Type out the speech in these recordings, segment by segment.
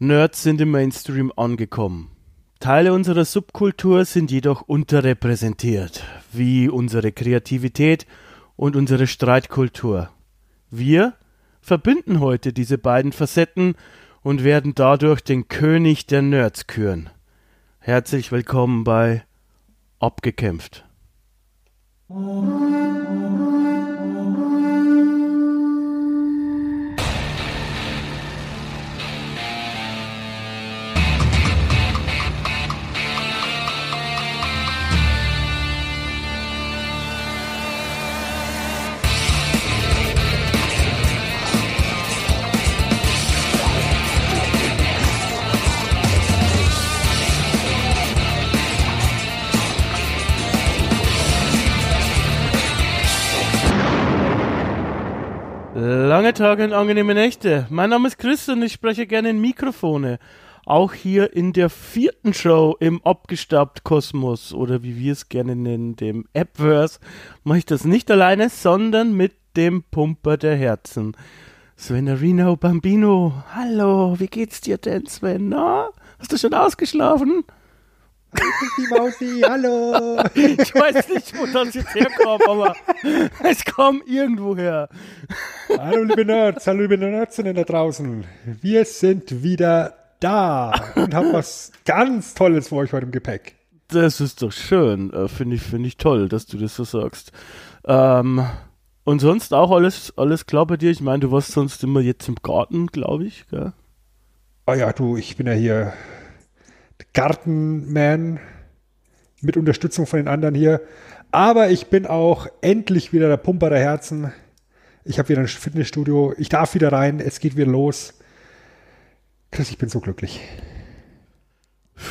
Nerds sind im Mainstream angekommen. Teile unserer Subkultur sind jedoch unterrepräsentiert, wie unsere Kreativität und unsere Streitkultur. Wir verbinden heute diese beiden Facetten und werden dadurch den König der Nerds küren. Herzlich willkommen bei Abgekämpft. Lange Tage und angenehme Nächte. Mein Name ist Chris und ich spreche gerne in Mikrofone. Auch hier in der vierten Show im Abgestaubt Kosmos oder wie wir es gerne nennen, dem Appverse, mache ich das nicht alleine, sondern mit dem Pumper der Herzen. Sven Arino Bambino, hallo, wie geht's dir denn, Sven? Na, hast du schon ausgeschlafen? Die Mausi, hallo. Ich weiß nicht, wo das jetzt herkommt, aber es kommt irgendwo her. Hallo liebe Nerds, hallo liebe Nerdsinnen da draußen. Wir sind wieder da und haben was ganz Tolles für euch heute im Gepäck. Das ist doch schön. Äh, Finde ich, finde ich toll, dass du das so sagst. Ähm, und sonst auch alles, alles klar bei dir? Ich meine, du warst sonst immer jetzt im Garten, glaube ich. Gell? Oh ja, du, ich bin ja hier Gartenman mit Unterstützung von den anderen hier. Aber ich bin auch endlich wieder der Pumper der Herzen. Ich habe wieder ein Fitnessstudio. Ich darf wieder rein. Es geht wieder los. Chris, ich bin so glücklich.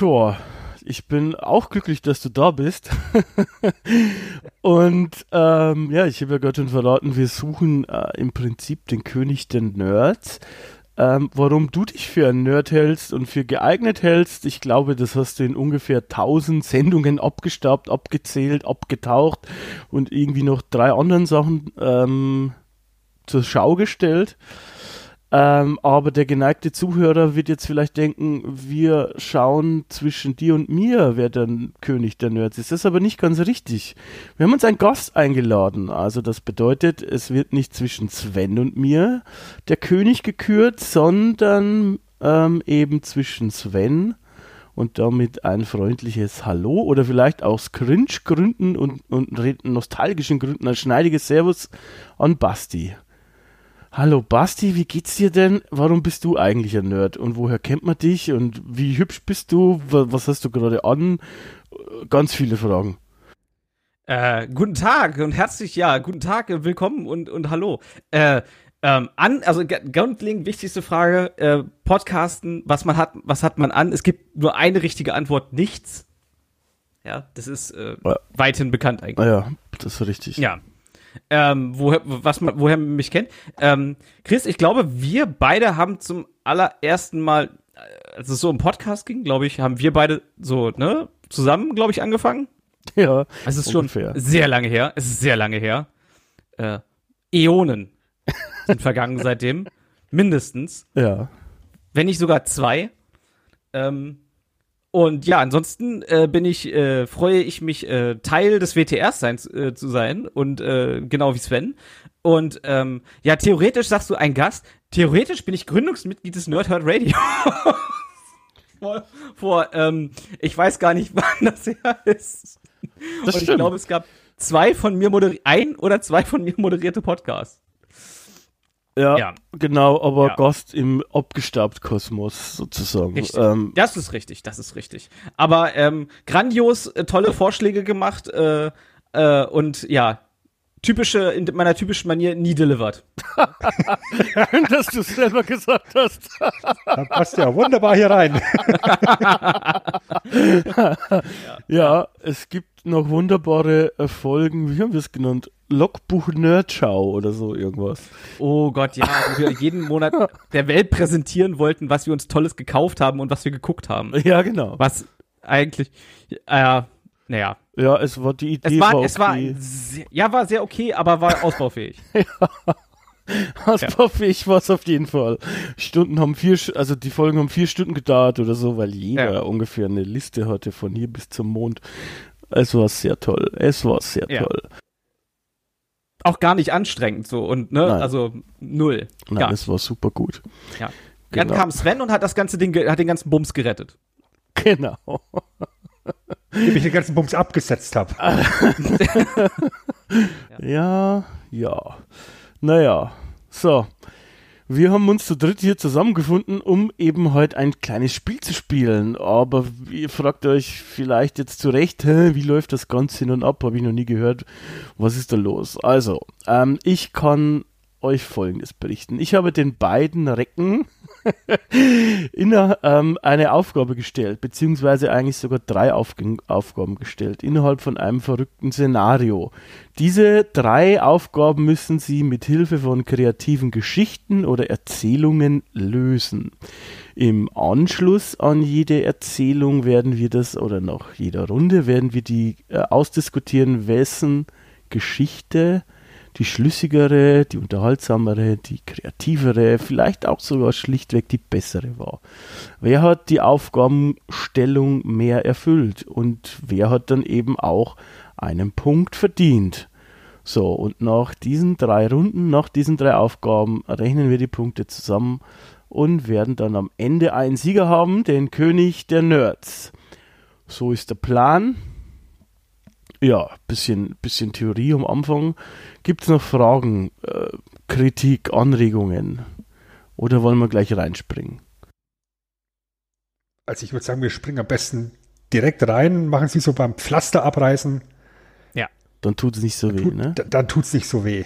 Ja, ich bin auch glücklich, dass du da bist. und ähm, ja, ich habe ja gerade schon verraten, wir suchen äh, im Prinzip den König der Nerds. Ähm, warum du dich für ein Nerd hältst und für geeignet hältst, ich glaube, das hast du in ungefähr 1000 Sendungen abgestaubt, abgezählt, abgetaucht und irgendwie noch drei anderen Sachen ähm, zur Schau gestellt. Ähm, aber der geneigte Zuhörer wird jetzt vielleicht denken, wir schauen zwischen dir und mir, wer der König der Nerds ist. Das ist aber nicht ganz richtig. Wir haben uns einen Gast eingeladen. Also das bedeutet, es wird nicht zwischen Sven und mir der König gekürt, sondern ähm, eben zwischen Sven und damit ein freundliches Hallo oder vielleicht aus Cringe-Gründen und, und nostalgischen Gründen ein schneidiges Servus an Basti. Hallo Basti, wie geht's dir denn? Warum bist du eigentlich ein Nerd? Und woher kennt man dich? Und wie hübsch bist du? Was hast du gerade an? Ganz viele Fragen. Äh, guten Tag und herzlich, ja, guten Tag, willkommen und, und hallo. Äh, ähm, an, also grundlegend wichtigste Frage, äh, Podcasten, was man hat, was hat man an? Es gibt nur eine richtige Antwort, nichts. Ja, das ist äh, ja. weithin bekannt eigentlich. Ah ja, das ist richtig. Ja, ähm, woher, was man, woher man mich kennt. Ähm, Chris, ich glaube, wir beide haben zum allerersten Mal, als es so im Podcast ging, glaube ich, haben wir beide so, ne, zusammen, glaube ich, angefangen. Ja. Es ist ungefähr. schon sehr lange her. Es ist sehr lange her. Äh, Äonen sind vergangen seitdem. Mindestens. Ja. Wenn nicht sogar zwei. Ähm, und ja, ansonsten äh, bin ich, äh, freue ich mich, äh, Teil des WTRs sein, äh, zu sein und äh, genau wie Sven. Und ähm, ja, theoretisch sagst du ein Gast. Theoretisch bin ich Gründungsmitglied des Nerdhurt Radio. vor, vor ähm, ich weiß gar nicht, wann das her ist. Das und ich glaube, es gab zwei von mir moderierte, ein oder zwei von mir moderierte Podcasts. Ja, ja, genau, aber ja. Gast im abgestaubt Kosmos sozusagen. Ähm, das ist richtig, das ist richtig. Aber ähm, grandios äh, tolle Vorschläge gemacht äh, äh, und ja, typische, in meiner typischen Manier nie delivered. Dass du es selber gesagt hast. da passt ja wunderbar hier rein. ja. ja, es gibt noch wunderbare Folgen, wie haben wir es genannt? Logbuch Nerdschau oder so irgendwas. Oh Gott, ja, wo wir jeden Monat der Welt präsentieren wollten, was wir uns Tolles gekauft haben und was wir geguckt haben. Ja, genau. Was eigentlich, äh, naja. Ja, es war die Idee. Es war, war es war sehr, ja, war sehr okay, aber war ausbaufähig. ja. Als ja. war es auf jeden Fall. Stunden haben vier, also die Folgen haben vier Stunden gedauert oder so, weil jeder ja. ungefähr eine Liste hatte von hier bis zum Mond. Es war sehr toll. Es war sehr ja. toll. Auch gar nicht anstrengend so und ne, Nein. also null. Nein, es war super gut. Ja. Genau. Dann kam Sven und hat das ganze Ding, hat den ganzen Bums gerettet. Genau. Indem ich den ganzen Bums abgesetzt habe. ja, ja. Naja, so. Wir haben uns zu dritt hier zusammengefunden, um eben heute ein kleines Spiel zu spielen. Aber ihr fragt euch vielleicht jetzt zu Recht, wie läuft das Ganze nun ab? Habe ich noch nie gehört. Was ist da los? Also, ähm, ich kann euch Folgendes berichten. Ich habe den beiden Recken in, ähm, eine Aufgabe gestellt, beziehungsweise eigentlich sogar drei Auf Aufgaben gestellt, innerhalb von einem verrückten Szenario. Diese drei Aufgaben müssen sie mit Hilfe von kreativen Geschichten oder Erzählungen lösen. Im Anschluss an jede Erzählung werden wir das, oder nach jeder Runde werden wir die äh, ausdiskutieren, wessen Geschichte die schlüssigere, die unterhaltsamere, die kreativere, vielleicht auch sogar schlichtweg die bessere war. Wer hat die Aufgabenstellung mehr erfüllt und wer hat dann eben auch einen Punkt verdient? So, und nach diesen drei Runden, nach diesen drei Aufgaben rechnen wir die Punkte zusammen und werden dann am Ende einen Sieger haben, den König der Nerds. So ist der Plan ja, bisschen, bisschen Theorie am Anfang. Gibt es noch Fragen, äh, Kritik, Anregungen? Oder wollen wir gleich reinspringen? Also ich würde sagen, wir springen am besten direkt rein, machen Sie so beim Pflaster abreißen. Ja. Dann tut es nicht so dann weh, tut, ne? Dann tut es nicht so weh.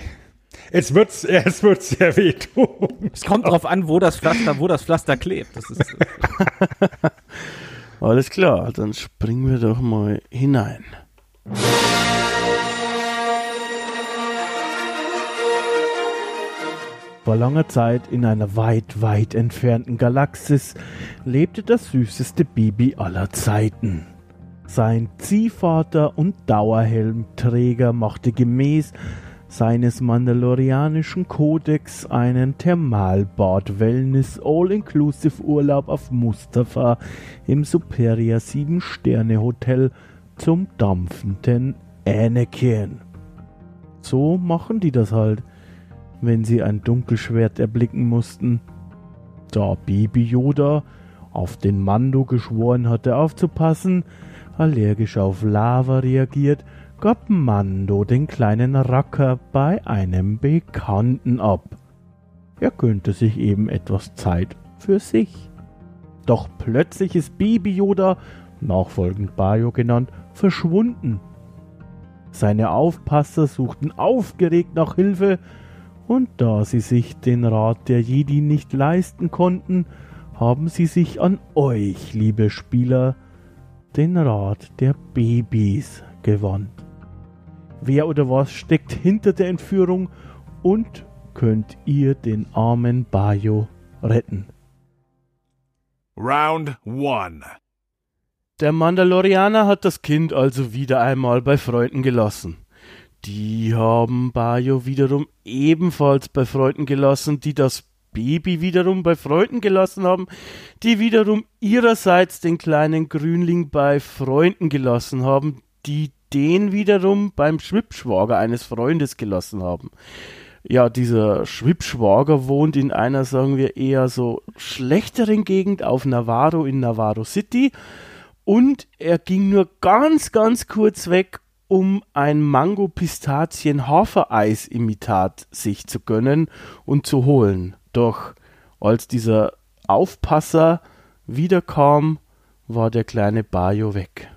Es wird, es wird sehr weh tun. Es kommt drauf an, wo das Pflaster, wo das Pflaster klebt. Das ist Alles klar, dann springen wir doch mal hinein. Vor langer Zeit in einer weit, weit entfernten Galaxis lebte das süßeste Baby aller Zeiten. Sein Ziehvater und Dauerhelmträger machte gemäß seines mandalorianischen Kodex einen Thermalbad Wellness All-Inclusive Urlaub auf Mustafa im Superior 7 Sterne Hotel zum dampfenden Anakin. So machen die das halt, wenn sie ein Dunkelschwert erblicken mussten. Da Baby Yoda auf den Mando geschworen hatte aufzupassen, allergisch auf Lava reagiert, gab Mando den kleinen Racker bei einem Bekannten ab. Er gönnte sich eben etwas Zeit für sich. Doch plötzlich ist Baby Yoda, nachfolgend Bayo genannt, verschwunden. Seine Aufpasser suchten aufgeregt nach Hilfe, und da sie sich den Rat der Jedi nicht leisten konnten, haben sie sich an euch, liebe Spieler, den Rat der Babys gewandt. Wer oder was steckt hinter der Entführung und könnt ihr den armen Bayo retten? Round 1 der Mandalorianer hat das Kind also wieder einmal bei Freunden gelassen. Die haben Bayo wiederum ebenfalls bei Freunden gelassen, die das Baby wiederum bei Freunden gelassen haben, die wiederum ihrerseits den kleinen Grünling bei Freunden gelassen haben, die den wiederum beim Schwibschwager eines Freundes gelassen haben. Ja, dieser Schwibschwager wohnt in einer, sagen wir, eher so schlechteren Gegend auf Navarro in Navarro City und er ging nur ganz, ganz kurz weg, um ein Mango-Pistazien-Hafereis-Imitat sich zu gönnen und zu holen. Doch als dieser Aufpasser wiederkam, war der kleine Bayo weg.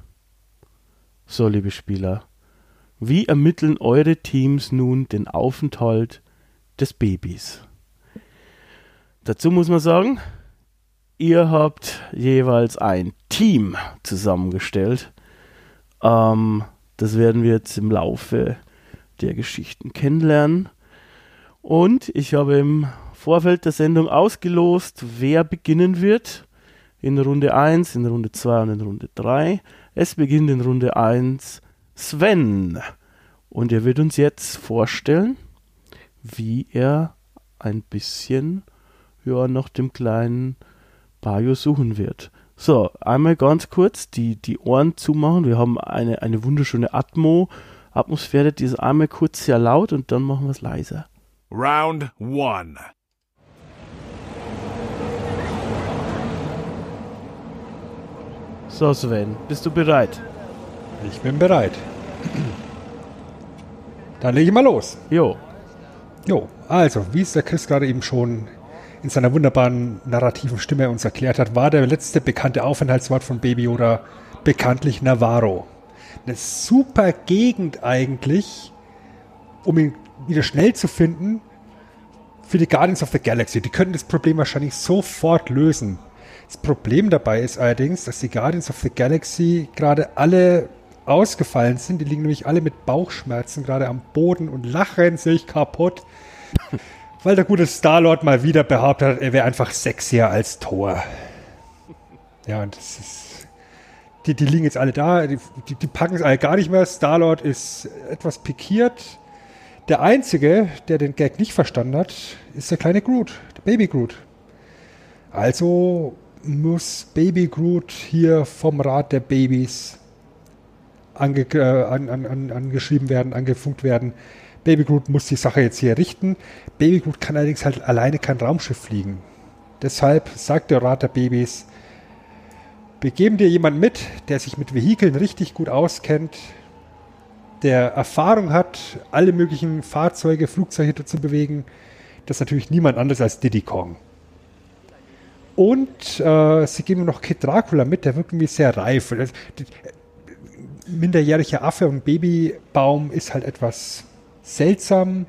So, liebe Spieler, wie ermitteln eure Teams nun den Aufenthalt des Babys? Dazu muss man sagen, Ihr habt jeweils ein Team zusammengestellt. Ähm, das werden wir jetzt im Laufe der Geschichten kennenlernen. Und ich habe im Vorfeld der Sendung ausgelost, wer beginnen wird. In Runde 1, in Runde 2 und in Runde 3. Es beginnt in Runde 1 Sven. Und er wird uns jetzt vorstellen, wie er ein bisschen ja, nach dem kleinen Bayo suchen wird. So, einmal ganz kurz die, die Ohren zumachen. Wir haben eine, eine wunderschöne Atmo, Atmosphäre, die ist einmal kurz sehr laut und dann machen wir es leiser. Round one. So, Sven, bist du bereit? Ich bin bereit. Dann lege ich mal los. Jo. Jo, also, wie es der Chris gerade eben schon in seiner wunderbaren narrativen Stimme uns erklärt hat, war der letzte bekannte Aufenthaltsort von Baby Yoda bekanntlich Navarro. Eine super Gegend eigentlich, um ihn wieder schnell zu finden für die Guardians of the Galaxy. Die könnten das Problem wahrscheinlich sofort lösen. Das Problem dabei ist allerdings, dass die Guardians of the Galaxy gerade alle ausgefallen sind. Die liegen nämlich alle mit Bauchschmerzen gerade am Boden und lachen sich kaputt. Weil der gute Star-Lord mal wieder behauptet hat, er wäre einfach sexier als Thor. Ja, und das ist. Die, die liegen jetzt alle da, die, die, packen es alle gar nicht mehr. Star-Lord ist etwas pikiert. Der Einzige, der den Gag nicht verstanden hat, ist der kleine Groot, der Baby Groot. Also muss Baby Groot hier vom Rat der Babys ange, äh, an, an, angeschrieben werden, angefunkt werden. Baby Groot muss die Sache jetzt hier richten. Baby Groot kann allerdings halt alleine kein Raumschiff fliegen. Deshalb sagt der Rat der Babys, wir geben dir jemanden mit, der sich mit Vehikeln richtig gut auskennt, der Erfahrung hat, alle möglichen Fahrzeuge, Flugzeuge zu bewegen. Das ist natürlich niemand anderes als Diddy Kong. Und äh, sie geben noch Kid Dracula mit, der wirkt irgendwie sehr reif. Also, minderjähriger Affe und Babybaum ist halt etwas seltsam.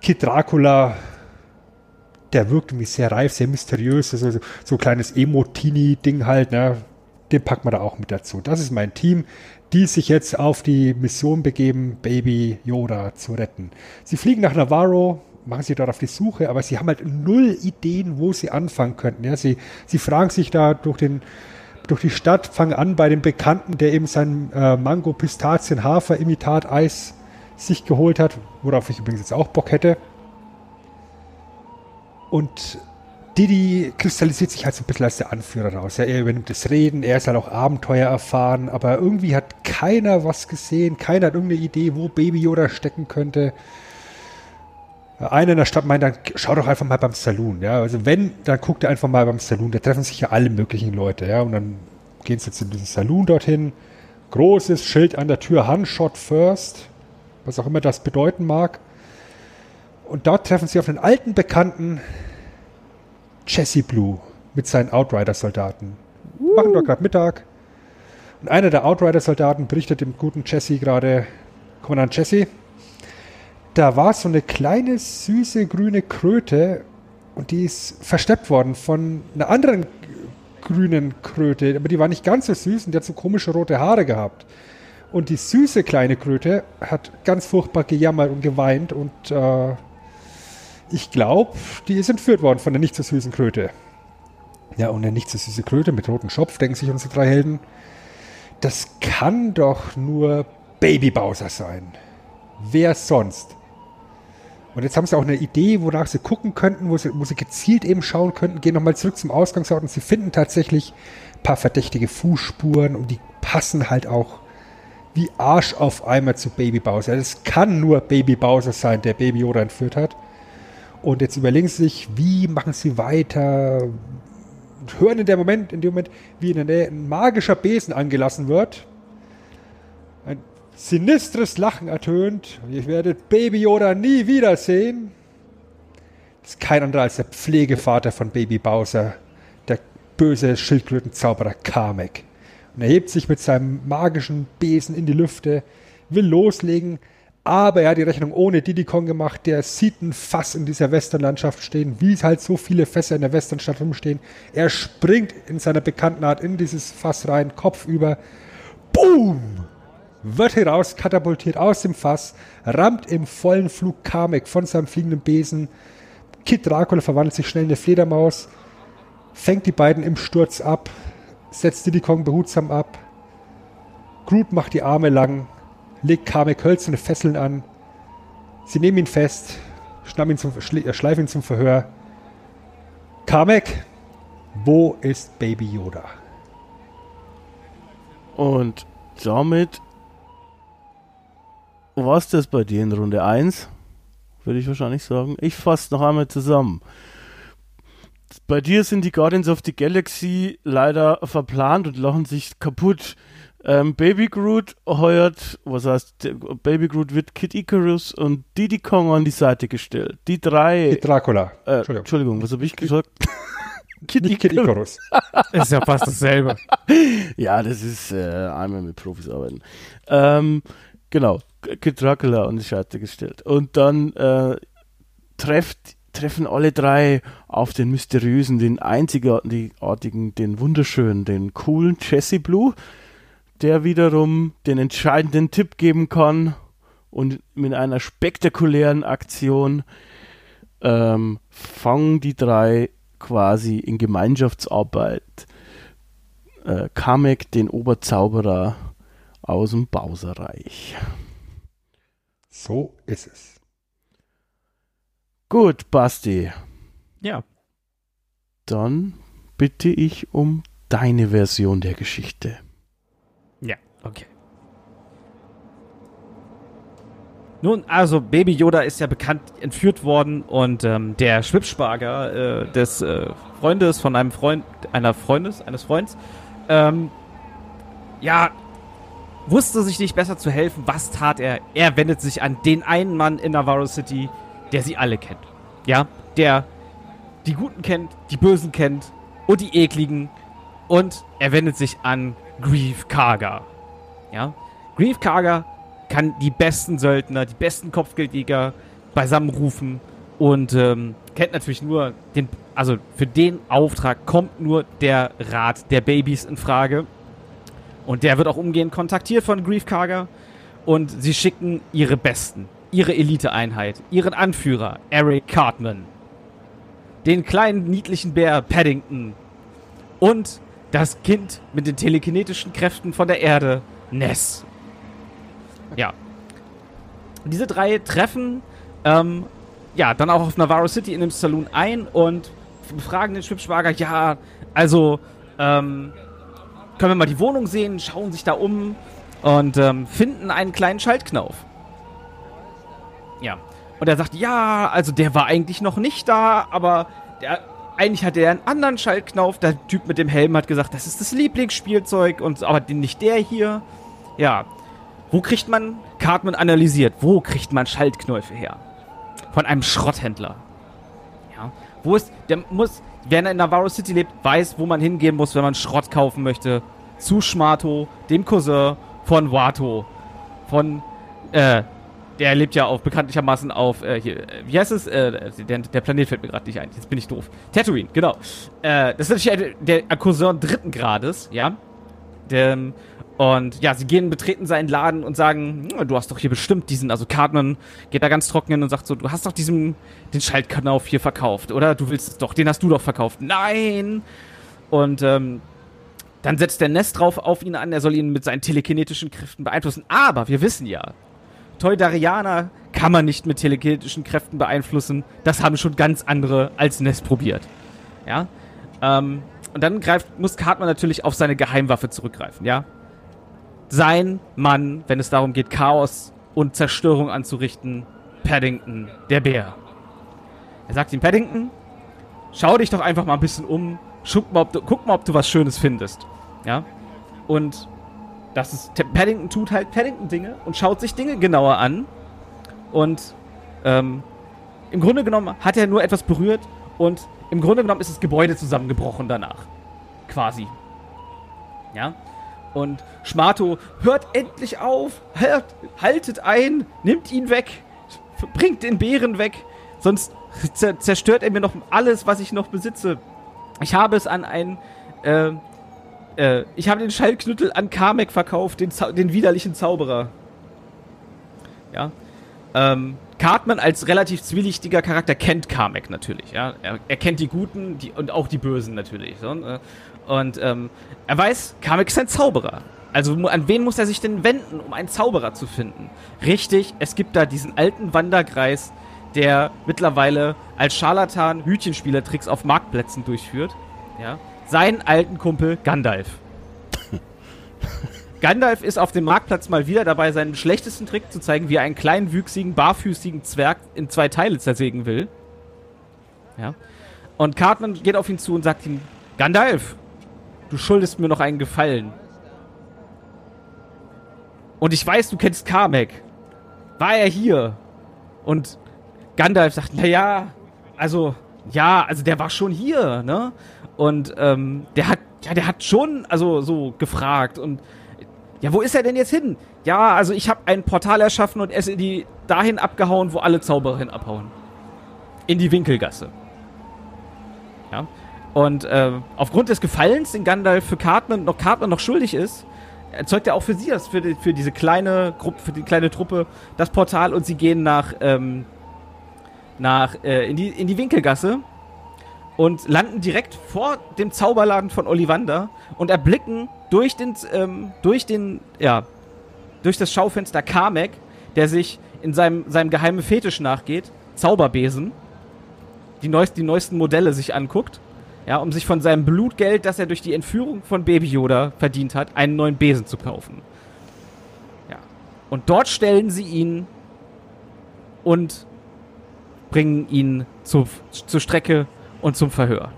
Kid Dracula, der wirkt irgendwie sehr reif, sehr mysteriös. Also so, ein kleines Emo-Teenie-Ding halt, ne? Den packt man da auch mit dazu. Das ist mein Team, die sich jetzt auf die Mission begeben, Baby Yoda zu retten. Sie fliegen nach Navarro, machen sich dort auf die Suche, aber sie haben halt null Ideen, wo sie anfangen könnten. Ja, sie, sie fragen sich da durch den durch die Stadt, fangen an bei dem Bekannten, der eben sein äh, Mango, Sich geholt hat, worauf ich übrigens jetzt auch Bock hätte. Und Didi kristallisiert sich halt so ein bisschen als der Anführer raus. Ja, er übernimmt das Reden, er ist halt auch Abenteuer erfahren, aber irgendwie hat keiner was gesehen, keiner hat irgendeine Idee, wo Baby Yoda stecken könnte. Einer in der Stadt meint dann, schau doch einfach mal beim Saloon, ja. Also wenn, dann guckt er einfach mal beim Saloon, da treffen sich ja alle möglichen Leute, ja. Und dann gehen sie zu diesem Saloon dorthin. Großes Schild an der Tür, Handshot first, was auch immer das bedeuten mag. Und dort treffen sie auf einen alten Bekannten, Jesse Blue, mit seinen Outrider-Soldaten. Uh. Machen dort gerade Mittag. Und einer der Outrider-Soldaten berichtet dem guten Jesse gerade, Kommandant Jesse, da war so eine kleine, süße, grüne Kröte und die ist versteppt worden von einer anderen grünen Kröte, aber die war nicht ganz so süß und die hat so komische rote Haare gehabt. Und die süße kleine Kröte hat ganz furchtbar gejammert und geweint und äh, ich glaube, die ist entführt worden von der nicht so süßen Kröte. Ja, und eine nicht so süße Kröte mit rotem Schopf, denken sich unsere drei Helden. Das kann doch nur Baby Bowser sein. Wer sonst? Und jetzt haben sie auch eine Idee, wonach sie gucken könnten, wo sie, wo sie gezielt eben schauen könnten, gehen nochmal zurück zum Ausgangsort und sie finden tatsächlich ein paar verdächtige Fußspuren und die passen halt auch wie Arsch auf Eimer zu Baby Bowser. Das kann nur Baby Bowser sein, der Baby Yoda entführt hat. Und jetzt überlegen sie sich, wie machen sie weiter? Und hören in dem Moment, in dem Moment, wie in der Nähe ein magischer Besen angelassen wird. Ein sinistres Lachen ertönt. Ihr werdet Baby Yoda nie wiedersehen. Das ist kein anderer als der Pflegevater von Baby Bowser, der böse Schildkrötenzauberer Kamek. Und er hebt sich mit seinem magischen Besen in die Lüfte, will loslegen, aber er hat die Rechnung ohne Diddy Kong gemacht. Der sieht ein Fass in dieser Westernlandschaft stehen, wie halt so viele Fässer in der Westernstadt rumstehen. Er springt in seiner bekannten Art in dieses Fass rein, Kopf über. Boom! Wird heraus, katapultiert aus dem Fass, rammt im vollen Flug Kamek von seinem fliegenden Besen. Kid Dracula verwandelt sich schnell in eine Fledermaus, fängt die beiden im Sturz ab, setzt Diddy Kong behutsam ab. Groot macht die Arme lang, legt Kamek hölzerne Fesseln an. Sie nehmen ihn fest, ihn zum, äh, schleif ihn zum Verhör. Kamek, wo ist Baby Yoda? Und damit war's das bei dir in Runde 1, würde ich wahrscheinlich sagen. Ich fasse noch einmal zusammen. Bei dir sind die Guardians of the Galaxy leider verplant und lachen sich kaputt. Ähm, Baby Groot heuert, was heißt, Baby Groot wird Kid Icarus und Diddy Kong an die Seite gestellt. Die drei, Kid Dracula. äh, Entschuldigung. Entschuldigung, was habe ich gesagt? Kid Nicht Kid Icarus. Ist ja fast dasselbe. Ja, das ist äh, einmal mit Profis arbeiten. Ähm, genau, Kid Dracula an die Seite gestellt. Und dann äh, trefft, treffen alle drei auf den mysteriösen, den einzigartigen, den wunderschönen, den coolen Jesse Blue, der wiederum den entscheidenden Tipp geben kann und mit einer spektakulären Aktion ähm, fangen die drei quasi in Gemeinschaftsarbeit äh, Kamek, den Oberzauberer aus dem Bowserreich. So ist es. Gut, Basti, Ja. dann bitte ich um deine Version der Geschichte. Ja, okay. Nun, also Baby Yoda ist ja bekannt entführt worden und ähm, der Schwibschwager äh, des äh, Freundes von einem Freund, einer Freundes, eines Freunds, ähm, ja, wusste sich nicht besser zu helfen. Was tat er? Er wendet sich an den einen Mann in Navarro City, der sie alle kennt. Ja, der die Guten kennt, die Bösen kennt und die Ekligen. Und er wendet sich an Grief Karga. Ja, Grief Karga kann die besten Söldner, die besten Kopfgeldjäger beisammenrufen und ähm, kennt natürlich nur den, also für den Auftrag kommt nur der Rat der Babys in Frage. Und der wird auch umgehend kontaktiert von Grief Karga. Und sie schicken ihre Besten, ihre Eliteeinheit, ihren Anführer, Eric Cartman, den kleinen niedlichen Bär Paddington und das Kind mit den telekinetischen Kräften von der Erde, Ness. Ja. Diese drei treffen ähm, ja dann auch auf Navarro City in dem Saloon ein und befragen den Schwibschwager, ja, also ähm, können wir mal die Wohnung sehen, schauen sich da um und ähm, finden einen kleinen Schaltknauf. Ja. Und er sagt, ja, also der war eigentlich noch nicht da, aber der, eigentlich hatte er einen anderen Schaltknauf. Der Typ mit dem Helm hat gesagt, das ist das Lieblingsspielzeug und aber nicht der hier. Ja. Wo kriegt man, Cartman analysiert, wo kriegt man Schaltknäufe her? Von einem Schrotthändler. Ja. Wo ist, der muss, wer in Navarro City lebt, weiß, wo man hingehen muss, wenn man Schrott kaufen möchte. Zu Schmato, dem Cousin von Wato. Von, äh, der lebt ja auf, bekanntlichermaßen auf, äh, hier, wie heißt es? Äh, der, der Planet fällt mir gerade nicht ein. Jetzt bin ich doof. Tatooine, genau. Äh, das ist natürlich ein- der Cousin dritten Grades, ja. Der, und ja, sie gehen, betreten seinen Laden und sagen, "Hm, du hast doch hier bestimmt diesen, also Cartman geht da ganz trocken hin und sagt so, du hast doch diesen, den Schaltknauf hier verkauft, oder? Du willst es doch, den hast du doch verkauft. Nein! Und ähm, dann setzt der Nest drauf auf ihn an, er soll ihn mit seinen telekinetischen Kräften beeinflussen. Aber wir wissen ja, Toydarianer kann man nicht mit telekinetischen Kräften beeinflussen. Das haben schon ganz andere als Nest probiert. Ja. Ähm, und dann greift, muss Cartman natürlich auf seine Geheimwaffe zurückgreifen, ja. Sein Mann, wenn es darum geht, Chaos und Zerstörung anzurichten, Paddington, der Bär. Er sagt ihm, Paddington, schau dich doch einfach mal ein bisschen um, mal, ob du, guck mal, ob du was Schönes findest. Ja. Und das ist, Paddington tut halt Paddington-Dinge und schaut sich Dinge genauer an. Und ähm, im Grunde genommen hat er nur etwas berührt und im Grunde genommen ist das Gebäude zusammengebrochen danach. Quasi. Ja. Und Schmato hört endlich auf, hört, haltet ein, nimmt ihn weg, bringt den Bären weg, sonst zer zerstört er mir noch alles, was ich noch besitze. Ich habe es an einen, äh, äh, ich habe den Schallknüttel an Kamek verkauft, den, den widerlichen Zauberer. Ja. Ähm, Cartman als relativ zwielichtiger Charakter kennt Kamek natürlich, ja. Er, er kennt die Guten die, und auch die Bösen natürlich. So, ne? Und ähm, er weiß, Kamek ist ein Zauberer. Also an wen muss er sich denn wenden, um einen Zauberer zu finden? Richtig, es gibt da diesen alten Wanderkreis, der mittlerweile als Scharlatan Hütchenspielertricks auf Marktplätzen durchführt, ja, seinen alten Kumpel Gandalf. Gandalf ist auf dem Marktplatz mal wieder dabei, seinen schlechtesten Trick zu zeigen, wie er einen kleinen, wüchsigen, barfüßigen Zwerg in zwei Teile zersägen will. Ja. Und Cartman geht auf ihn zu und sagt ihm, Gandalf, du schuldest mir noch einen Gefallen. Und ich weiß, du kennst Carmack. War er hier? Und Gandalf sagt, na ja, also, ja, also der war schon hier, ne? Und ähm, der hat, ja, der hat schon, also so gefragt und ja, wo ist er denn jetzt hin? Ja, also ich habe ein Portal erschaffen und er ist in die dahin abgehauen, wo alle Zauberer hin abhauen. In die Winkelgasse. Ja. Und äh, aufgrund des Gefallens, den Gandalf für Cartman noch Cartman noch schuldig ist, erzeugt er auch für sie das, für, die, für diese kleine Gruppe, für die kleine Truppe das Portal und sie gehen nach, ähm, nach äh, in, die, in die Winkelgasse und landen direkt vor dem Zauberladen von Ollivander und erblicken durch den, ähm, durch den, ja, durch das Schaufenster Kamek, der sich in seinem, seinem geheimen Fetisch nachgeht, Zauberbesen, die, neuest, die neuesten Modelle sich anguckt, ja, um sich von seinem Blutgeld, das er durch die Entführung von Baby Yoda verdient hat, einen neuen Besen zu kaufen. Ja. Und dort stellen sie ihn und bringen ihn zu, zur Strecke und zum Verhör.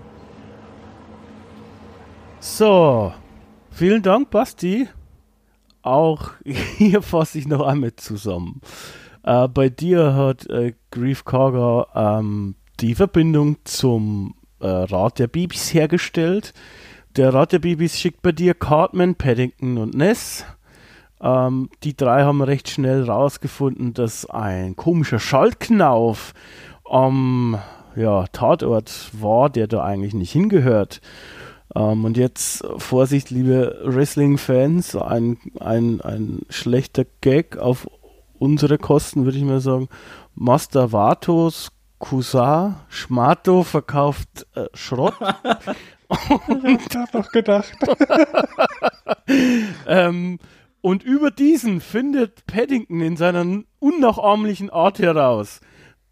So, vielen Dank, Basti. Auch hier fasse ich noch einmal zusammen. Äh, bei dir hat äh, Grief Karger ähm, die Verbindung zum äh, Rat der Babys hergestellt. Der Rat der Babys schickt bei dir Cartman, Paddington und Ness. Ähm, die drei haben recht schnell rausgefunden, dass ein komischer Schaltknauf am ja, Tatort war, der da eigentlich nicht hingehört. Ähm, und jetzt, Vorsicht, liebe Wrestling-Fans, ein, ein, ein schlechter Gag auf unsere Kosten, würde ich mal sagen. Master Vatos Cousin Schmato verkauft äh, Schrott. ich hab doch gedacht. ähm, und über diesen findet Paddington in seiner unnachahmlichen Art heraus,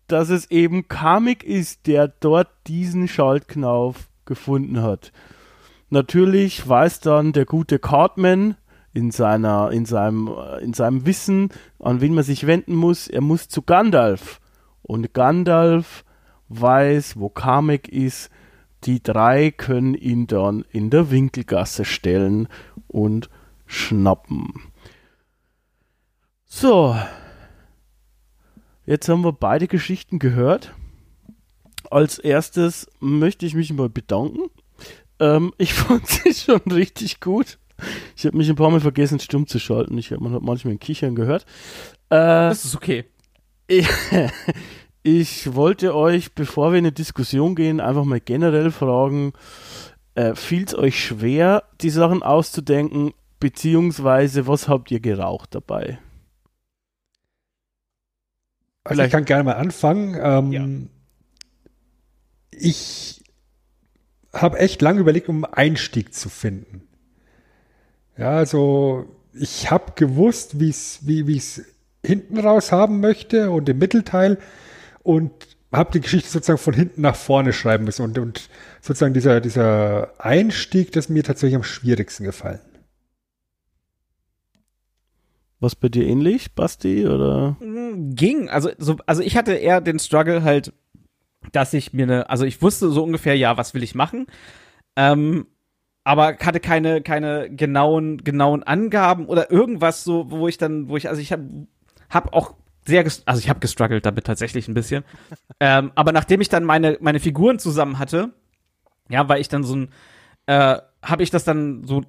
dass es eben Kamik ist, der dort diesen Schaltknauf gefunden hat. Natürlich weiß dann der gute Cartman in seiner, in seinem, in seinem Wissen, an wen man sich wenden muss. Er muss zu Gandalf. Und Gandalf weiß, wo Kamek ist. Die drei können ihn dann in der Winkelgasse stellen und schnappen. So. Jetzt haben wir beide Geschichten gehört. Als erstes möchte ich mich mal bedanken. Ähm, ich fand sie schon richtig gut. Ich habe mich ein paar Mal vergessen, stumm zu schalten. Ich habe manchmal ein Kichern gehört. Äh, das ist okay. Ich, ich, wollte euch, bevor wir in eine Diskussion gehen, einfach mal generell fragen, äh, fiel es euch schwer, die Sachen auszudenken, beziehungsweise was habt ihr geraucht dabei? Also ich kann gerne mal anfangen. Ähm, ja. Ich habe echt lange überlegt, um einen Einstieg zu finden. Ja, also ich habe gewusst, wie's, wie es hinten raus haben möchte und im Mittelteil und habe die Geschichte sozusagen von hinten nach vorne schreiben müssen und, und sozusagen dieser, dieser Einstieg, das ist mir tatsächlich am schwierigsten gefallen. Was bei dir ähnlich, Basti, oder? Mm, ging. Also, so, also ich hatte eher den Struggle halt, dass ich mir eine, also ich wusste so ungefähr, ja, was will ich machen. Ähm, aber hatte keine, keine genauen, genauen Angaben oder irgendwas so, wo ich dann, wo ich, also ich habe hab auch sehr, also ich habe gestruggelt damit tatsächlich ein bisschen. ähm, aber nachdem ich dann meine, meine Figuren zusammen hatte, ja, weil ich dann so ein, äh, habe ich das dann so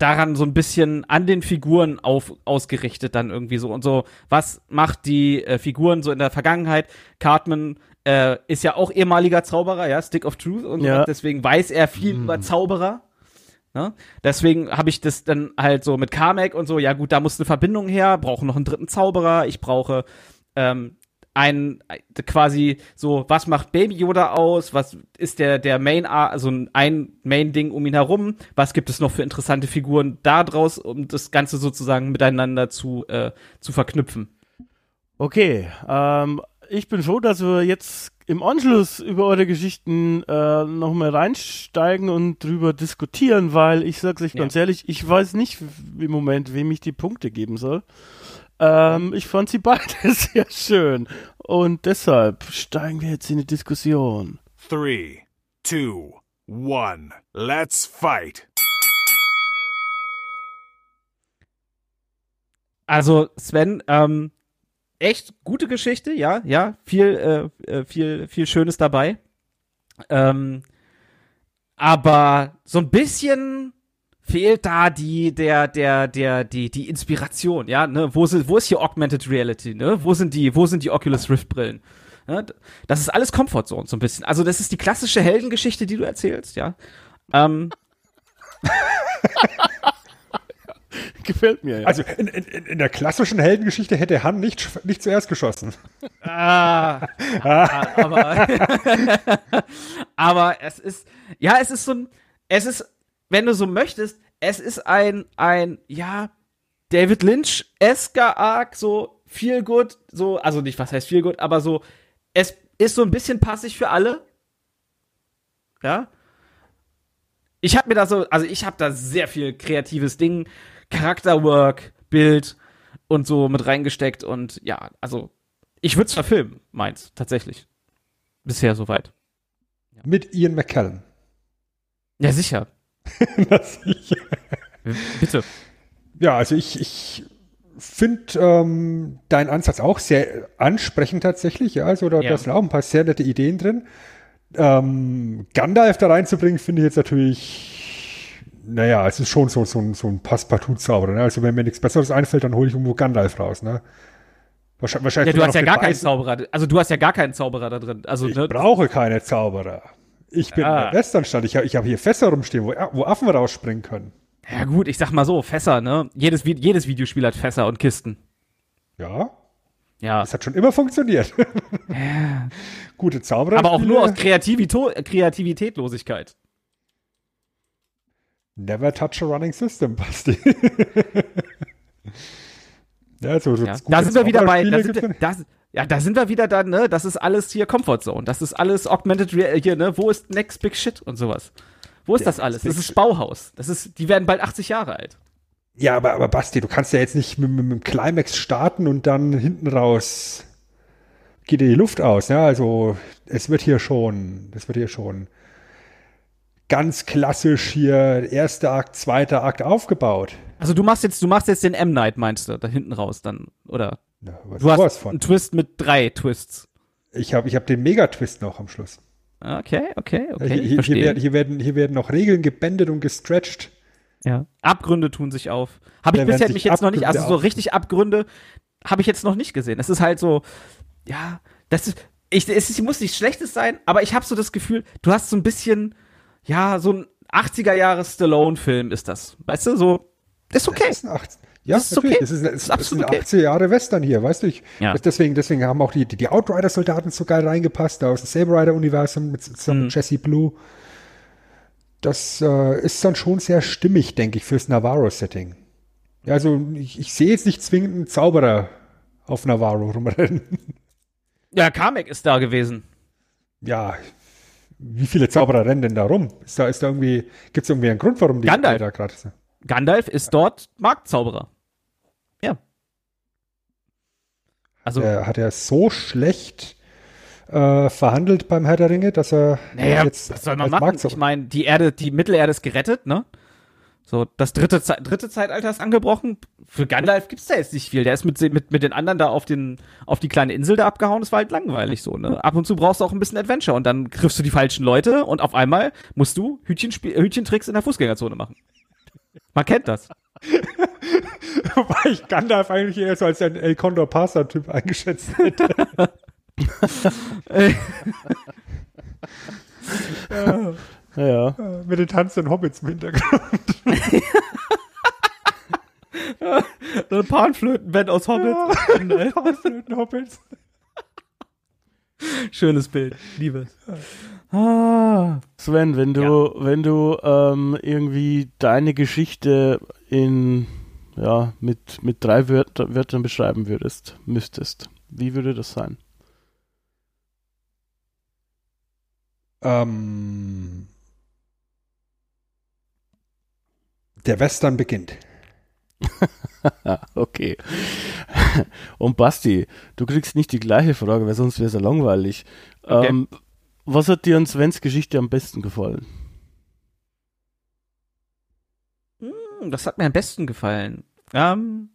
daran so ein bisschen an den Figuren auf, ausgerichtet dann irgendwie so und so. Was macht die äh, Figuren so in der Vergangenheit? Cartman äh, ist ja auch ehemaliger Zauberer, ja, Stick of Truth und ja. so, deswegen weiß er viel mm. über Zauberer. Ne? Deswegen habe ich das dann halt so mit Kamek und so, ja gut, da muss eine Verbindung her, brauche noch einen dritten Zauberer, ich brauche ähm, ein quasi so, was macht Baby Yoda aus? Was ist der der Main also ein Main Ding um ihn herum? Was gibt es noch für interessante Figuren da draus, um das Ganze sozusagen miteinander zu äh, zu verknüpfen? Okay, ähm, ich bin froh, dass wir jetzt im Anschluss über eure Geschichten äh, nochmal reinsteigen und drüber diskutieren, weil ich sag's euch Ja. ganz ehrlich, ich weiß nicht im Moment, wem ich die Punkte geben soll. Ähm, ich fand sie beide sehr schön und deshalb steigen wir jetzt in die Diskussion. Three, two, one. Let's fight. Also Sven, ähm, echt gute Geschichte, ja, ja, viel, äh, äh, viel, viel Schönes dabei. Ähm, aber so ein bisschen fehlt da die, der, der, der, die, die Inspiration, ja, ne? Wo sind, wo ist hier Augmented Reality, ne? Wo sind die, wo sind die Oculus Rift Brillen? D- das ist alles Comfort Zone so ein bisschen. Also das ist die klassische Heldengeschichte, die du erzählst, ja. Ähm, Gefällt mir. Ja. Also in, in, in der klassischen Heldengeschichte hätte Han nicht, nicht zuerst geschossen. Ah, ah, aber, aber es ist, ja, es ist so ein, es ist, wenn du so möchtest, es ist ein, ein, ja, David Lynch-esker Arc, so viel gut, so, also nicht, was heißt viel gut, aber so, es ist so ein bisschen passig für alle. Ja. Ich habe mir da so, also ich habe da sehr viel kreatives Ding, Charakterwork, Bild und so mit reingesteckt und ja, also ich würde es verfilmen, meins, tatsächlich. Bisher soweit. Mit Ian McKellen. Ja, sicher. Ich- Bitte. ja, also ich, ich finde ähm, deinen Ansatz auch sehr ansprechend tatsächlich. Ja, also da, Ja. da sind auch ein paar sehr nette Ideen drin. Ähm, Gandalf da reinzubringen, finde ich jetzt natürlich, naja, es ist schon so, so, ein- so ein Passepartout-Zauberer. Ne? Also wenn mir nichts Besseres einfällt, dann hole ich irgendwo Gandalf raus. Ne? Wahrscheinlich, wahrscheinlich Ja, du hast ja gar keinen Beißen- Zauberer. Also du hast ja gar keinen Zauberer da drin. Also, Ich ne, brauche keine Zauberer. Ich bin Ah. in der Westernstadt. Ich, hab- habe hier Fässer rumstehen, wo, wo Affen rausspringen können. ja gut, ich sag mal so, Fässer, ne? Jedes, jedes Videospiel hat Fässer und Kisten. Ja, Ja. das hat schon immer funktioniert. Gute Zauberer. Aber auch nur aus Kreativito Kreativitätlosigkeit. Never touch a running system, Basti. ja, so, so Ja. Da sind wir wieder bei, da sind wir, das, ja, da sind wir wieder dann, ne? Das ist alles hier Comfort Zone. Das ist alles Augmented Reality, hier, ne? Wo ist Next Big Shit und sowas? Wo ist Der das alles? Das ist. Bauhaus. Das ist, die werden bald 80 Jahre alt. Ja, aber, aber Basti, du kannst ja jetzt nicht mit, mit, mit dem Climax starten und dann hinten raus geht dir die Luft aus. Ja, also es wird hier schon, es wird hier schon ganz klassisch hier erster Akt, zweiter Akt aufgebaut. Also du machst jetzt, du machst jetzt den M Night, meinst du, da hinten raus dann, oder? Ja, was Du hast von. einen Twist mit drei Twists. Ich habe ich hab den Megatwist noch am Schluss. Okay, okay, okay, hier, ich hier, hier, verstehe. werden, hier, werden, hier werden noch Regeln gebändet und gestretched. ja. Abgründe tun sich auf. Habe ich bisher mich jetzt noch nicht, also so richtig Abgründe habe ich jetzt noch nicht gesehen. Es ist halt so, ja, das ist, ich, es muss nichts Schlechtes sein, aber ich habe so das Gefühl, du hast so ein bisschen, ja, so ein 80er Jahre Stallone-Film ist das. Weißt du, so, ist okay. Das ist ein 18, ja, Das ist natürlich. okay. Das ist, Das das ist ist, absolut ein okay. 80er Jahre Western hier, weißt du? Ich, Ja. das deswegen, deswegen haben auch die, die, die Outrider-Soldaten so geil reingepasst, da aus dem Saber Rider-Universum mit, zusammen Mhm. mit Jesse Blue. Das äh, ist dann schon sehr stimmig, denke ich, fürs Navarro-Setting. Ja, also ich, ich sehe jetzt nicht zwingend einen Zauberer auf Navarro rumrennen. Ja, Kamek ist da gewesen. ja, wie viele Zauberer rennen denn da rum? Ist da, ist da irgendwie, gibt es irgendwie einen Grund, warum die Gandalf. da gerade sind? Gandalf ist dort Marktzauberer. Ja. Also, Der hat er so schlecht äh, verhandelt beim Herr der Ringe, dass er naja, jetzt was soll man machen? Ich meine, die Erde, die Mittelerde ist gerettet, ne? So, das dritte, Ze dritte Zeitalter ist angebrochen. Für Gandalf gibt's da jetzt nicht viel. Der ist mit, mit, mit den anderen da auf, den, auf die kleine Insel da abgehauen. Das war halt langweilig so, ne? Ab und zu brauchst du auch ein bisschen Adventure und dann triffst du die falschen Leute und auf einmal musst du Hütchentricks in der Fußgängerzone machen. Man kennt das. Wobei ich Gandalf eigentlich eher so als ein El Condor Pasa-Typ eingeschätzt hätte. Ja. Äh, Mit den tanzenden Hobbits im Hintergrund. Eine Panflötenband aus Hobbit. Tanzenden Hobbits. Schönes Bild. Liebe es. Ah. Sven, wenn du, wenn du ähm, irgendwie deine Geschichte in ja mit mit drei Wörter, Wörtern beschreiben würdest, müsstest, wie würde das sein? Ähm, der Western beginnt. okay. Und Basti, du kriegst nicht die gleiche Frage, weil sonst wäre es ja langweilig. Okay. Ähm, was hat dir an Svens Geschichte am besten gefallen? Hm, das hat mir am besten gefallen. Ähm,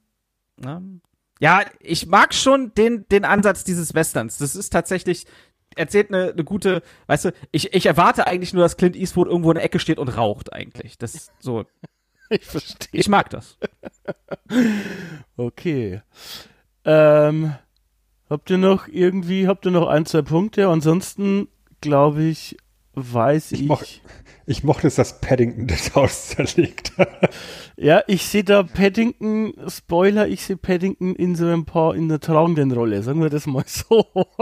ähm, ja, ich mag schon den, den Ansatz dieses Westerns. Das ist tatsächlich, erzählt eine, eine gute, weißt du, ich, ich erwarte eigentlich nur, dass Clint Eastwood irgendwo in der Ecke steht und raucht eigentlich. Das ist so, Ich verstehe. ich mag das. Okay. Ähm, habt ihr noch irgendwie, habt ihr noch ein, zwei Punkte? Ansonsten, glaube ich, weiß ich. Ich moch- Ich mochte es, dass Paddington das Haus zerlegt hat. ja, ich sehe da Paddington, Spoiler, ich sehe Paddington in so ein paar, in der tragenden Rolle, sagen wir das mal so.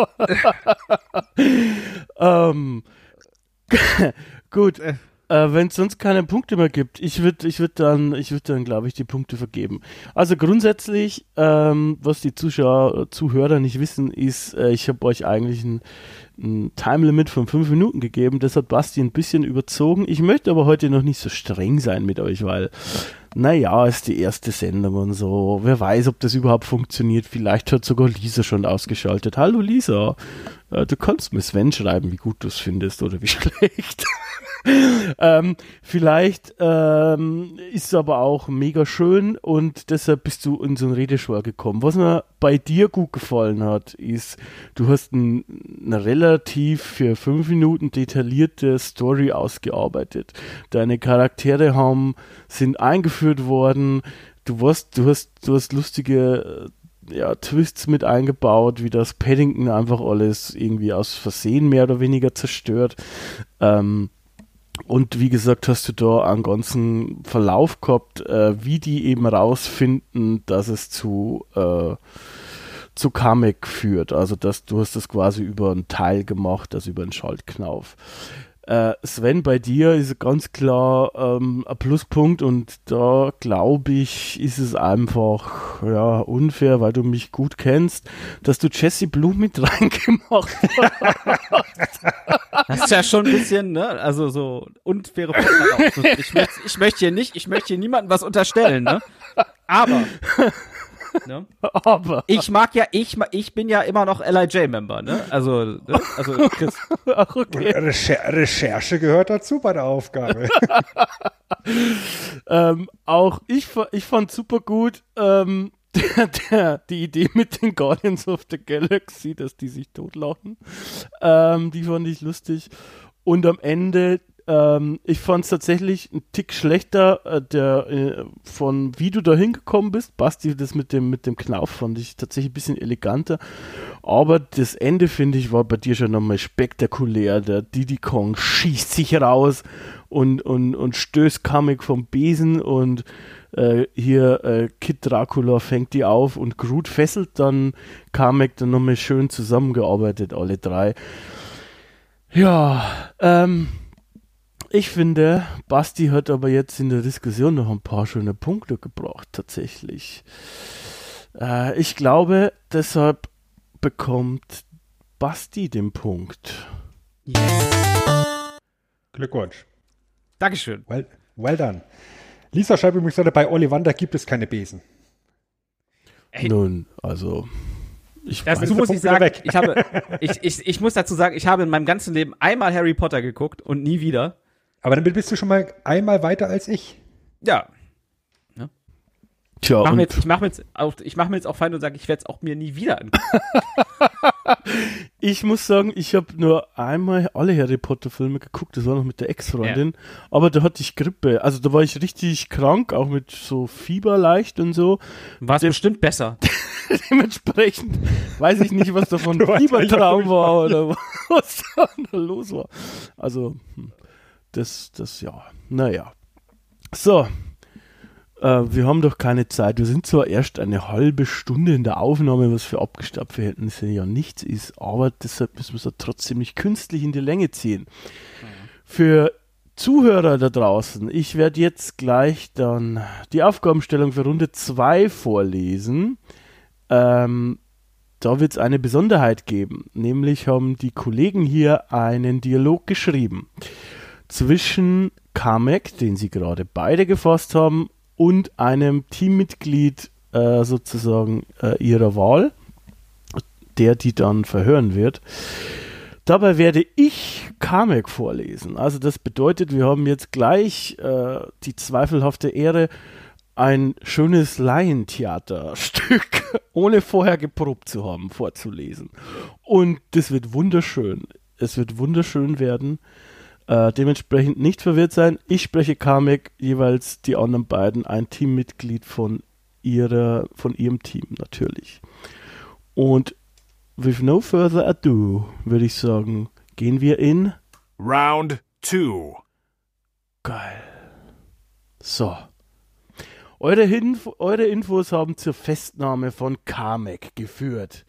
ähm, gut. Äh, Wenn es sonst keine Punkte mehr gibt, ich würde ich würd dann, würd dann glaube ich, die Punkte vergeben. Also grundsätzlich, ähm, was die Zuschauer, Zuhörer nicht wissen, ist, äh, ich habe euch eigentlich ein, ein Time Limit von fünf Minuten gegeben. Das hat Basti ein bisschen überzogen. Ich möchte aber heute noch nicht so streng sein mit euch, weil, naja, ist die erste Sendung und so. Wer weiß, ob das überhaupt funktioniert. Vielleicht hat sogar Lisa schon ausgeschaltet. Hallo Lisa, du kannst mir Sven schreiben, wie gut du es findest oder wie schlecht. ähm, vielleicht ähm, ist es aber auch mega schön und deshalb bist du in so ein Redeschwur gekommen. Was mir bei dir gut gefallen hat, ist, du hast ein, eine relativ für fünf Minuten detaillierte Story ausgearbeitet. Deine Charaktere haben, sind eingeführt worden. Du warst, du hast, du hast lustige äh, ja, Twists mit eingebaut, wie das Paddington einfach alles irgendwie aus Versehen mehr oder weniger zerstört. Ähm, und wie gesagt, hast du da einen ganzen Verlauf gehabt, äh, wie die eben rausfinden, dass es zu, äh, zu Kamek führt. Also dass du hast das quasi über einen Teil gemacht, also über einen Schaltknauf. Äh, Sven, bei dir ist ganz klar ähm, ein Pluspunkt und da glaube ich, ist es einfach ja, unfair, weil du mich gut kennst, dass du Jesse Blue mit reingemacht hast. Das ist ja schon ein bisschen, ne, also so unfaire. Ich möchte, ich möchte hier nicht, ich möchte hier niemandem was unterstellen, ne? Aber, ne? Aber Ich mag ja, ich, ich bin ja immer noch LIJ-Member, ne? Also, ne? also Chris, ach, okay. Recher Recherche gehört dazu bei der Aufgabe. Ähm, auch ich, ich fand super gut ähm, der, der, die Idee mit den Guardians of the Galaxy, dass die sich totlachen. Ähm, die fand ich lustig. Und am Ende, ähm, ich fand es tatsächlich ein Tick schlechter, äh, der äh, von wie du da hingekommen bist. Basti, das mit dem, mit dem Knauf fand ich tatsächlich ein bisschen eleganter. Aber das Ende, finde ich, war bei dir schon nochmal spektakulär. Der Diddy Kong schießt sich raus und, und, und stößt Kamek vom Besen und äh, hier äh, Kid Dracula fängt die auf und Groot fesselt dann Kamek dann nochmal schön zusammengearbeitet, alle drei. Ja, ähm, ich finde, Basti hat aber jetzt in der Diskussion noch ein paar schöne Punkte gebracht, tatsächlich. Äh, ich glaube, deshalb bekommt Basti den Punkt. Glückwunsch. Dankeschön. Well, well done. Lisa schreibt übrigens gerade, bei Ollivander gibt es keine Besen. Hey. Nun, also, ich der muss ich sagen, ich habe, ich, ich, ich muss dazu sagen, ich habe in meinem ganzen Leben einmal Harry Potter geguckt und nie wieder. Aber dann bist du schon mal einmal weiter als ich. Ja, tja, mach mir jetzt, ich mache mir jetzt, auch, ich mache mir jetzt auch fein und sage, ich werde es auch mir nie wieder angucken. ich muss sagen, ich habe nur einmal alle Harry Potter Filme geguckt, das war noch mit der Ex-Freundin, aber da hatte ich Grippe, also da war ich richtig krank, auch mit so Fieber leicht und so. War es bestimmt besser. Dementsprechend weiß ich nicht, was davon Fiebertraum war oder was da los war. Also, hm, das, das, ja, naja. So, äh, wir haben doch keine Zeit. Wir sind zwar erst eine halbe Stunde in der Aufnahme, was für Abgestappt-Verhältnisse ja nichts ist, aber deshalb müssen wir es trotzdem nicht künstlich in die Länge ziehen. Für Zuhörer da draußen, ich werde jetzt gleich dann die Aufgabenstellung für Runde 2 vorlesen. Ähm, da wird es eine Besonderheit geben. Nämlich haben die Kollegen hier einen Dialog geschrieben zwischen Kamek, den sie gerade beide gefasst haben, und einem Teammitglied äh, sozusagen äh, ihrer Wahl, der die dann verhören wird. Dabei werde ich Kamek vorlesen. Also das bedeutet, wir haben jetzt gleich äh, die zweifelhafte Ehre, ein schönes Laientheaterstück, ohne vorher geprobt zu haben, vorzulesen. Und das wird wunderschön. Es wird wunderschön werden. Äh, dementsprechend nicht verwirrt sein. Ich spreche Kamek, jeweils die anderen beiden, ein Teammitglied von ihrer, von ihrem Team natürlich. Und with no further ado, würde ich sagen, gehen wir in Round 2. Geil. So. Eure, Hinf eure Infos haben zur Festnahme von Kamek geführt.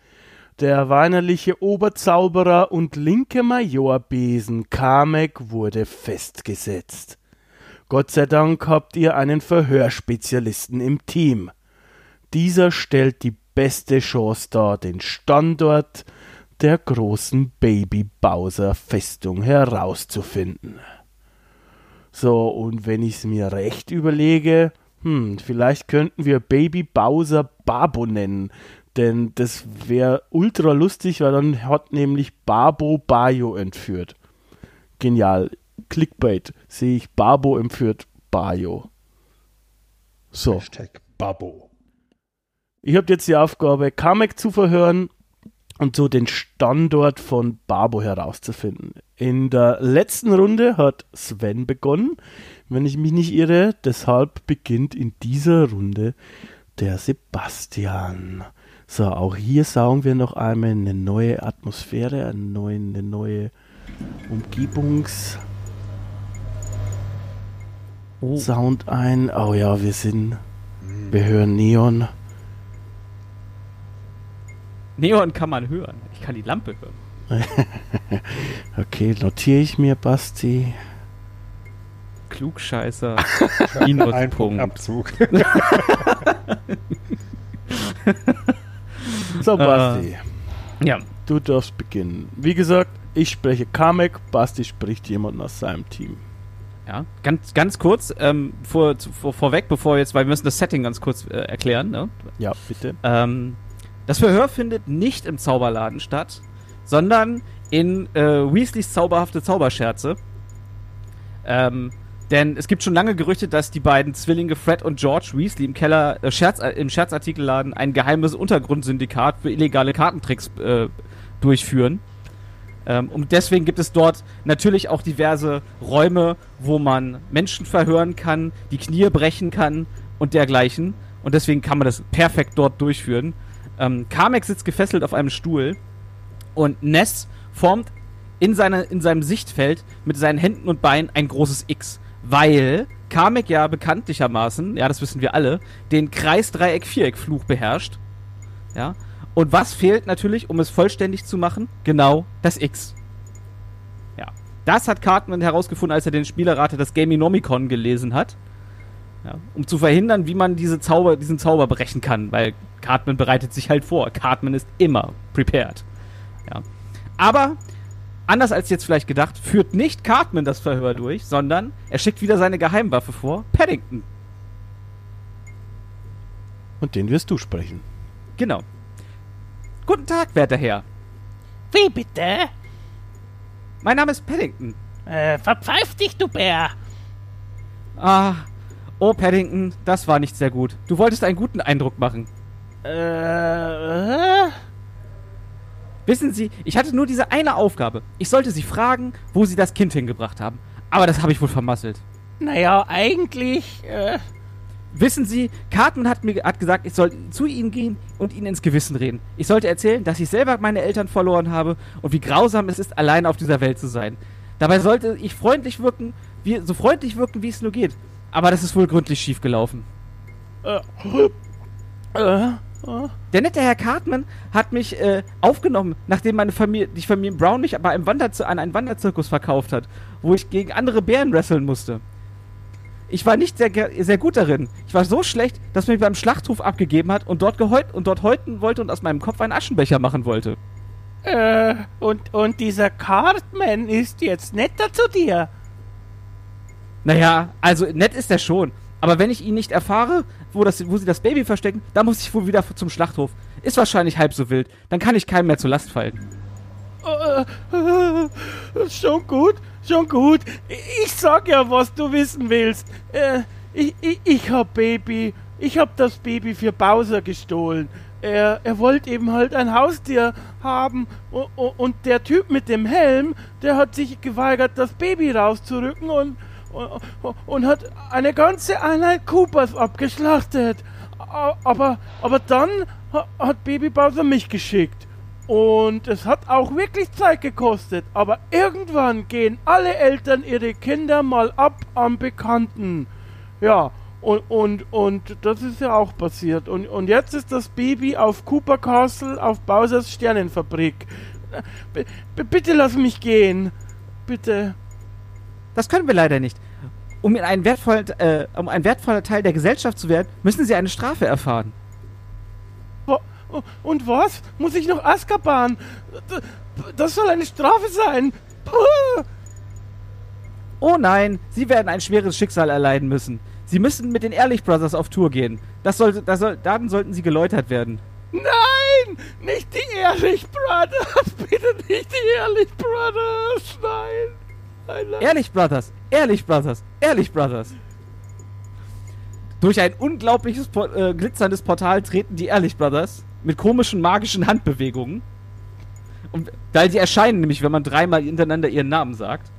Der weinerliche Oberzauberer und linke Majorbesen Kamek wurde festgesetzt. Gott sei Dank habt ihr einen Verhörspezialisten im Team. Dieser stellt die beste Chance dar, den Standort der großen Baby Bowser Festung herauszufinden. So, und wenn ich's mir recht überlege, hm, vielleicht könnten wir Baby Bowser Babo nennen, denn das wäre ultra lustig, weil dann hat nämlich Babo Bayo entführt. Genial. Clickbait. Sehe ich Babo entführt Bayo. So. Hashtag Babo. Ich habe jetzt die Aufgabe, Kamek zu verhören und so den Standort von Babo herauszufinden. In der letzten Runde hat Sven begonnen, wenn ich mich nicht irre. Deshalb beginnt in dieser Runde der Sebastian. So, auch hier saugen wir noch einmal eine neue Atmosphäre, eine neue, eine neue Umgebungs Oh. Sound ein. Oh ja, wir sind, wir hören Neon. Neon kann man hören. Ich kann die Lampe hören. Okay, notiere ich mir, Basti. Klugscheißer. Ein Minuspunkt. Punkt Abzug. So, Basti, Ja. du darfst beginnen. Wie gesagt, ich spreche Kamek, Basti spricht jemanden aus seinem Team. Ja, ganz, ganz kurz, ähm, vor, vor, vorweg, bevor jetzt, weil wir müssen das Setting ganz kurz äh, erklären, ne? Ja, bitte. Ähm, das Verhör findet nicht im Zauberladen statt, sondern in äh, Weasleys zauberhafte Zauberscherze. Ähm, denn es gibt schon lange Gerüchte, dass die beiden Zwillinge Fred und George Weasley im Keller, äh, Scherz, äh, im Scherzartikelladen ein geheimes Untergrundsyndikat für illegale Kartentricks äh, durchführen. Ähm, und deswegen gibt es dort natürlich auch diverse Räume, wo man Menschen verhören kann, die Knie brechen kann und dergleichen. Und deswegen kann man das perfekt dort durchführen. Ähm, Kamek sitzt gefesselt auf einem Stuhl und Ness formt in, seine, in seinem Sichtfeld mit seinen Händen und Beinen ein großes X. Weil Kamek ja bekanntlichermaßen, ja, das wissen wir alle, den Kreis-Dreieck-Viereck-Fluch beherrscht. Ja. Und was fehlt natürlich, um es vollständig zu machen? Genau das X. Ja. Das hat Cartman herausgefunden, als er den Spielerrate das Gaminomicon gelesen hat. Ja, um zu verhindern, wie man diese Zauber, diesen Zauber brechen kann, weil Cartman bereitet sich halt vor. Cartman ist immer prepared. Ja. Aber anders als jetzt vielleicht gedacht, führt nicht Cartman das Verhör durch, sondern er schickt wieder seine Geheimwaffe vor, Paddington. Und den wirst du sprechen. Genau. Guten Tag, werter Herr. Wie bitte? Mein Name ist Paddington. Äh, verpfeif dich, du Bär. Ah, oh Paddington, das war nicht sehr gut. Du wolltest einen guten Eindruck machen. Äh, äh? Wissen Sie, ich hatte nur diese eine Aufgabe. Ich sollte Sie fragen, wo Sie das Kind hingebracht haben. Aber das habe ich wohl vermasselt. Naja, eigentlich, äh, Wissen Sie, Cartman hat mir hat gesagt, ich soll zu Ihnen gehen und Ihnen ins Gewissen reden. Ich sollte erzählen, dass ich selber meine Eltern verloren habe und wie grausam es ist, allein auf dieser Welt zu sein. Dabei sollte ich freundlich wirken, wie, so freundlich wirken, wie es nur geht. Aber das ist wohl gründlich schief gelaufen. Äh, Der nette Herr Cartman hat mich äh, aufgenommen, nachdem meine Familie, die Familie Brown mich aber einem Wanderz an einen Wanderzirkus verkauft hat, wo ich gegen andere Bären wresteln musste. Ich war nicht sehr, sehr gut darin. Ich war so schlecht, dass man mich beim Schlachthof abgegeben hat und dort, geheut und dort häuten wollte und aus meinem Kopf einen Aschenbecher machen wollte. Äh, und, und dieser Cartman ist jetzt netter zu dir. Naja, also nett ist er schon. Aber wenn ich ihn nicht erfahre, wo, das, wo sie das Baby verstecken, dann muss ich wohl wieder zum Schlachthof. Ist wahrscheinlich halb so wild. Dann kann ich keinem mehr zur Last fallen. Äh, schon gut, schon gut. Ich sag ja, was du wissen willst. Äh, ich, ich, ich hab Baby. Ich hab das Baby für Bowser gestohlen. Er, er wollte eben halt ein Haustier haben und, und der Typ mit dem Helm, der hat sich geweigert, das Baby rauszurücken und, und, und hat eine ganze Einheit Coopers abgeschlachtet. Aber, aber dann ha- hat Baby Bowser mich geschickt. Und es hat auch wirklich Zeit gekostet. Aber irgendwann gehen alle Eltern ihre Kinder mal ab am Bekannten. Ja, und, und, und das ist ja auch passiert. Und, und jetzt ist das Baby auf Cooper Castle auf Bowsers Sternenfabrik. B b- bitte lass mich gehen. Bitte. Das können wir leider nicht. Um, in einen wertvollen, äh, um ein wertvoller Teil der Gesellschaft zu werden, müssen sie eine Strafe erfahren. Und was? Muss ich noch Azkaban? Das soll eine Strafe sein. Oh nein, sie werden ein schweres Schicksal erleiden müssen. Sie müssen mit den Ehrlich Brothers auf Tour gehen. Das sollte, das soll, dann sollten sie geläutert werden. Nein! Nicht die Ehrlich Brothers! Bitte nicht die Ehrlich Brothers! Nein! Ehrlich Brothers, Ehrlich Brothers, Ehrlich Brothers. Durch ein unglaubliches Por äh, glitzerndes Portal treten die Ehrlich Brothers mit komischen magischen Handbewegungen. Und, weil sie erscheinen nämlich, wenn man dreimal hintereinander ihren Namen sagt.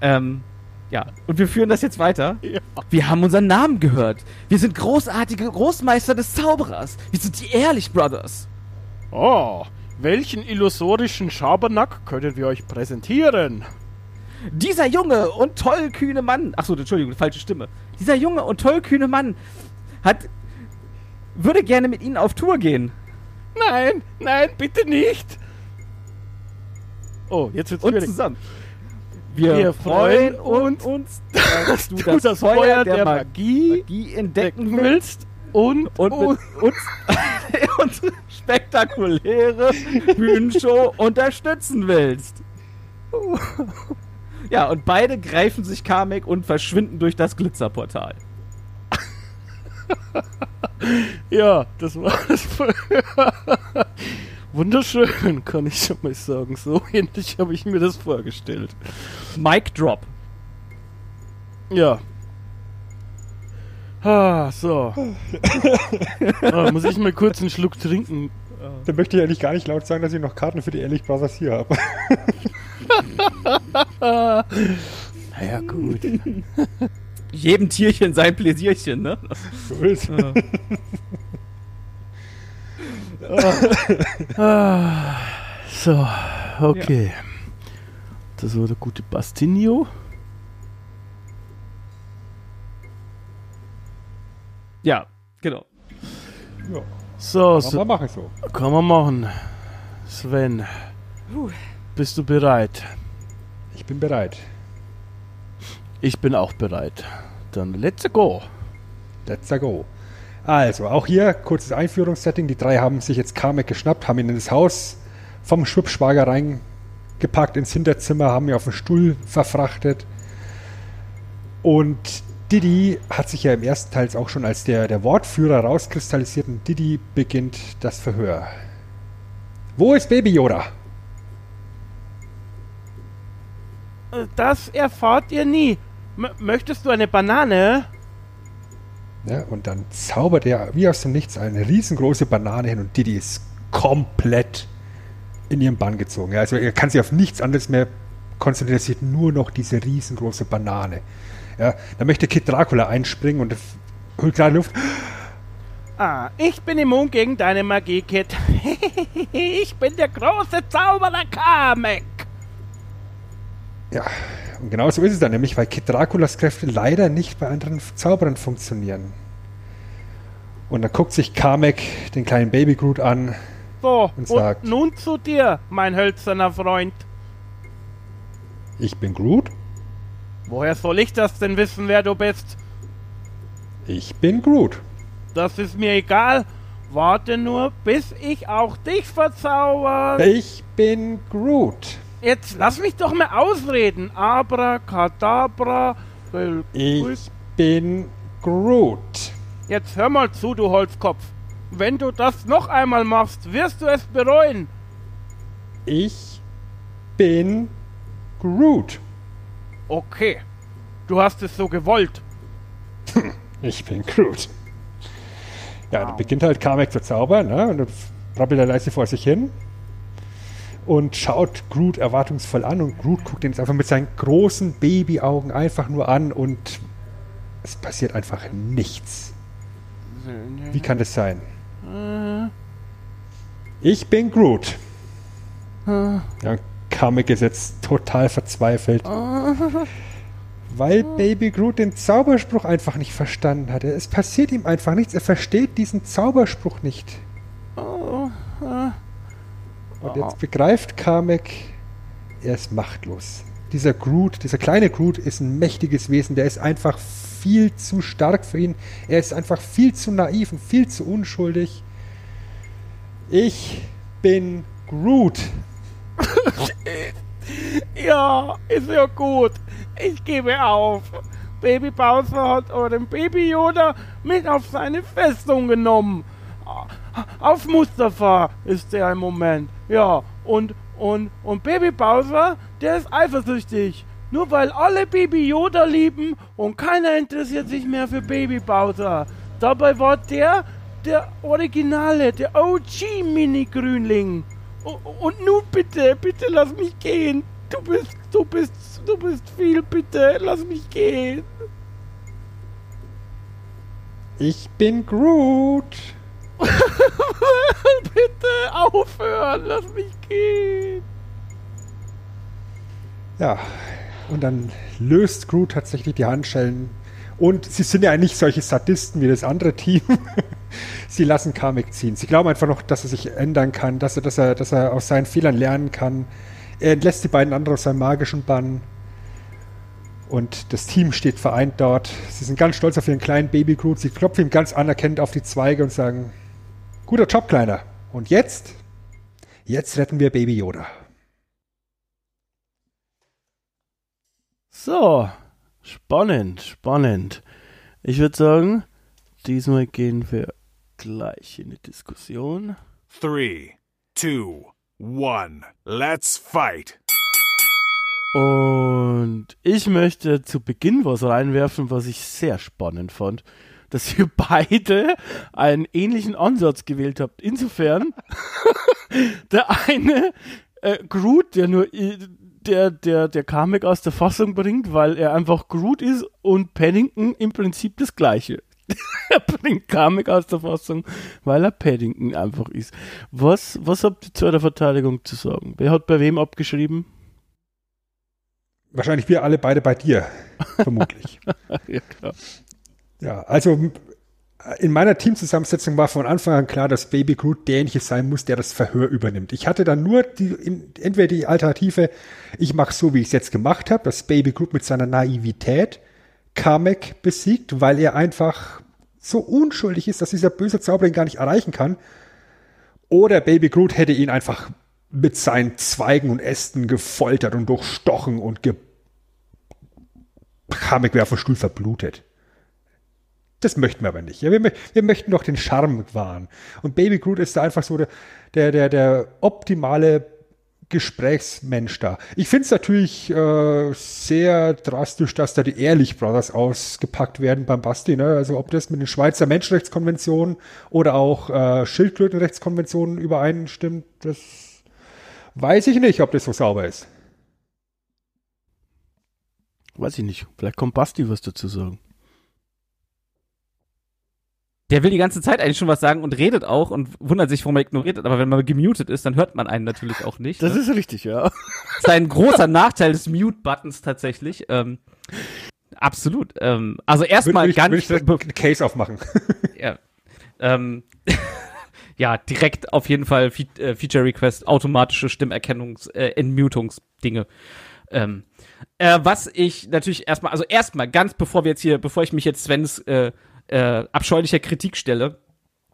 Ähm, ja. Und wir führen das jetzt weiter. Ja. Wir haben unseren Namen gehört. Wir sind großartige Großmeister des Zauberers. Wir sind die Ehrlich Brothers. Oh, welchen illusorischen Schabernack können wir euch präsentieren? Dieser junge und tollkühne Mann. Achso, Entschuldigung, falsche Stimme. Dieser junge und tollkühne Mann hat. würde gerne mit Ihnen auf Tour gehen. Nein, nein, bitte nicht! Oh, jetzt wird's Und schwierig. zusammen. Wir, Wir freuen uns, uns dass du Du das, Feuer der, Magie Magie entdecken willst und, und und spektakuläre Bühnenshow unterstützen willst. Ja, und beide greifen sich Kamek und verschwinden durch das Glitzerportal. ja, das war das. Wunderschön, kann ich schon mal sagen. So ähnlich habe ich mir das vorgestellt. Mic Drop. Ja. Ah, so. ah, muss ich mal kurz einen Schluck trinken? Dann möchte ich eigentlich gar nicht laut sagen, dass ich noch Karten für die Ehrlich Brothers hier habe. Naja, gut. Jedem Tierchen sein Pläsierchen, ne? So ist. So, okay. Das war der gute Bastinio. Ja, genau. Ja, So, aber so mache ich so. kann man machen. Sven, bist du bereit? Ich bin bereit. Ich bin auch bereit. Dann let's go. Let's go. Also, auch hier kurzes Einführungssetting. Die drei haben sich jetzt Kamek geschnappt, haben ihn in das Haus vom Schwibschwager reingepackt ins Hinterzimmer, haben ihn auf den Stuhl verfrachtet. Und Didi hat sich ja im ersten Teil auch schon als der, der Wortführer rauskristallisiert und Didi beginnt das Verhör. Wo ist Baby Yoda? Das erfahrt ihr nie. M möchtest du eine Banane? Ja, und dann zaubert er wie aus dem Nichts eine riesengroße Banane hin und Didi ist komplett in ihren Bann gezogen. Ja, also er kann sich auf nichts anderes mehr konzentrieren, er sieht nur noch diese riesengroße Banane. Ja, da möchte Kid Dracula einspringen und holt gerade Luft. Ah, ich bin immun gegen deine Magie, Kid. ich bin der große Zauberer Kamek. Ja, und genau so ist es dann nämlich, weil Kid Draculas Kräfte leider nicht bei anderen Zauberern funktionieren. Und dann guckt sich Kamek den kleinen Baby Groot an. So, Und und, sagt- nun zu dir, mein hölzerner Freund. Ich bin Groot? Woher soll ich das denn wissen, wer du bist? Ich bin Groot. Das ist mir egal. Warte nur, bis ich auch dich verzauber. Ich bin Groot. Jetzt lass mich doch mal ausreden. Abracadabra. Ich bin Groot. Jetzt hör mal zu, du Holzkopf. Wenn du das noch einmal machst, wirst du es bereuen. Ich bin Groot. Okay. Du hast es so gewollt. Ich bin Groot. Ja, dann beginnt halt Kamek zu zaubern, ne? Und dann brabbelt er leise vor sich hin und schaut Groot erwartungsvoll an und Groot guckt ihn jetzt einfach mit seinen großen Babyaugen einfach nur an und es passiert einfach nichts. Wie kann das sein? Ich bin Groot. Ja, Kamek ist jetzt total verzweifelt. Weil Baby Groot den Zauberspruch einfach nicht verstanden hatte. Es passiert ihm einfach nichts. Er versteht diesen Zauberspruch nicht. Und jetzt begreift Kamek, er ist machtlos. Dieser Groot, dieser kleine Groot ist ein mächtiges Wesen. Der ist einfach viel zu stark für ihn. Er ist einfach viel zu naiv und viel zu unschuldig. Ich bin Groot. Ja, ist ja gut. Ich gebe auf. Baby Bowser hat euren Baby Yoda mit auf seine Festung genommen. Auf Mustafa ist der im Moment. Ja, und, und, und Baby Bowser, der ist eifersüchtig. Nur weil alle Baby Yoda lieben und keiner interessiert sich mehr für Baby Bowser. Dabei war der der Originale, der OG Mini-Grünling. Und nun bitte, bitte lass mich gehen. Du bist, du bist, du bist viel, bitte, lass mich gehen. Ich bin Groot. bitte aufhören, lass mich gehen. Ja, und dann löst Groot tatsächlich die Handschellen. Und sie sind ja nicht solche Sadisten wie das andere Team. sie lassen Kamek ziehen. Sie glauben einfach noch, dass er sich ändern kann, dass er, dass er, dass er aus seinen Fehlern lernen kann. Er entlässt die beiden anderen aus seinem magischen Bann. Und das Team steht vereint dort. Sie sind ganz stolz auf ihren kleinen Baby Groot. Sie klopfen ihm ganz anerkennend auf die Zweige und sagen, guter Job, Kleiner. Und jetzt, jetzt retten wir Baby Yoda. So, spannend, spannend. Ich würde sagen, diesmal gehen wir gleich in die Diskussion. Three, two, one. Let's fight. Und ich möchte zu Beginn was reinwerfen, was ich sehr spannend fand, dass ihr beide einen ähnlichen Ansatz gewählt habt. Insofern, der eine äh, Groot, der nur der, der, der Kamek aus der Fassung bringt, weil er einfach Groot ist und Paddington im Prinzip das gleiche. Er bringt Kamek aus der Fassung, weil er Paddington einfach ist. Was, was habt ihr zu der Verteidigung zu sagen? Wer hat bei wem abgeschrieben? Wahrscheinlich wir alle beide bei dir, vermutlich. ja, klar. Ja, also in meiner Teamzusammensetzung war von Anfang an klar, dass Baby Groot derjenige sein muss, der das Verhör übernimmt. Ich hatte dann nur die, in, entweder die Alternative, ich mache so, wie ich es jetzt gemacht habe, dass Baby Groot mit seiner Naivität Kamek besiegt, weil er einfach so unschuldig ist, dass dieser böse Zauberer ihn gar nicht erreichen kann. Oder Baby Groot hätte ihn einfach mit seinen Zweigen und Ästen gefoltert und durchstochen und ge Kamek wäre auf dem Stuhl verblutet. Das möchten wir aber nicht. Ja, wir, wir, möchten doch den Charme wahren. Und Baby Groot ist da einfach so der, der, der, der optimale Gesprächsmensch da. Ich finde es natürlich äh, sehr drastisch, dass da die Ehrlich Brothers ausgepackt werden beim Basti. Ne? Also ob das mit den Schweizer Menschenrechtskonventionen oder auch äh, Schildkrötenrechtskonventionen übereinstimmt, das weiß ich nicht, ob das so sauber ist. Weiß ich nicht. Vielleicht kommt Basti was dazu sagen. Der will die ganze Zeit eigentlich schon was sagen und redet auch und wundert sich, warum er ignoriert hat. Aber wenn man gemutet ist, dann hört man einen natürlich auch nicht. Das ne? ist richtig, ja. Das ist ein großer Nachteil des Mute-Buttons tatsächlich. Ähm, absolut. Ähm, also erstmal ganz. Will ich einen Case aufmachen. ja. Ähm, ja, direkt auf jeden Fall Fe äh, Feature Request, automatische Stimmerkennungs-, äh, Entmutungsdinge. Ähm, äh, was ich natürlich erstmal, also erstmal, ganz bevor wir jetzt hier, bevor ich mich jetzt Svens äh, äh, abscheulicher Kritik stelle,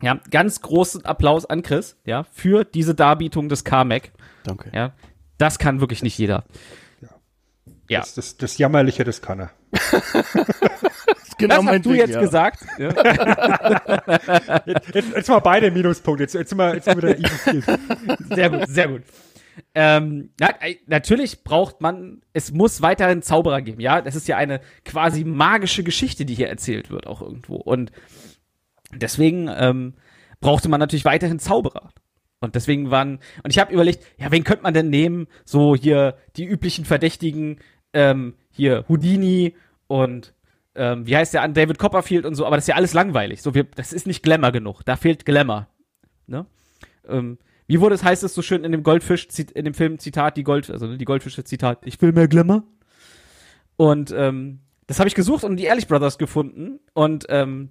ja, ganz großen Applaus an Chris, ja, für diese Darbietung des Carmack. Danke. Ja, das kann wirklich nicht jeder. Ja. Das, das, das Jammerliche, das kann er. genau das hast du Ding, jetzt ja. gesagt. Ja. Jetzt, jetzt mal beide Minuspunkte. Jetzt, jetzt sind wir, jetzt sind wir wieder. Sehr gut, sehr gut. Ähm, na, natürlich braucht man, es muss weiterhin Zauberer geben, ja. Das ist ja eine quasi magische Geschichte, die hier erzählt wird, auch irgendwo. Und deswegen ähm, brauchte man natürlich weiterhin Zauberer. Und deswegen waren, und ich habe überlegt, ja, wen könnte man denn nehmen? So hier die üblichen Verdächtigen, ähm, hier Houdini und ähm, wie heißt der an David Copperfield und so, aber das ist ja alles langweilig. So, wir, das ist nicht Glamour genug. Da fehlt Glamour. Ne? Ähm, wie wurde es, heißt es so schön in dem Goldfisch, in dem Film Zitat, die Gold, also ne, die Goldfische Zitat, ich will mehr Glamour. Und ähm, das habe ich gesucht und die Ehrlich Brothers gefunden. Und ähm,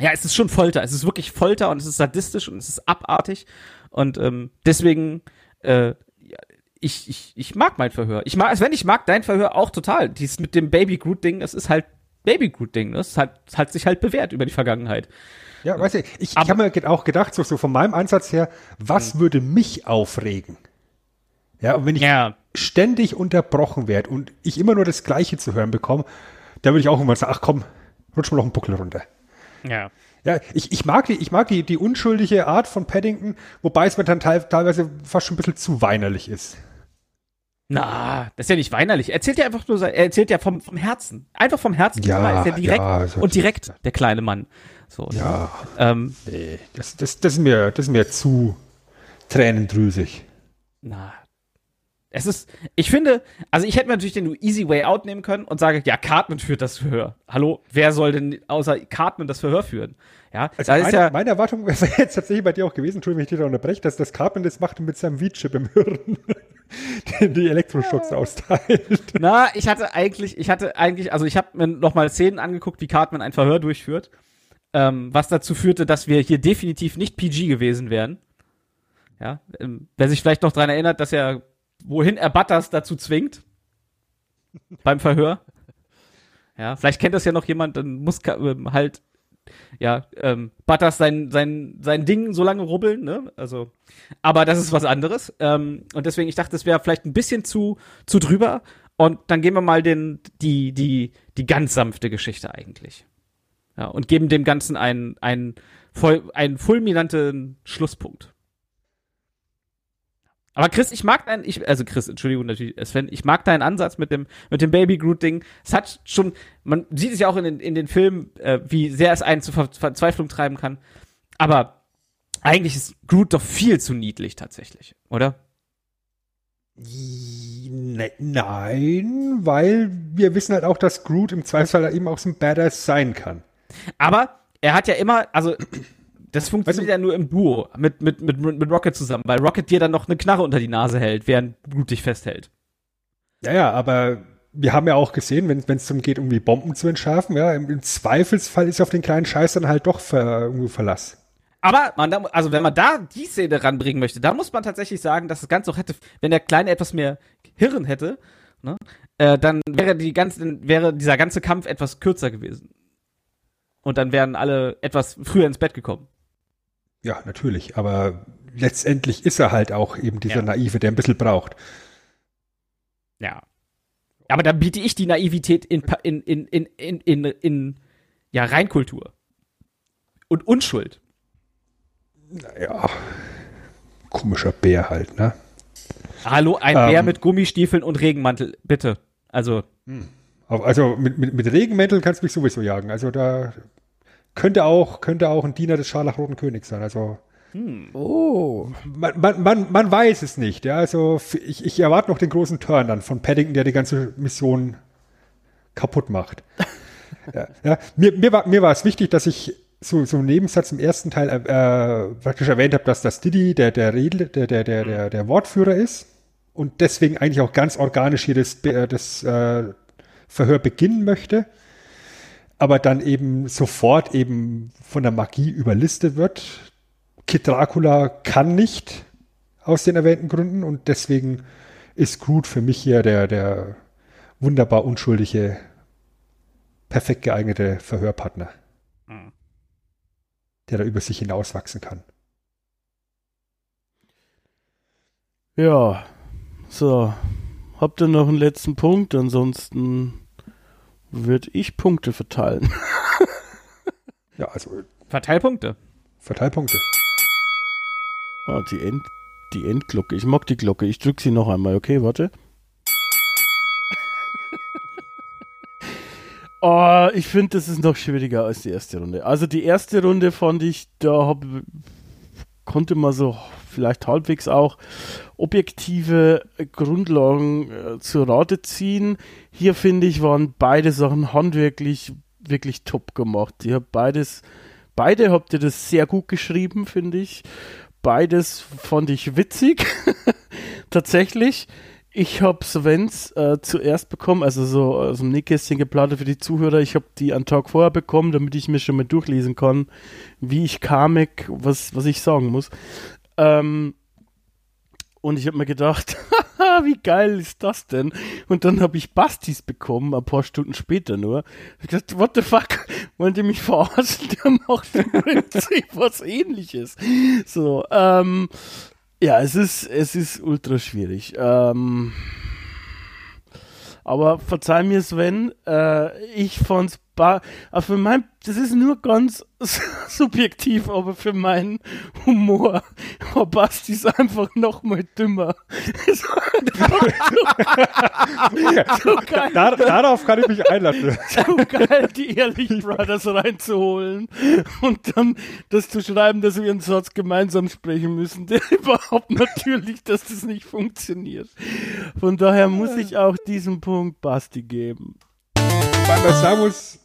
ja, es ist schon Folter. Es ist wirklich Folter und es ist sadistisch und es ist abartig. Und ähm, deswegen, äh, ich, ich, ich mag mein Verhör. Ich mag, Sven, ich mag dein Verhör auch total. Dies mit dem Baby Groot-Ding, das ist halt Baby Groot-Ding. Ne? Das hat, das hat sich halt bewährt über die Vergangenheit. Ja, weißt du, ich, ich habe mir auch gedacht, so, so von meinem Ansatz her, was würde mich aufregen? Ja, und wenn ich Ja. ständig unterbrochen werde und ich immer nur das Gleiche zu hören bekomme, dann würde ich auch irgendwann sagen, ach komm, rutsch mal noch einen Buckel runter. Ja. Ja, ich, ich mag, die, ich mag die, die unschuldige Art von Paddington, wobei es mir dann teil, teilweise fast schon ein bisschen zu weinerlich ist. Na, das ist ja nicht weinerlich. Er erzählt ja einfach nur, er erzählt ja vom, vom Herzen. Einfach vom Herzen. Ja, ist ja direkt ja, und direkt der kleine Mann. So, ne? Ja, Ähm, nee, das, das, das, ist mir, das ist mir zu tränendrüsig. na. Es ist, ich finde, also ich hätte mir natürlich den Easy Way Out nehmen können und sage, ja, Cartman führt das Verhör. Hallo, wer soll denn außer Cartman das Verhör führen? Ja, Also meine, ja, meine Erwartung wäre jetzt tatsächlich bei dir auch gewesen, Entschuldigung, wenn ich dich da unterbreche, dass das Carpenter das macht und mit seinem Weed-Chip im Hirn die, die Elektroschocks austeilt. na, ich hatte eigentlich, ich hatte eigentlich, also ich habe mir nochmal Szenen angeguckt, wie Cartman ein Verhör durchführt, ähm, was dazu führte, dass wir hier definitiv nicht PG gewesen wären. Ja, ähm, wer sich vielleicht noch dran erinnert, dass er, wohin er Butters dazu zwingt, beim Verhör. Ja, vielleicht kennt das ja noch jemand, dann muss ähm, halt, ja, ähm, Butters sein, sein, sein Ding so lange rubbeln, ne? Also, aber das ist was anderes. Ähm, und deswegen, ich dachte, es wäre vielleicht ein bisschen zu, zu drüber. Und dann gehen wir mal den, die, die, die ganz sanfte Geschichte eigentlich. Ja, und geben dem Ganzen einen, einen, einen fulminanten Schlusspunkt. Aber Chris, ich mag deinen, ich, also Chris, Entschuldigung, natürlich, äh, Sven, ich mag deinen Ansatz mit dem, mit dem Baby Groot-Ding. Es hat schon, man sieht es ja auch in den, in den Filmen, äh, wie sehr es einen zur Ver Verzweiflung treiben kann. Aber eigentlich ist Groot doch viel zu niedlich tatsächlich, oder? Ne, nein, weil wir wissen halt auch, dass Groot im Zweifelsfall eben auch so ein Badass sein kann. Aber er hat ja immer, also das funktioniert ja nur im Duo mit, mit, mit, mit Rocket zusammen, weil Rocket dir dann noch eine Knarre unter die Nase hält, während Groot dich festhält. Ja, ja, aber wir haben ja auch gesehen, wenn es darum geht, irgendwie Bomben zu entschärfen, ja, im, im Zweifelsfall ist auf den kleinen Scheiß dann halt doch ver, irgendwo Verlass. Aber man, also wenn man da die Szene ranbringen möchte, dann muss man tatsächlich sagen, dass das Ganze auch hätte, wenn der Kleine etwas mehr Hirn hätte, ne, äh, dann wäre die ganze, wäre dieser ganze Kampf etwas kürzer gewesen. Und dann wären alle etwas früher ins Bett gekommen. Ja, natürlich, aber letztendlich ist er halt auch eben dieser Ja. Naive, der ein bisschen braucht. Ja. Aber dann biete ich die Naivität in, in, in, in, in, in, in ja, Reinkultur. Und Unschuld. Naja, komischer Bär halt, ne? Hallo, ein Ähm. Bär mit Gummistiefeln und Regenmantel, bitte. Also, Auf- Also mit, mit, mit Regenmänteln kannst du mich sowieso jagen. Also da könnte auch, könnte auch ein Diener des scharlachroten Königs sein. Also Oh. man, man, man, man weiß es nicht. Ja, also ich, ich erwarte noch den großen Turn dann von Paddington, der die ganze Mission kaputt macht. ja, ja. Mir, mir, war, mir war es wichtig, dass ich so, so einen Nebensatz im ersten Teil äh, praktisch erwähnt habe, dass das Diddy der, der, Redel, der, der, der, der, der Wortführer ist und deswegen eigentlich auch ganz organisch hier das, äh, das äh, Verhör beginnen möchte, aber dann eben sofort eben von der Magie überlistet wird. Kid Dracula kann nicht aus den erwähnten Gründen und deswegen ist Groot für mich hier der, der wunderbar unschuldige, perfekt geeignete Verhörpartner. Mhm. Der da über sich hinauswachsen kann. Ja, so. Habt ihr noch einen letzten Punkt? Ansonsten würde ich Punkte verteilen. ja, also. Verteilpunkte. Verteilpunkte. Ah, die, End, die Endglocke. Ich mag die Glocke. Ich drücke sie noch einmal. Okay, warte. oh, ich finde, das ist noch schwieriger als die erste Runde. Also die erste Runde fand ich, da hab, konnte man so vielleicht halbwegs auch objektive Grundlagen äh, zur Rate ziehen. Hier finde ich, waren beide Sachen handwerklich wirklich top gemacht. Ihr habt beides, beide habt ihr das sehr gut geschrieben, finde ich. Beides fand ich witzig. Tatsächlich. Ich habe Svens äh, zuerst bekommen, also so aus dem Nähkästchen geplaudert für die Zuhörer. Ich habe die einen Tag vorher bekommen, damit ich mir schon mal durchlesen kann, wie ich Kamek, was, was ich sagen muss. Ähm, und ich habe mir gedacht, wie geil ist das denn? Und dann habe ich Bastis bekommen, ein paar Stunden später nur. Ich gesagt, what the fuck? Wollt ihr mich verarschen? Der macht im Prinzip was ähnliches. So, ähm, ja, es ist, es ist ultra schwierig. Ähm, aber verzeih mir, Sven, äh, ich fand's aber für mein, das ist nur ganz subjektiv, aber für meinen Humor war Basti ist einfach noch mal dümmer. so geil. Dar darauf kann ich mich einlassen. So geil, die Ehrlich Brothers reinzuholen und dann das zu schreiben, dass wir einen Satz gemeinsam sprechen müssen, der überhaupt natürlich, dass das nicht funktioniert. Von daher muss ich auch diesen Punkt Basti geben. Man sagen muss,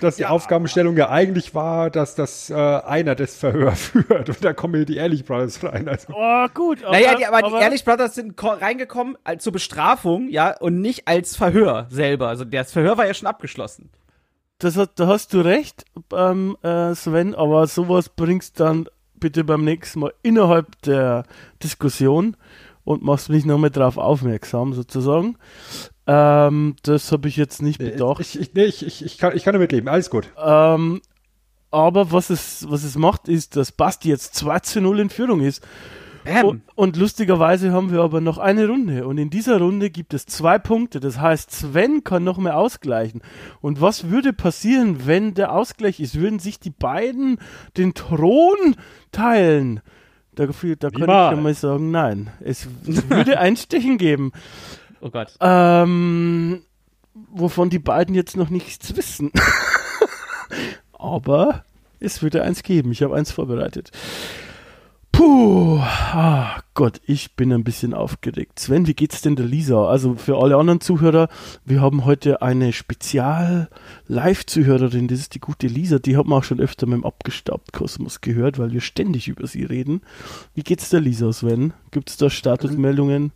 dass die ja. Aufgabenstellung ja eigentlich war, dass das äh, einer das Verhör führt. Und da kommen die Ehrlich Brothers rein. Also. Oh, gut. Aber, naja, die, aber, aber, die Ehrlich Brothers sind reingekommen als, zur Bestrafung, ja, und nicht als Verhör selber. Also das Verhör war ja schon abgeschlossen. Das hat, da hast du recht, ähm, äh, Sven, aber sowas bringst dann bitte beim nächsten Mal innerhalb der Diskussion und machst mich nochmal drauf aufmerksam, sozusagen. Ähm, das habe ich jetzt nicht bedacht. Ich, ich, nee, ich, ich, ich, kann, ich kann damit leben, alles gut. Ähm, aber was es, was es macht, ist, dass Basti jetzt 2 zu 0 in Führung ist. Und, und, lustigerweise haben wir aber noch eine Runde. Und in dieser Runde gibt es zwei Punkte. Das heißt, Sven kann noch mehr ausgleichen. Und was würde passieren, wenn der Ausgleich ist? Würden sich die beiden den Thron teilen? Dafür, da kann ich ja mal sagen, nein. Es würde ein Stechen geben. Oh Gott. Ähm, wovon die beiden jetzt noch nichts wissen. Aber es würde eins geben. Ich habe eins vorbereitet. Puh, ah Gott, ich bin ein bisschen aufgeregt. Sven, wie geht's denn der Lisa? Also für alle anderen Zuhörer, wir haben heute eine Spezial-Live-Zuhörerin, das ist die gute Lisa, die haben wir auch schon öfter mit dem abgestaubt Kosmos gehört, weil wir ständig über sie reden. Wie geht's der Lisa, Sven? Gibt's da Statusmeldungen?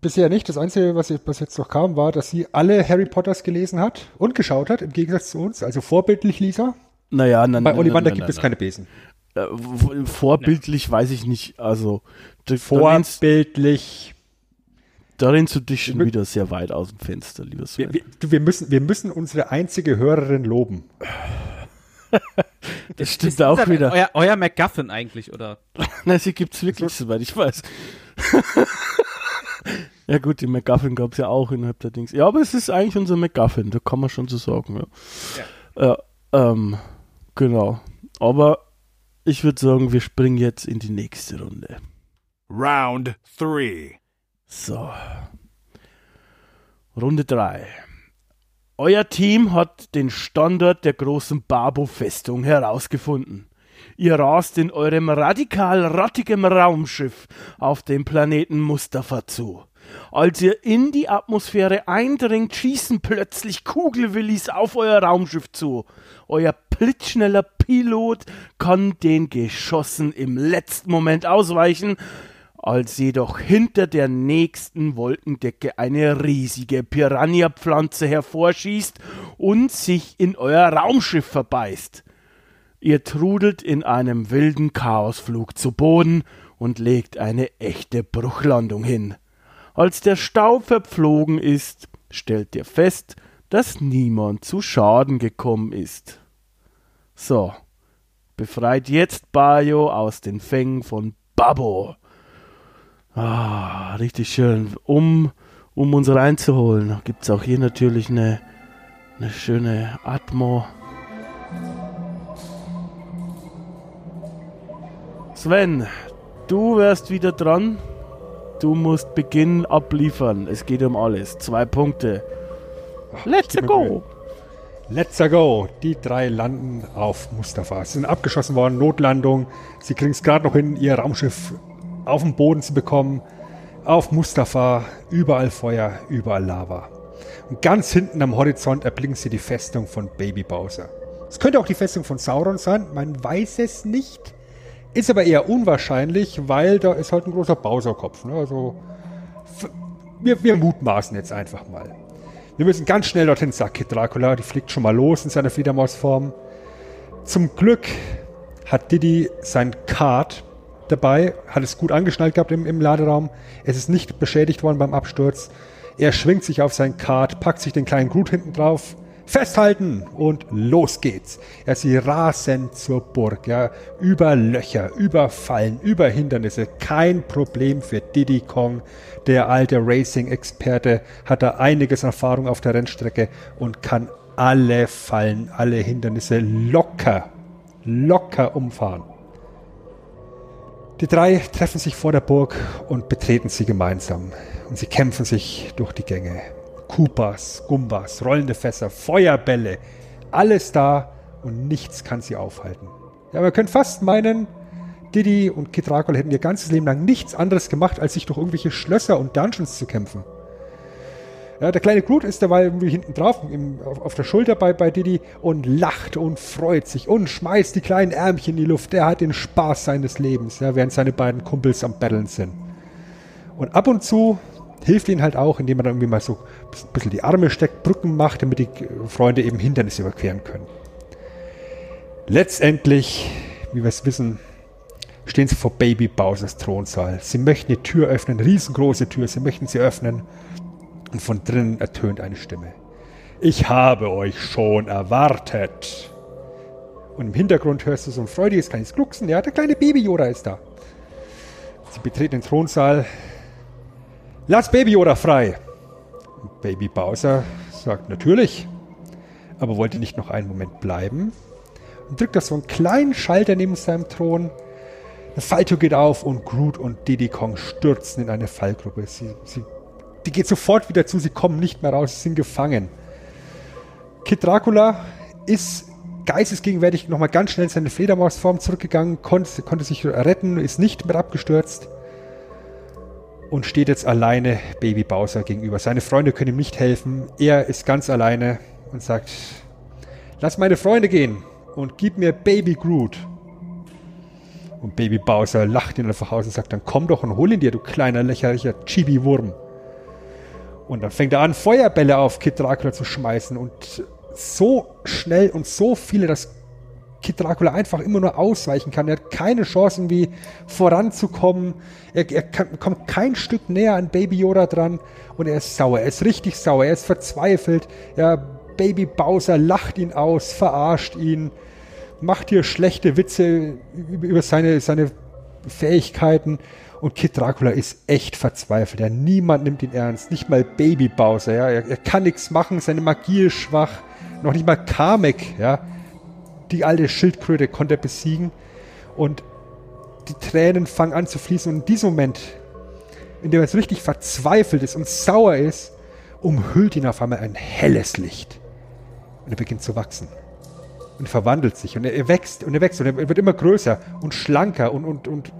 bisher nicht. Das Einzige, was, was jetzt noch kam, war, dass sie alle Harry Potters gelesen hat und geschaut hat, im Gegensatz zu uns. Also vorbildlich, Lisa. Naja, nein, Bei Ollivander gibt es keine Besen. Äh, vorbildlich weiß ich nicht. Also vorbildlich. Darin zu dich schon wieder sehr weit aus dem Fenster, lieber Sven. Wir, wir, wir, müssen, wir müssen unsere einzige Hörerin loben. das stimmt ist auch wieder. Euer, euer MacGuffin eigentlich, oder? Nein, sie gibt es wirklich, soweit ich weiß. ja gut, die McGuffin gab es ja auch innerhalb der Dings. Ja, aber es ist eigentlich unser McGuffin, da kann man schon so sagen. Ja, ja. ja ähm, genau. Aber ich würde sagen, wir springen jetzt in die nächste Runde. Round 3. So. Runde 3. Euer Team hat den Standort der großen Babo-Festung herausgefunden. Ihr rast in eurem radikal rattigem Raumschiff auf den Planeten Mustafa zu. Als ihr in die Atmosphäre eindringt, schießen plötzlich Kugelwillis auf euer Raumschiff zu. Euer blitzschneller Pilot kann den Geschossen im letzten Moment ausweichen, als jedoch hinter der nächsten Wolkendecke eine riesige Piranha-Pflanze hervorschießt und sich in euer Raumschiff verbeißt. Ihr trudelt in einem wilden Chaosflug zu Boden und legt eine echte Bruchlandung hin. Als der Staub verpflogen ist, stellt ihr fest, dass niemand zu Schaden gekommen ist. So, befreit jetzt Bayo aus den Fängen von Babbo. Ah, richtig schön. Um, um uns reinzuholen, gibt es auch hier natürlich eine, eine schöne Atmo. Sven, du wärst wieder dran. Du musst beginnen, abliefern. Es geht um alles. Zwei Punkte. Let's go! Let's go. Die drei landen auf Mustafa. Sie sind abgeschossen worden, Notlandung. Sie kriegen es gerade noch hin, ihr Raumschiff auf den Boden zu bekommen. Auf Mustafa, überall Feuer, überall Lava. Und ganz hinten am Horizont erblicken sie die Festung von Baby Bowser. Es könnte auch die Festung von Sauron sein, man weiß es nicht. Ist aber eher unwahrscheinlich, weil da ist halt ein großer Bowser-Kopf. Ne? Also, wir, wir mutmaßen jetzt einfach mal. Wir müssen ganz schnell dorthin, sagt Kid Dracula. Die fliegt schon mal los in seiner Fledermausform. Zum Glück hat Diddy sein Kart dabei, hat es gut angeschnallt gehabt im, im Laderaum. Es ist nicht beschädigt worden beim Absturz. Er schwingt sich auf sein Kart, packt sich den kleinen Groot hinten drauf. Festhalten und los geht's. Ja, sie rasen zur Burg, ja, über Löcher, über Fallen, über Hindernisse. Kein Problem für Diddy Kong. Der alte Racing-Experte hat da einiges Erfahrung auf der Rennstrecke und kann alle Fallen, alle Hindernisse locker, locker umfahren. Die drei treffen sich vor der Burg und betreten sie gemeinsam. Und sie kämpfen sich durch die Gänge. Koopas, Gumbas, rollende Fässer, Feuerbälle, alles da und nichts kann sie aufhalten. Ja, man könnte fast meinen, Diddy und Kid Dracula hätten ihr ganzes Leben lang nichts anderes gemacht, als sich durch irgendwelche Schlösser und Dungeons zu kämpfen. Ja, der kleine Groot ist dabei irgendwie hinten drauf, im, auf, auf der Schulter bei, bei Diddy und lacht und freut sich und schmeißt die kleinen Ärmchen in die Luft. Der hat den Spaß seines Lebens, ja, während seine beiden Kumpels am Battlen sind. Und ab und zu hilft ihnen halt auch, indem er dann irgendwie mal so ein bisschen die Arme steckt, Brücken macht, damit die Freunde eben Hindernisse überqueren können. Letztendlich, wie wir es wissen, stehen sie vor Baby Bowsers Thronsaal. Sie möchten die Tür öffnen, riesengroße Tür, sie möchten sie öffnen. Und von drinnen ertönt eine Stimme. Ich habe euch schon erwartet. Und im Hintergrund hörst du so ein freudiges kleines Glucksen. Ja, der kleine Baby Yoda ist da. Sie betreten den Thronsaal. Lass Baby Yoda frei. Baby Bowser sagt natürlich, aber wollte nicht noch einen Moment bleiben und drückt auf so einen kleinen Schalter neben seinem Thron. Eine Falltür geht auf und Groot und Diddy Kong stürzen in eine Fallgruppe. Sie, sie, die geht sofort wieder zu, sie kommen nicht mehr raus, sie sind gefangen. Kid Dracula ist geistesgegenwärtig nochmal ganz schnell in seine Fledermausform zurückgegangen, konnte, konnte sich retten, ist nicht mehr abgestürzt und steht jetzt alleine Baby Bowser gegenüber. Seine Freunde können ihm nicht helfen. Er ist ganz alleine und sagt, lass meine Freunde gehen und gib mir Baby Groot. Und Baby Bowser lacht ihn einfach aus und sagt, dann komm doch und hol ihn dir, du kleiner lächerlicher Chibi-Wurm. Und dann fängt er an, Feuerbälle auf Kid Dracula zu schmeißen und so schnell und so viele, dass Kid Dracula einfach immer nur ausweichen kann. Er hat keine Chance, irgendwie voranzukommen. Er, er kann, kommt kein Stück näher an Baby Yoda dran und er ist sauer. Er ist richtig sauer. Er ist verzweifelt. Ja, Baby Bowser lacht ihn aus, verarscht ihn, macht hier schlechte Witze über seine, seine Fähigkeiten. Und Kid Dracula ist echt verzweifelt. Ja, niemand nimmt ihn ernst. Nicht mal Baby Bowser. Ja, er, er kann nichts machen. Seine Magie ist schwach. Noch nicht mal Kamek. Ja, die alte Schildkröte konnte er besiegen. Und die Tränen fangen an zu fließen. Und in diesem Moment, in dem er so richtig verzweifelt ist und sauer ist, umhüllt ihn auf einmal ein helles Licht. Und er beginnt zu wachsen. Und er verwandelt sich. Und er, er wächst und er wächst. Und er wird immer größer und schlanker und, und, und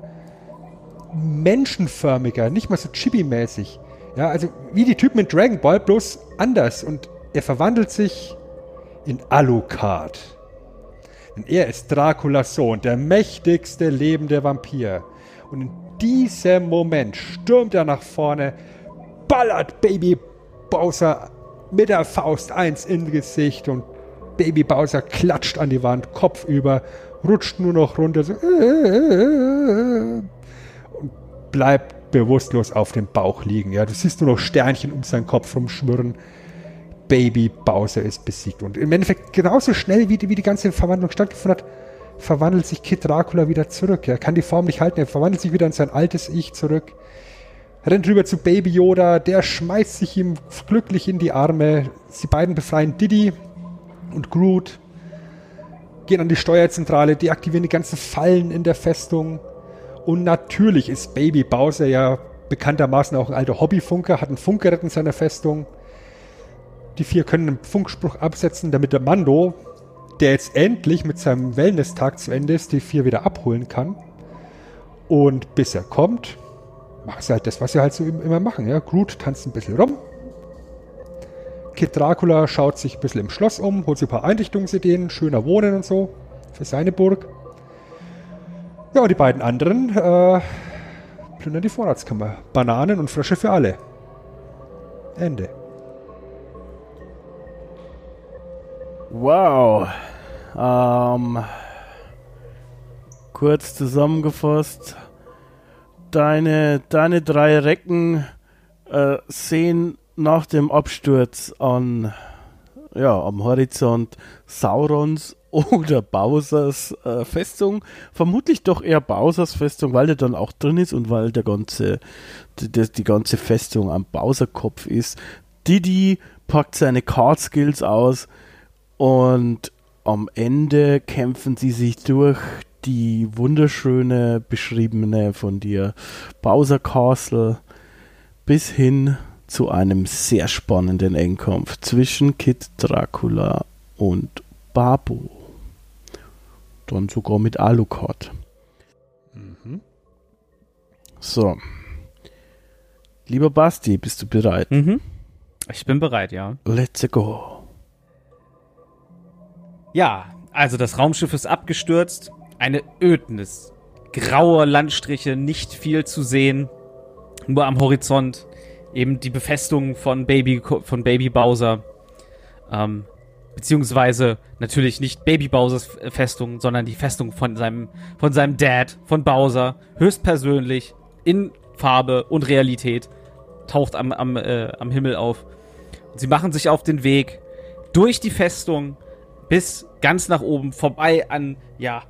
menschenförmiger. Nicht mal so chibi-mäßig. Ja, also wie die Typen in Dragon Ball, bloß anders. Und er verwandelt sich in Alucard. Denn er ist Draculas Sohn, der mächtigste lebende Vampir. Und in diesem Moment stürmt er nach vorne, ballert Baby Bowser mit der Faust eins ins Gesicht und Baby Bowser klatscht an die Wand, Kopf über, rutscht nur noch runter so, und bleibt bewusstlos auf dem Bauch liegen. Ja, du siehst nur noch Sternchen um seinen Kopf rumschwirren. Baby Bowser ist besiegt. Und im Endeffekt genauso schnell, wie die, wie die ganze Verwandlung stattgefunden hat, verwandelt sich Kid Dracula wieder zurück. Er kann die Form nicht halten, er verwandelt sich wieder in sein altes Ich zurück. Rennt rüber zu Baby Yoda, der schmeißt sich ihm glücklich in die Arme. Sie beiden befreien Diddy und Groot, gehen an die Steuerzentrale, deaktivieren die ganzen Fallen in der Festung. Und natürlich ist Baby Bowser ja bekanntermaßen auch ein alter Hobbyfunker, hat ein Funkgerät in seiner Festung. Die vier können einen Funkspruch absetzen, damit der Mando, der jetzt endlich mit seinem Wellness-Tag zu Ende ist, die vier wieder abholen kann. Und bis er kommt, machen sie halt das, was sie halt so immer machen. Ja? Groot tanzt ein bisschen rum. Kid Dracula schaut sich ein bisschen im Schloss um, holt sich ein paar Einrichtungsideen, schöner Wohnen und so für seine Burg. Ja, die beiden anderen äh, plündern die Vorratskammer. Bananen und Frösche für alle. Ende. Wow. Ähm, kurz zusammengefasst. Deine, deine drei Recken äh, sehen nach dem Absturz an, ja, am Horizont Saurons oder Bowsers äh, Festung. Vermutlich doch eher Bowsers Festung, weil der dann auch drin ist und weil der ganze, die, die ganze Festung am Bowser-Kopf ist. Didi packt seine Card Skills aus und am Ende kämpfen sie sich durch die wunderschöne beschriebene von dir Bowser Castle bis hin zu einem sehr spannenden Endkampf zwischen Kid Dracula und Babu. Dann sogar mit Alucard. Mhm. So. Lieber Basti, bist du bereit? Mhm. Ich bin bereit, ja. Let's go. Ja, also das Raumschiff ist abgestürzt. Eine Ödnis. Graue Landstriche, nicht viel zu sehen. Nur am Horizont eben die Befestigung von Baby, von Baby Bowser. Ähm, beziehungsweise natürlich nicht Baby Bowsers Festung, sondern die Festung von seinem, von seinem Dad, von Bowser, höchstpersönlich, in Farbe und Realität, taucht am, am, äh, am Himmel auf. Und sie machen sich auf den Weg durch die Festung bis ganz nach oben, vorbei an, ja,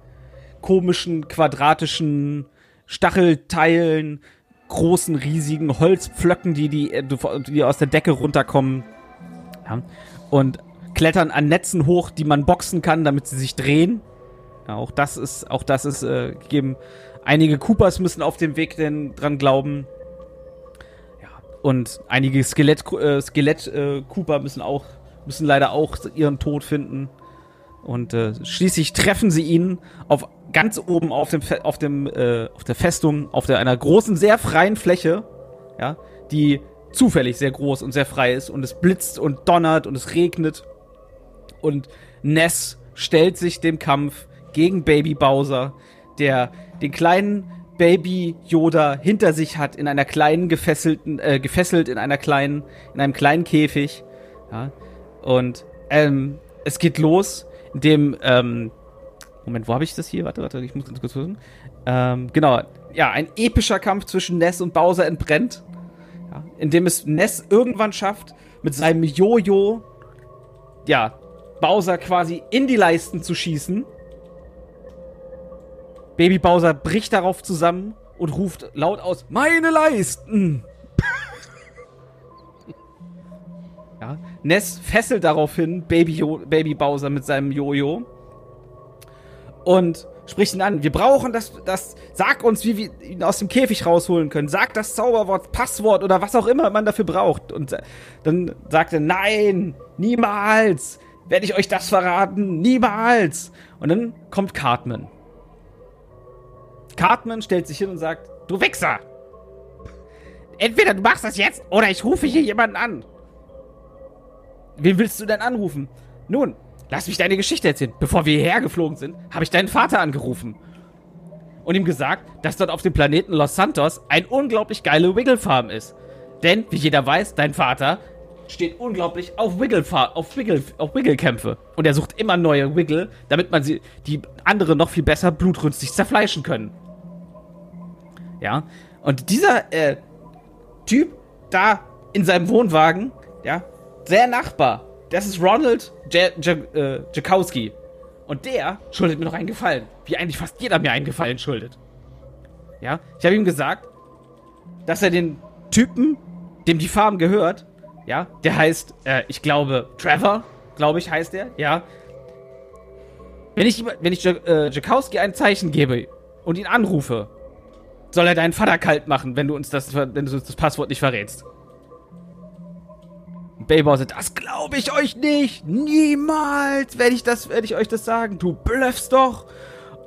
komischen, quadratischen Stachelteilen, großen, riesigen Holzpflöcken, die, die, äh, die aus der Decke runterkommen. Ja, und klettern an Netzen hoch, die man boxen kann, damit sie sich drehen. Ja, auch das ist, auch das ist äh, gegeben. Einige Coopers müssen auf dem Weg denn dran glauben. Ja, und einige Skelett, äh, Skelett äh, Cooper müssen auch, müssen leider auch ihren Tod finden. Und äh, schließlich treffen sie ihn auf ganz oben auf dem auf dem äh, auf der Festung auf der einer großen sehr freien Fläche, ja, die zufällig sehr groß und sehr frei ist und es blitzt und donnert und es regnet. Und Ness stellt sich dem Kampf gegen Baby Bowser, der den kleinen Baby Yoda hinter sich hat in einer kleinen gefesselten äh, gefesselt in einer kleinen in einem kleinen Käfig, ja, und ähm, es geht los dem, ähm, Moment, wo habe ich das hier? Warte, warte, ich muss ganz kurz suchen. Ähm, genau, ja, ein epischer Kampf zwischen Ness und Bowser entbrennt. Ja, in dem es Ness irgendwann schafft, mit seinem Jojo, ja, Bowser quasi in die Leisten zu schießen. Baby Bowser bricht darauf zusammen und ruft laut aus: Meine Leisten! Ness fesselt daraufhin Baby, jo Baby Bowser mit seinem Jojo und spricht ihn an. Wir brauchen das, das, sag uns, wie wir ihn aus dem Käfig rausholen können. Sag das Zauberwort, Passwort oder was auch immer man dafür braucht. Und dann sagt er, nein, niemals werde ich euch das verraten, niemals. Und dann kommt Cartman. Cartman stellt sich hin und sagt, du Wichser! Entweder du machst das jetzt oder ich rufe hier jemanden an. Wen willst du denn anrufen? Nun, lass mich deine Geschichte erzählen. Bevor wir hierher geflogen sind, habe ich deinen Vater angerufen. Und ihm gesagt, dass dort auf dem Planeten Los Santos ein unglaublich geile Wiggle-Farm ist. Denn, wie jeder weiß, dein Vater steht unglaublich auf Wiggle auf Wiggle auf Wiggle Kämpfe und er sucht immer neue Wiggle, damit man sie die andere noch viel besser blutrünstig zerfleischen können. Ja, Und dieser äh, Typ da in seinem Wohnwagen, ja, der Nachbar, das ist Ronald J J äh. Und der schuldet mir noch einen Gefallen. Wie eigentlich fast jeder mir einen Gefallen schuldet. Ja, ich habe ihm gesagt, dass er den Typen, dem die Farm gehört, ja, der heißt, äh, ich glaube, Trevor, glaube ich, heißt er, ja. Wenn ich, wenn ich äh, ein Zeichen gebe und ihn anrufe, soll er deinen Vater kalt machen, wenn du uns das, wenn du uns das Passwort nicht verrätst. Baybauer sagt, das glaube ich euch nicht. Niemals werde ich das, werde ich euch das sagen. Du bluffst doch.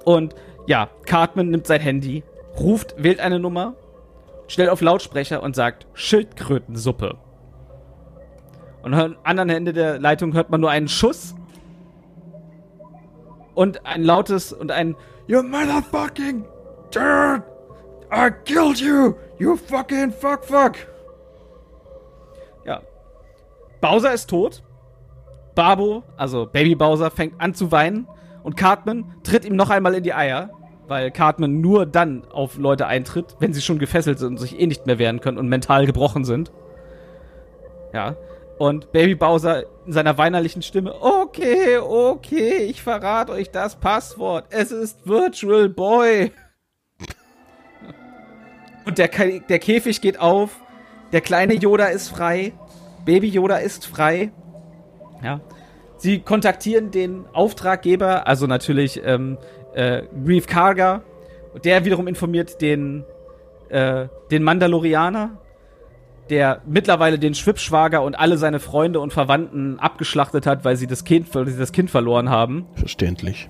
Und ja, Cartman nimmt sein Handy, ruft, wählt eine Nummer, stellt auf Lautsprecher und sagt Schildkrötensuppe. Und am anderen Ende der Leitung hört man nur einen Schuss und ein lautes und ein You motherfucking dirt! I killed you! You fucking fuck fuck! Bowser ist tot. Babo, also Baby Bowser, fängt an zu weinen und Cartman tritt ihm noch einmal in die Eier, weil Cartman nur dann auf Leute eintritt, wenn sie schon gefesselt sind und sich eh nicht mehr wehren können und mental gebrochen sind. Ja. Und Baby Bowser in seiner weinerlichen Stimme, okay, okay, ich verrate euch das Passwort. Es ist Virtual Boy. Und der, der Käfig geht auf. Der kleine Yoda ist frei. Baby Yoda ist frei. Ja. Sie kontaktieren den Auftraggeber, also natürlich ähm, äh, Grief Karga. Der wiederum informiert den, äh, den Mandalorianer, der mittlerweile den Schwippschwager und alle seine Freunde und Verwandten abgeschlachtet hat, weil sie das Kind, weil sie das Kind verloren haben. Verständlich.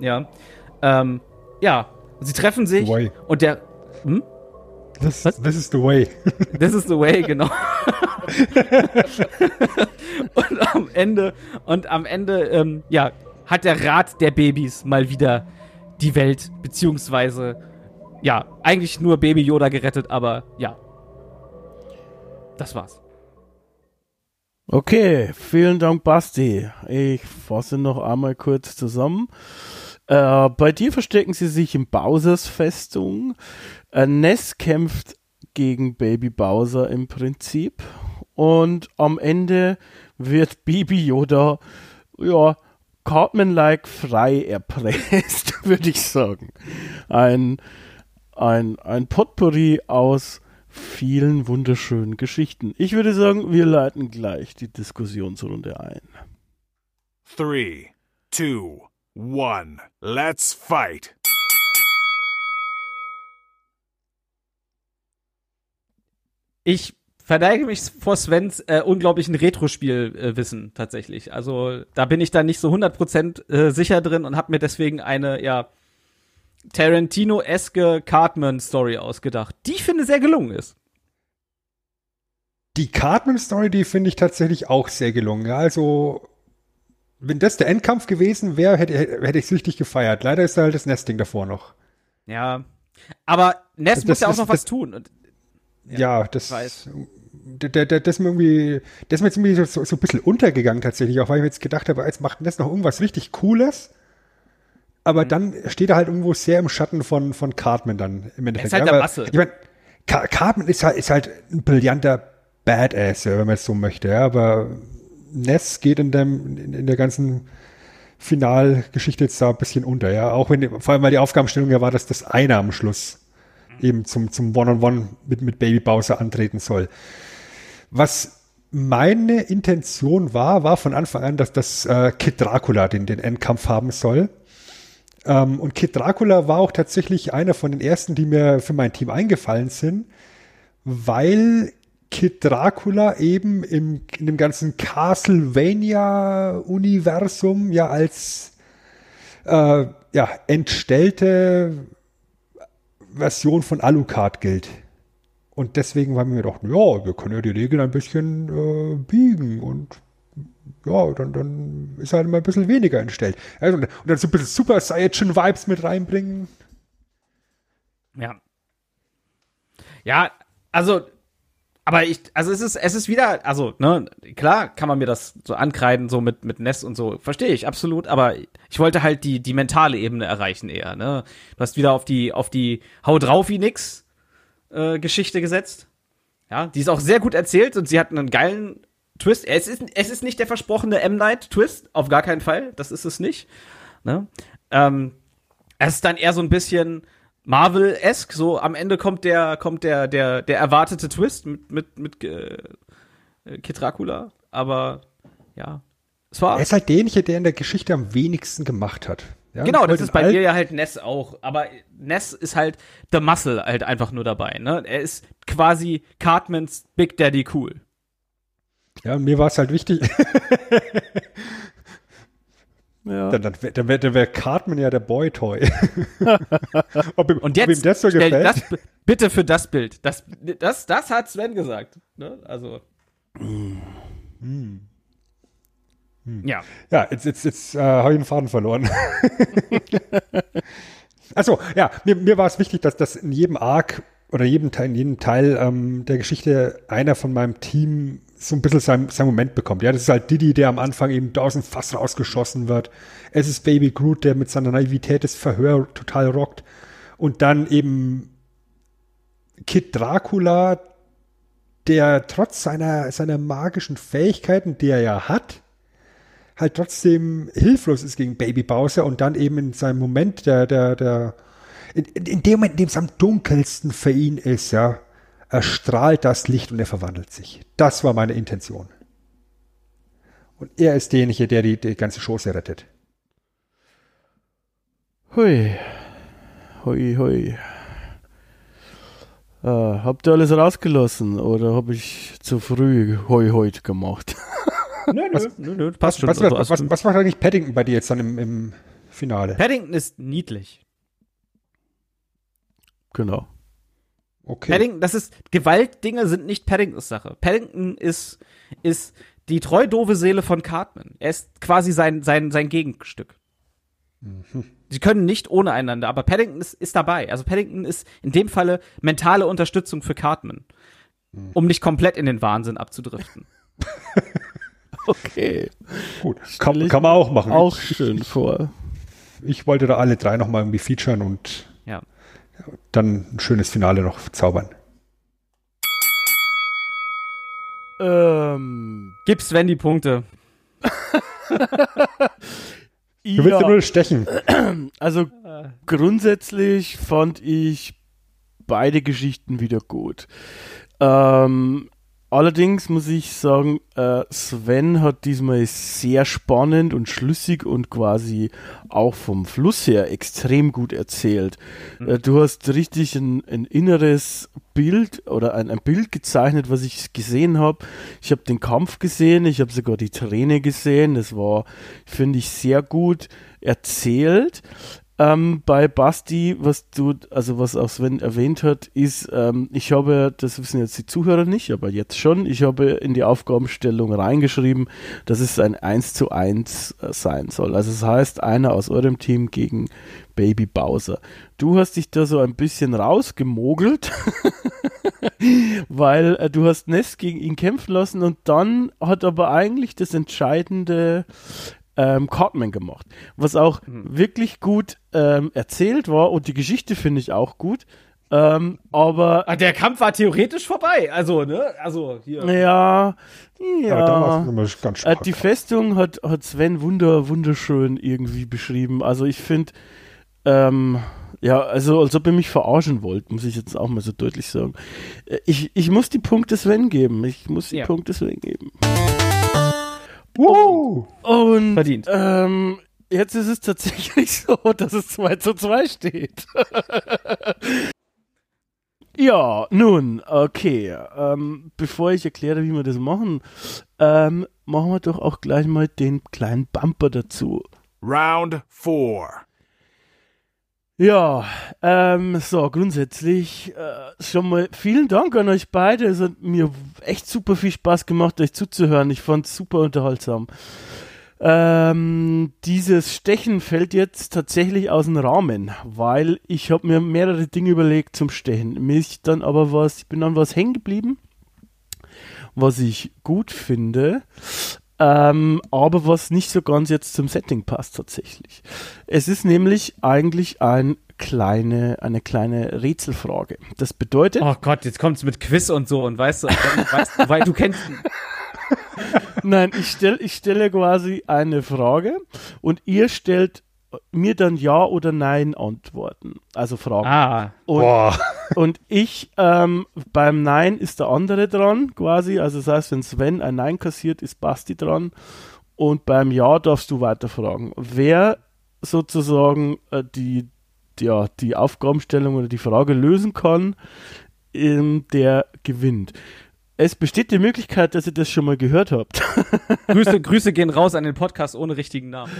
Ja. Ähm, ja. Sie treffen sich Way. und der. Hm? Das, this is the way. This is the way, genau. und am Ende, und am Ende, ähm, ja, hat der Rat der Babys mal wieder die Welt, beziehungsweise, ja, eigentlich nur Baby Yoda gerettet, aber ja. Das war's. Okay, vielen Dank, Basti. Ich fasse noch einmal kurz zusammen. Äh, bei dir verstecken sie sich in Bowsers Festung. Äh, Ness kämpft gegen Baby Bowser im Prinzip. Und am Ende wird Baby Yoda, ja, Cartman-like frei erpresst, würde ich sagen. Ein, ein, ein Potpourri aus vielen wunderschönen Geschichten. Ich würde sagen, wir leiten gleich die Diskussionsrunde ein. Three, two, one. Let's fight. Ich verneige mich vor Svens äh, unglaublichen Retro-Spiel-Wissen tatsächlich. Also da bin ich da nicht so 100% äh, sicher drin und habe mir deswegen eine, ja, Tarantino-eske Cartman-Story ausgedacht, die ich finde sehr gelungen ist. Die Cartman-Story, die finde ich tatsächlich auch sehr gelungen. Ja, also, wenn das der Endkampf gewesen wäre, hätte, hätte ich es richtig gefeiert. Leider ist da halt das Nesting davor noch. Ja. Aber Ness Das- muss ja auch das- noch das- was tun. Und, Ja, das, weiß. das ist mir irgendwie, das ist mir jetzt irgendwie so, so ein bisschen untergegangen tatsächlich, auch weil ich mir jetzt gedacht habe, jetzt macht Ness noch irgendwas richtig Cooles. Aber dann steht er halt irgendwo sehr im Schatten von, von Cartman dann im Endeffekt. ist halt Ja, der Basse. Ich meine, Car Cartman ist halt, ist halt ein brillanter Badass, ja, wenn man es so möchte, ja, aber Ness geht in, dem, in, in der ganzen Finalgeschichte jetzt da ein bisschen unter, ja. Auch wenn, vor allem, weil die Aufgabenstellung ja war, dass das einer am Schluss eben zum, zum One-on-One mit, mit Baby Bowser antreten soll. Was meine Intention war, war von Anfang an, dass das äh, Kid Dracula den, den Endkampf haben soll. Ähm, und Kid Dracula war auch tatsächlich einer von den ersten, die mir für mein Team eingefallen sind, weil Kid Dracula eben im, in dem ganzen Castlevania-Universum ja als äh, ja, entstellte Version von Alucard gilt. Und deswegen haben wir gedacht, ja, wir können ja die Regeln ein bisschen äh, biegen und ja, dann, dann ist halt immer ein bisschen weniger entstellt. Also, und dann so ein bisschen Super Saiyan-Vibes mit reinbringen. Ja. Ja, also, aber ich, also es ist, es ist wieder, also, ne, klar kann man mir das so ankreiden, so mit, mit Ness und so, verstehe ich, absolut, aber ich wollte halt die, die mentale Ebene erreichen eher, ne. Du hast wieder auf die, auf die Hau drauf wie nix, äh, Geschichte gesetzt. Ja, die ist auch sehr gut erzählt und sie hat einen geilen Twist. Es ist, es ist nicht der versprochene M. Night Twist, auf gar keinen Fall. Das ist es nicht. Ne? Ähm, es ist dann eher so ein bisschen Marvel-esque. So am Ende kommt der, kommt der, der, der erwartete Twist mit, mit, mit äh, Kid Dracula. Aber ja, es war. Er ist halt derjenige, der in der Geschichte am wenigsten gemacht hat. Ja, genau, das ist bei mir ja halt Ness auch. Aber Ness ist halt The Muscle halt einfach nur dabei. Ne? Er ist quasi Cartmans Big Daddy Cool. Ja, mir war es halt wichtig. ja. Dann, dann, dann wäre wär Cartman ja der Boy-Toy. und jetzt, ob ihm das so gefällt? Das, bitte für das Bild. Das, das, das hat Sven gesagt. Ne? Also. Hm. Hm. Ja. Ja, jetzt, jetzt, jetzt äh, habe ich den Faden verloren. Achso, ja, mir, mir war es wichtig, dass das in jedem Arc oder jedem Teil, in jedem Teil ähm, der Geschichte einer von meinem Team so ein bisschen sein, sein Moment bekommt. Ja, das ist halt Diddy, der am Anfang eben da aus dem Fass rausgeschossen wird. Es ist Baby Groot, der mit seiner Naivität das Verhör total rockt. Und dann eben Kid Dracula, der trotz seiner, seiner magischen Fähigkeiten, die er ja hat, halt trotzdem hilflos ist gegen Baby Bowser und dann eben in seinem Moment der, der, der, in, in dem Moment, in dem es am dunkelsten für ihn ist, ja, erstrahlt das Licht und er verwandelt sich. Das war meine Intention. Und er ist derjenige, der die, die ganze Chose rettet. Hui. Hui, hui. Äh, habt ihr alles rausgelassen oder habe ich zu früh Hui heute gemacht? Nö, nö, was, nö, nö, passt schon. Was, was, also was, was macht eigentlich Paddington bei dir jetzt dann im, im Finale? Paddington ist niedlich. Genau. Okay. Paddington, das ist, Gewaltdinge sind nicht Paddingtons Sache. Paddington ist, ist die treu doofe Seele von Cartman. Er ist quasi sein, sein, sein Gegenstück. Mhm. Sie können nicht ohne einander, aber Paddington ist, ist dabei. Also Paddington ist in dem Falle mentale Unterstützung für Cartman. Mhm. Um nicht komplett in den Wahnsinn abzudriften. okay. Gut. Kann, kann, man auch machen. Auch schön vor. Ich wollte da alle drei nochmal irgendwie featuren und ja. Dann ein schönes Finale noch zaubern. Ähm, Gib Sven die Punkte. Du willst ja nur stechen. Also grundsätzlich fand ich beide Geschichten wieder gut. Ähm, Allerdings muss ich sagen, äh, Sven hat diesmal sehr spannend und schlüssig und quasi auch vom Fluss her extrem gut erzählt. Mhm. Äh, du hast richtig ein, ein inneres Bild oder ein, ein, Bild gezeichnet, was ich gesehen habe. Ich habe den Kampf gesehen, ich habe sogar die Träne gesehen. Das war, finde ich, sehr gut erzählt. Ähm, bei Basti, was du, also was auch Sven erwähnt hat, ist, ähm, ich habe, das wissen jetzt die Zuhörer nicht, aber jetzt schon, ich habe in die Aufgabenstellung reingeschrieben, dass es ein 1 zu 1 äh, sein soll. Also das heißt, einer aus eurem Team gegen Baby Bowser. Du hast dich da so ein bisschen rausgemogelt, weil äh, du hast Ness gegen ihn kämpfen lassen und dann hat aber eigentlich das entscheidende ähm, Cartman gemacht. Was auch mhm. wirklich gut ähm, erzählt war und die Geschichte finde ich auch gut. Ähm, aber. Ah, der Kampf war theoretisch vorbei. Also, ne? Also, hier. Ja. Ja. ganz äh, die Festung hat, hat Sven wunder, wunderschön irgendwie beschrieben. Also, ich finde, ähm, ja, also als ob ihr mich verarschen wollt, muss ich jetzt auch mal so deutlich sagen. Äh, ich, ich muss die Punkte Sven geben. Ich muss die ja. Punkte Sven geben. Wow. Und Verdient. Ähm, jetzt ist es tatsächlich so, dass es 2 zu 2 steht. ja, nun, okay. Ähm, bevor ich erkläre, wie wir das machen, ähm, machen wir doch auch gleich mal den kleinen Bumper dazu. Round 4. Ja, ähm, so, grundsätzlich äh, schon mal vielen Dank an euch beide. Es hat mir echt super viel Spaß gemacht, euch zuzuhören. Ich fand es super unterhaltsam. Ähm, dieses Stechen fällt jetzt tatsächlich aus dem Rahmen, weil ich habe mir mehrere Dinge überlegt zum Stechen. Mir ist dann aber was, ich bin an was hängen geblieben, was ich gut finde. Ähm, aber was nicht so ganz jetzt zum Setting passt tatsächlich. Es ist nämlich eigentlich ein kleine, eine kleine Rätselfrage. Das bedeutet, Oh Gott, jetzt kommt's mit Quiz und so und weißt du, dann, weißt du weil du kennst. nein, ich, stell, ich stelle quasi eine Frage und ihr stellt mir dann Ja oder Nein antworten. Also Fragen. Ah, Und, Boah. und ich, ähm, beim Nein ist der andere dran, quasi. Also das heißt, wenn Sven ein Nein kassiert, ist Basti dran. Und beim Ja darfst du weiterfragen. Wer sozusagen äh, die, ja, die Aufgabenstellung oder die Frage lösen kann, ähm, der gewinnt. Es besteht die Möglichkeit, dass ihr das schon mal gehört habt. Grüße, Grüße gehen raus an den Podcast ohne richtigen Namen.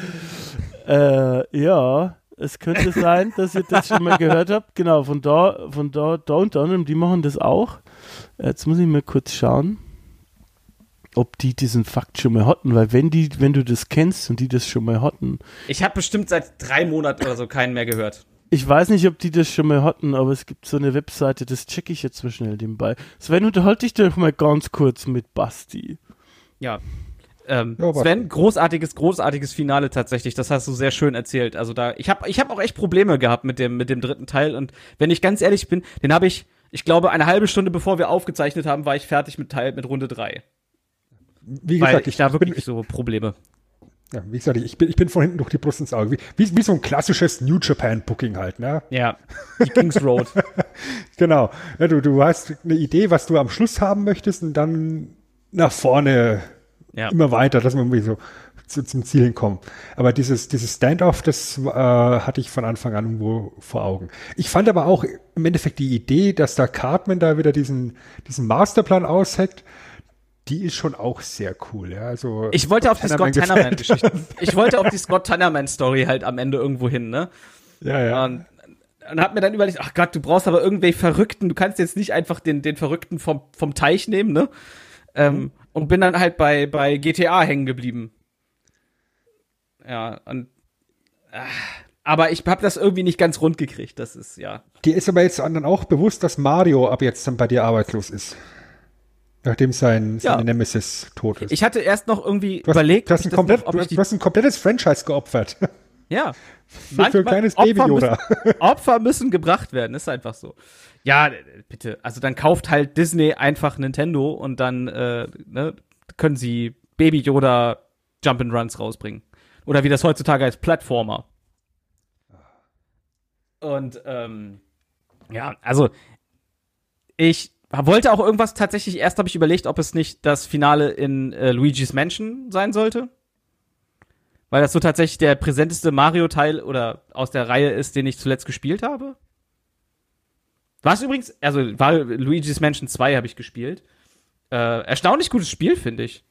Äh, ja, es könnte sein, dass ihr das schon mal gehört habt. Genau, von da, von da, da und da, die machen das auch. Jetzt muss ich mal kurz schauen, ob die diesen Fakt schon mal hatten, weil wenn die, wenn du das kennst und die das schon mal hatten, Ich habe bestimmt seit drei Monaten oder so keinen mehr gehört. Ich weiß nicht, ob die das schon mal hatten, aber es gibt so eine Webseite, das checke ich jetzt mal schnell nebenbei. Sven, unterhalte dich doch mal ganz kurz mit Basti. Ja. Ähm, Ja, Sven, großartiges, großartiges Finale tatsächlich. Das hast du sehr schön erzählt. Also da, ich habe, ich habe auch echt Probleme gehabt mit dem, mit dem dritten Teil. Und wenn ich ganz ehrlich bin, den habe ich, ich glaube, eine halbe Stunde bevor wir aufgezeichnet haben, war ich fertig mit Teil, mit Runde drei, Wie Weil gesagt, ich, ich, da ich wirklich bin, so Probleme. Ja, wie gesagt, ich bin, ich bin von hinten durch die Brust ins Auge. Wie, wie, wie so ein klassisches New Japan Booking halt, ne? Ja. Die Kings Road. Genau. Ja, du, du hast eine Idee, was du am Schluss haben möchtest und dann nach vorne Ja. immer weiter, dass wir irgendwie so zu, zum Ziel hinkommen. Aber dieses, dieses Standoff, das äh, hatte ich von Anfang an irgendwo vor Augen. Ich fand aber auch im Endeffekt die Idee, dass da Cartman da wieder diesen, diesen Masterplan ausheckt, die ist schon auch sehr cool. Ja? Also, Ich wollte auf die Scott Tannerman gefällt. Geschichte. Ich wollte auf die Scott Tannerman Story halt am Ende irgendwo hin, ne? Ja, ja. Und, und hab mir dann überlegt, ach Gott, du brauchst aber irgendwelche Verrückten, du kannst jetzt nicht einfach den, den Verrückten vom, vom Teich nehmen, ne? Ähm, und bin dann halt bei, bei GTA hängen geblieben. Ja, und ah, aber ich habe das irgendwie nicht ganz rund gekriegt. Das ist, ja. Dir ist aber jetzt dann auch bewusst, dass Mario ab jetzt dann bei dir arbeitslos ist. Nachdem sein, Ja. seine Nemesis tot ist. Ich hatte erst noch irgendwie du hast, überlegt, du hast, ein komplett, noch, du, hast, du hast ein komplettes Franchise geopfert. ja. Für, für ein kleines Baby Opfer Yoda. Müssen, Opfer müssen gebracht werden, ist einfach so. Ja, bitte. Also dann kauft halt Disney einfach Nintendo und dann äh, ne, können sie Baby Yoda Jump'n'Runs rausbringen. Oder wie das heutzutage heißt, Plattformer. Und ähm, ja, also ich wollte auch irgendwas tatsächlich, erst habe ich überlegt, ob es nicht das Finale in äh, Luigi's Mansion sein sollte. Weil das so tatsächlich der präsenteste Mario-Teil oder aus der Reihe ist, den ich zuletzt gespielt habe. War es übrigens, also war Luigi's Mansion 2 habe ich gespielt. Äh, erstaunlich gutes Spiel, finde ich.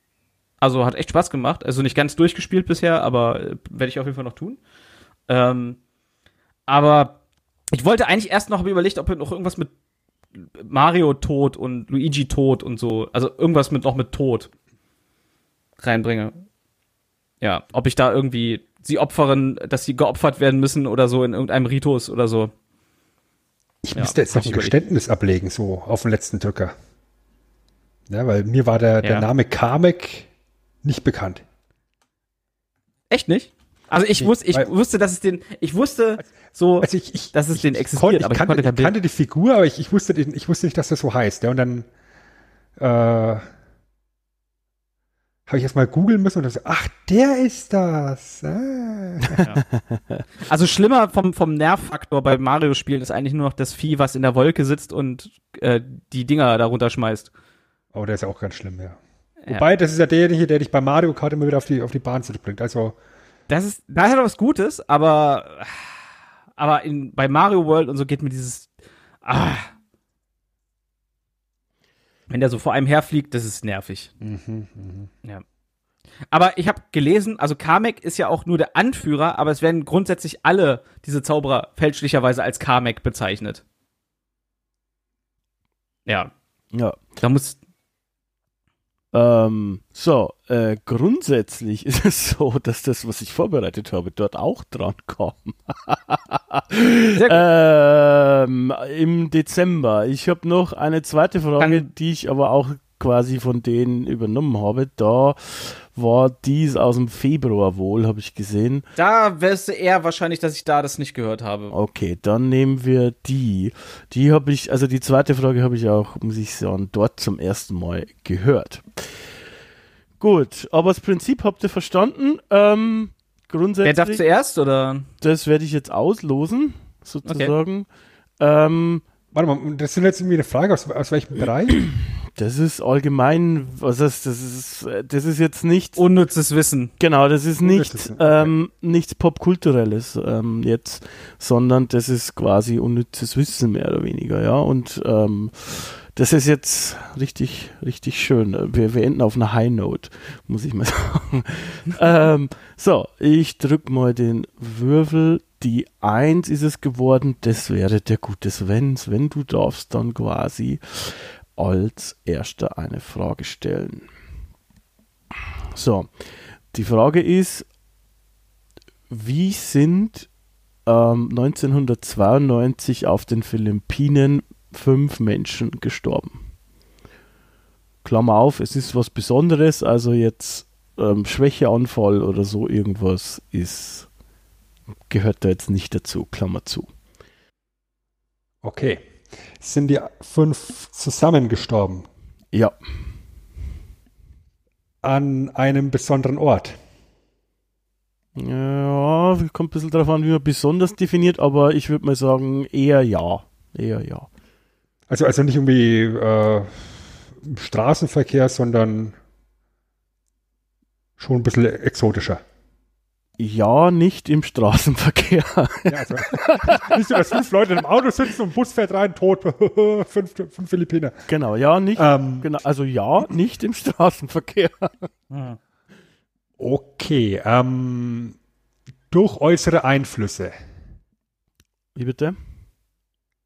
Also hat echt Spaß gemacht. Also nicht ganz durchgespielt bisher, aber äh, werde ich auf jeden Fall noch tun. Ähm, aber ich wollte eigentlich erst noch überlegt, ob noch irgendwas mit Mario Tod und Luigi Tod und so, also irgendwas mit noch mit Tod reinbringe. Ja, ob ich da irgendwie sie opfern, dass sie geopfert werden müssen oder so in irgendeinem Ritus oder so. Ich Ja, müsste jetzt noch ein. Geständnis ablegen, so auf den letzten Drücker. Ja, weil mir war der, der Ja. Name Kamek nicht bekannt. Echt nicht? Also ich wusste, ich wusste, dass es den, ich wusste so, Also ich, ich, dass es den existiert, ich aber ich kannte, ich kannte die Figur, aber ich, ich, wusste, den- ich wusste nicht, dass das so heißt. Ja, und dann äh, habe ich erst mal googeln müssen und dann so, ach, der ist das. Ah. also schlimmer vom, vom Nervfaktor bei Mario-Spielen ist eigentlich nur noch das Vieh, was in der Wolke sitzt und äh, die Dinger darunter schmeißt. Oh, der ist auch ganz schlimm, ja. Ja. Wobei, das ist ja derjenige, der dich bei Mario Kart immer wieder auf die, auf die Bahn zurückbringt. Also, Das ist, da hat er was Gutes, aber, aber in, bei Mario World und so geht mir dieses, ah, wenn der so vor einem herfliegt, das ist nervig. Ja. Aber ich habe gelesen, also Kamek ist ja auch nur der Anführer, aber es werden grundsätzlich alle diese Zauberer fälschlicherweise als Kamek bezeichnet. Ja, Ja. da muss, Ähm, so, äh, grundsätzlich ist es so, dass das, was ich vorbereitet habe, dort auch dran gut. ähm, Im Dezember. Ich habe noch eine zweite Frage, Dann- die ich aber auch quasi von denen übernommen habe. Da war dies aus dem Februar wohl, habe ich gesehen. Da wärst du eher wahrscheinlich, dass ich da das nicht gehört habe. Okay, dann nehmen wir die. Die habe ich, also die zweite Frage habe ich auch, muss ich sagen, dort zum ersten Mal gehört. Gut, aber das Prinzip habt ihr verstanden. Ähm, grundsätzlich. Wer darf zuerst oder? Das werde ich jetzt auslosen, sozusagen. Ähm, Warte mal, das ist jetzt irgendwie eine Frage, aus, aus welchem Bereich? Das ist allgemein, was ist, das ist, das ist jetzt nichts, Unnützes Wissen. genau, das ist okay. ähm, nichts Popkulturelles ähm, jetzt, sondern das ist quasi unnützes Wissen mehr oder weniger, ja. Und ähm, das ist jetzt richtig, richtig schön. Wir, wir enden auf einer High Note, muss ich mal sagen. ähm, so, ich drück mal den Würfel. Die Eins ist es geworden. Das wäre der gute Sven. Sven, du darfst dann quasi als erster eine Frage stellen. So, die Frage ist, wie sind ähm, 1992 auf den Philippinen fünf Menschen gestorben? Klammer auf, es ist was Besonderes, also jetzt ähm, Schwächeanfall oder so irgendwas ist gehört da jetzt nicht dazu, Klammer zu. Okay. Sind die fünf zusammen gestorben? Ja, An einem besonderen Ort? ja, kommt ein bisschen darauf an, wie man besonders definiert, aber ich würde mal sagen, eher ja. Eher ja. Also, also nicht irgendwie äh, im Straßenverkehr, sondern schon ein bisschen exotischer. Ja, nicht im Straßenverkehr. Ja, also, nicht so, dass fünf Leute im Auto sitzen und ein Bus fährt rein, tot, fünf, fünf Philippiner. genau, ja, nicht. Ähm, Genau, also ja, nicht im Straßenverkehr. okay, ähm, durch äußere Einflüsse. Wie bitte?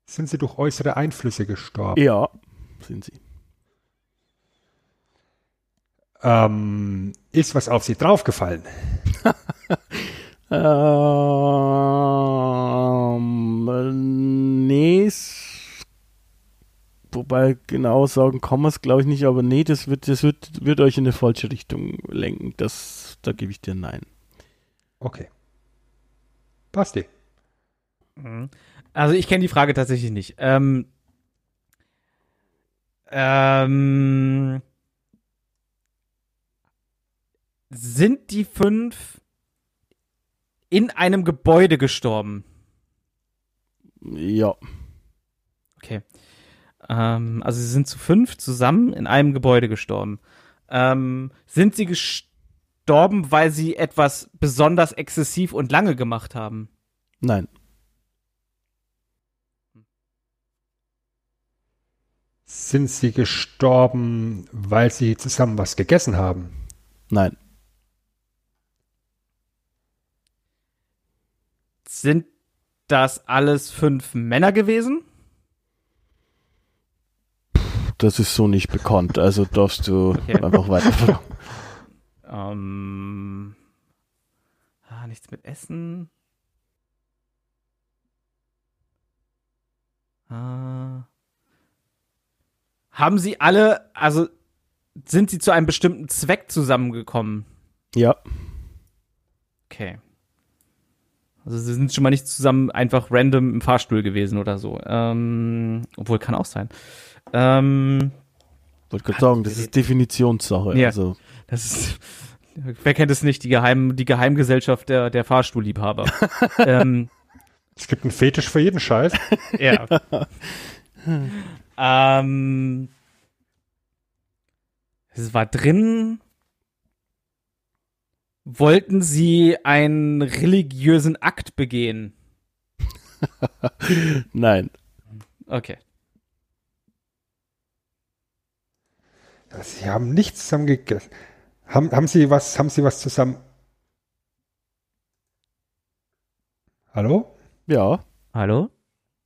Sind sie durch äußere Einflüsse gestorben? Ja, sind sie. Ähm, ist was auf sie draufgefallen? Ähm, nee, wobei genau sagen kann man es glaube ich nicht, aber nee, das wird, das wird, wird euch in eine falsche Richtung lenken. Das, da gebe ich dir nein. Okay. Basti. Also ich kenne die Frage tatsächlich nicht. Ähm, ähm, sind die fünf in einem Gebäude gestorben? Ja, Okay. Ähm, also sie sind zu fünf zusammen in einem Gebäude gestorben. Ähm, sind sie gestorben, weil sie etwas besonders exzessiv und lange gemacht haben? nein, Sind sie gestorben, weil sie zusammen was gegessen haben? nein, Sind das alles fünf Männer gewesen? das ist so nicht bekannt. Also darfst du Okay. einfach weiter. Ähm, ah, nichts mit Essen. Ah. Haben sie alle, also sind sie zu einem bestimmten Zweck zusammengekommen? Ja, Okay. Also sie sind schon mal nicht zusammen einfach random im Fahrstuhl gewesen oder so. Ähm, obwohl kann auch sein. Ähm, wollte gerade sagen, das ist Definitionssache. Ja. Also das ist, wer kennt es nicht, die, Geheim, die Geheimgesellschaft der, der Fahrstuhlliebhaber. ähm, Es gibt einen Fetisch für jeden Scheiß. ja. ähm, es war drin. Wollten sie einen religiösen Akt begehen? nein, Okay. Sie haben nichts zusammen gegessen. Haben, haben Sie was, haben Sie was zusammen? Hallo? ja, Hallo?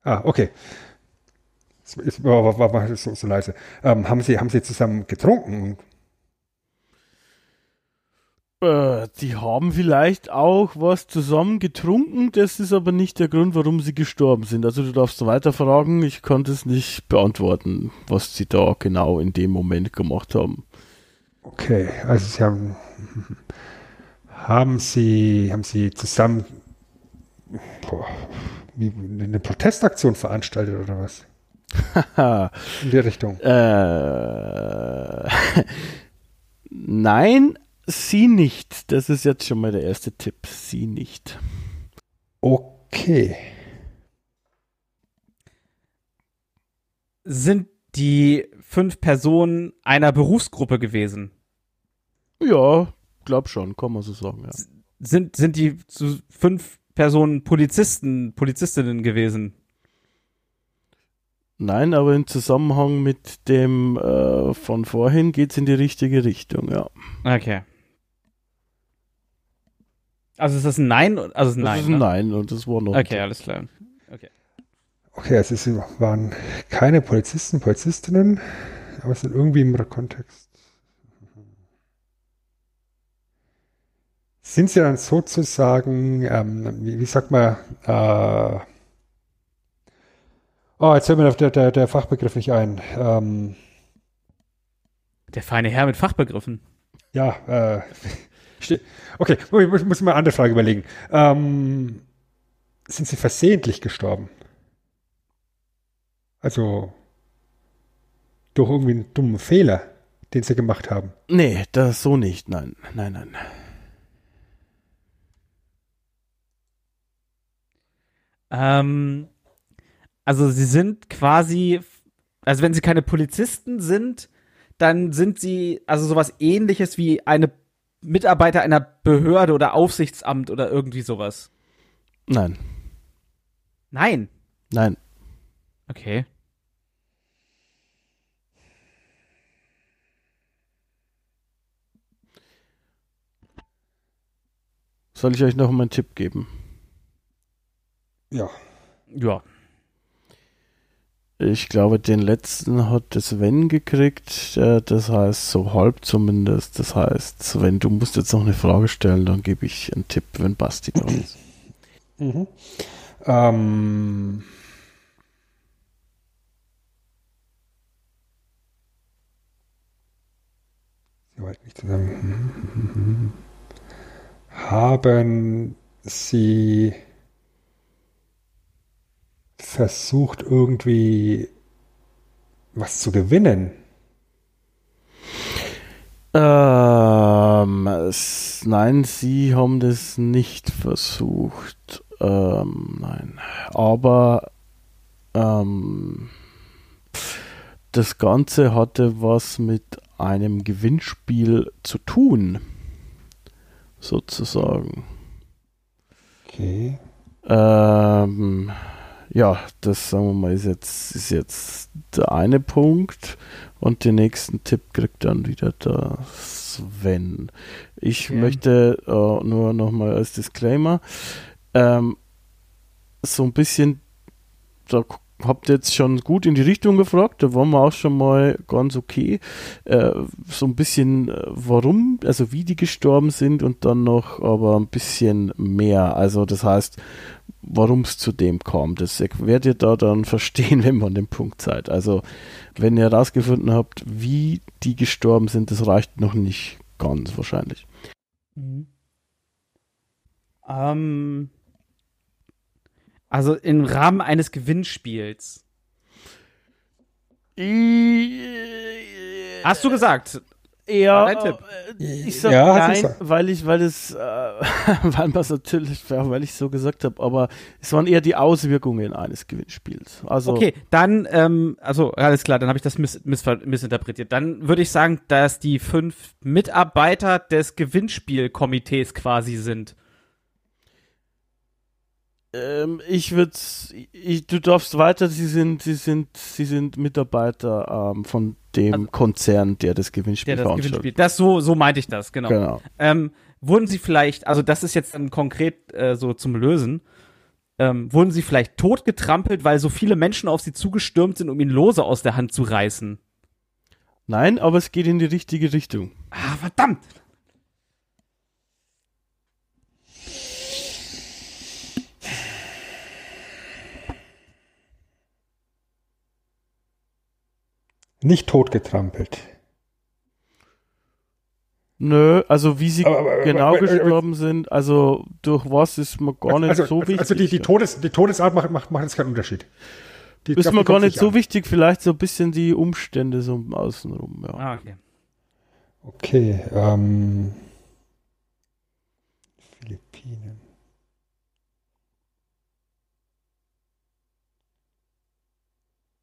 Ah, okay. Es ist- War, war, war, war so, so leise. Ähm, haben Sie, haben Sie zusammen getrunken? Äh, die haben vielleicht auch was zusammen getrunken, das ist aber nicht der Grund, warum sie gestorben sind. Also du darfst weiter fragen, ich konnte es nicht beantworten, was sie da genau in dem Moment gemacht haben. Okay, also Sie haben, haben Sie, haben Sie zusammen boah, eine Protestaktion veranstaltet oder was? In die Richtung. Äh, nein, sie nicht. Das ist jetzt schon mal der erste Tipp. Sie nicht. Okay. Sind die fünf Personen einer Berufsgruppe gewesen? Ja, glaub schon, kann man so sagen, ja. Sind, sind die zu fünf Personen Polizisten, Polizistinnen gewesen? Nein, aber im Zusammenhang mit dem äh, von vorhin geht es in die richtige Richtung, ja. Okay. Also ist das ein Nein? Also ist ein Das Nein. ist ein ne? Nein und das war noch. Okay, alles klar. Okay, also es waren keine Polizisten, Polizistinnen, aber es sind irgendwie im Kontext. Sind sie dann sozusagen, ähm, wie, wie sagt man, äh, oh, jetzt fällt mir der, der, der Fachbegriff nicht ein. Ähm, Der feine Herr mit Fachbegriffen. ja, äh, okay, ich muss, mir eine andere Frage überlegen. Ähm, sind sie versehentlich gestorben? Also durch irgendwie einen dummen Fehler, den sie gemacht haben. Nee, das so nicht. Nein, nein, nein. Ähm, also sie sind quasi, also wenn sie keine Polizisten sind, dann sind sie also sowas ähnliches wie eine Mitarbeiter einer Behörde oder Aufsichtsamt oder irgendwie sowas. Nein, Nein. nein. Okay. Soll ich euch noch mal einen Tipp geben? Ja. Ja. Ich glaube, den letzten hat Sven gekriegt. Äh, das heißt, so halb zumindest. Das heißt, Sven, du musst jetzt noch eine Frage stellen, dann gebe ich einen Tipp, wenn Basti dran ist. Mhm. Ähm, Sie wollten nicht zusammen. Haben Sie versucht, irgendwie was zu gewinnen? Ähm, es, nein, sie haben das nicht versucht. Ähm, nein. Aber ähm, das Ganze hatte was mit einem Gewinnspiel zu tun. Sozusagen. Okay. Ähm, ja, das sagen wir mal, ist jetzt, ist jetzt der eine Punkt und den nächsten Tipp kriegt dann wieder der Sven. Ich Okay. möchte äh, nur nochmal als Disclaimer ähm, so ein bisschen, da habt ihr jetzt schon gut in die Richtung gefragt, da waren wir auch schon mal ganz okay. Äh, so ein bisschen, äh, warum, also wie die gestorben sind und dann noch aber ein bisschen mehr. Also das heißt, warum es zu dem kam. Das werdet ihr da dann verstehen, wenn wir an dem Punkt seid. Also, wenn ihr herausgefunden habt, wie die gestorben sind, das reicht noch nicht ganz wahrscheinlich. Ähm, also im Rahmen eines Gewinnspiels. Hast du gesagt? Ja, Tipp? äh, ich sag Ja, nein, gesagt. weil ich, weil es, äh, weil man es natürlich, ja, weil ich so gesagt habe, aber es waren eher die Auswirkungen eines Gewinnspiels. Also, Okay, dann, ähm, also alles klar, dann habe ich das miss missver- missinterpretiert. Dann würde ich sagen, dass die fünf Mitarbeiter des Gewinnspielkomitees quasi sind. Ähm, ich würde, ich, du darfst weiter, sie sind, sie sind, sie sind Mitarbeiter ähm, von dem Also- Konzern, der das Gewinnspiel Der das veranstaltet. Gewinnspiel. Das so, so meinte ich das, genau. Genau. Ähm, wurden sie vielleicht, also das ist jetzt dann konkret äh, so zum Lösen, ähm, wurden sie vielleicht totgetrampelt, weil so viele Menschen auf sie zugestürmt sind, um ihnen Lose aus der Hand zu reißen? Nein, aber es geht in die richtige Richtung. Ah, verdammt! Nicht totgetrampelt. Nö, also wie sie Aber- aber- genau aber- aber- gestorben sind, also durch was ist mir gar nicht also, so wichtig. also die, die, Todes, die Todesart macht, macht, macht jetzt keinen Unterschied. Die, ist mir gar nicht so an. wichtig, vielleicht so ein bisschen die Umstände so außenrum, ja. Ah, okay. Okay, ähm. Philippinen.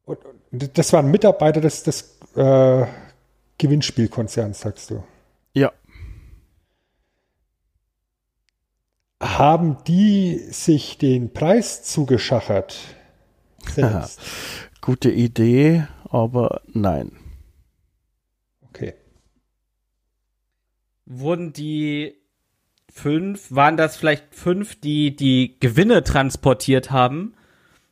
Und, und das waren Mitarbeiter des, des äh, Gewinnspielkonzerns, sagst du. Ja. Haben die sich den Preis zugeschachert? Selbst? Gute Idee, aber nein. Okay. Wurden die fünf, waren das vielleicht fünf, die die Gewinne transportiert haben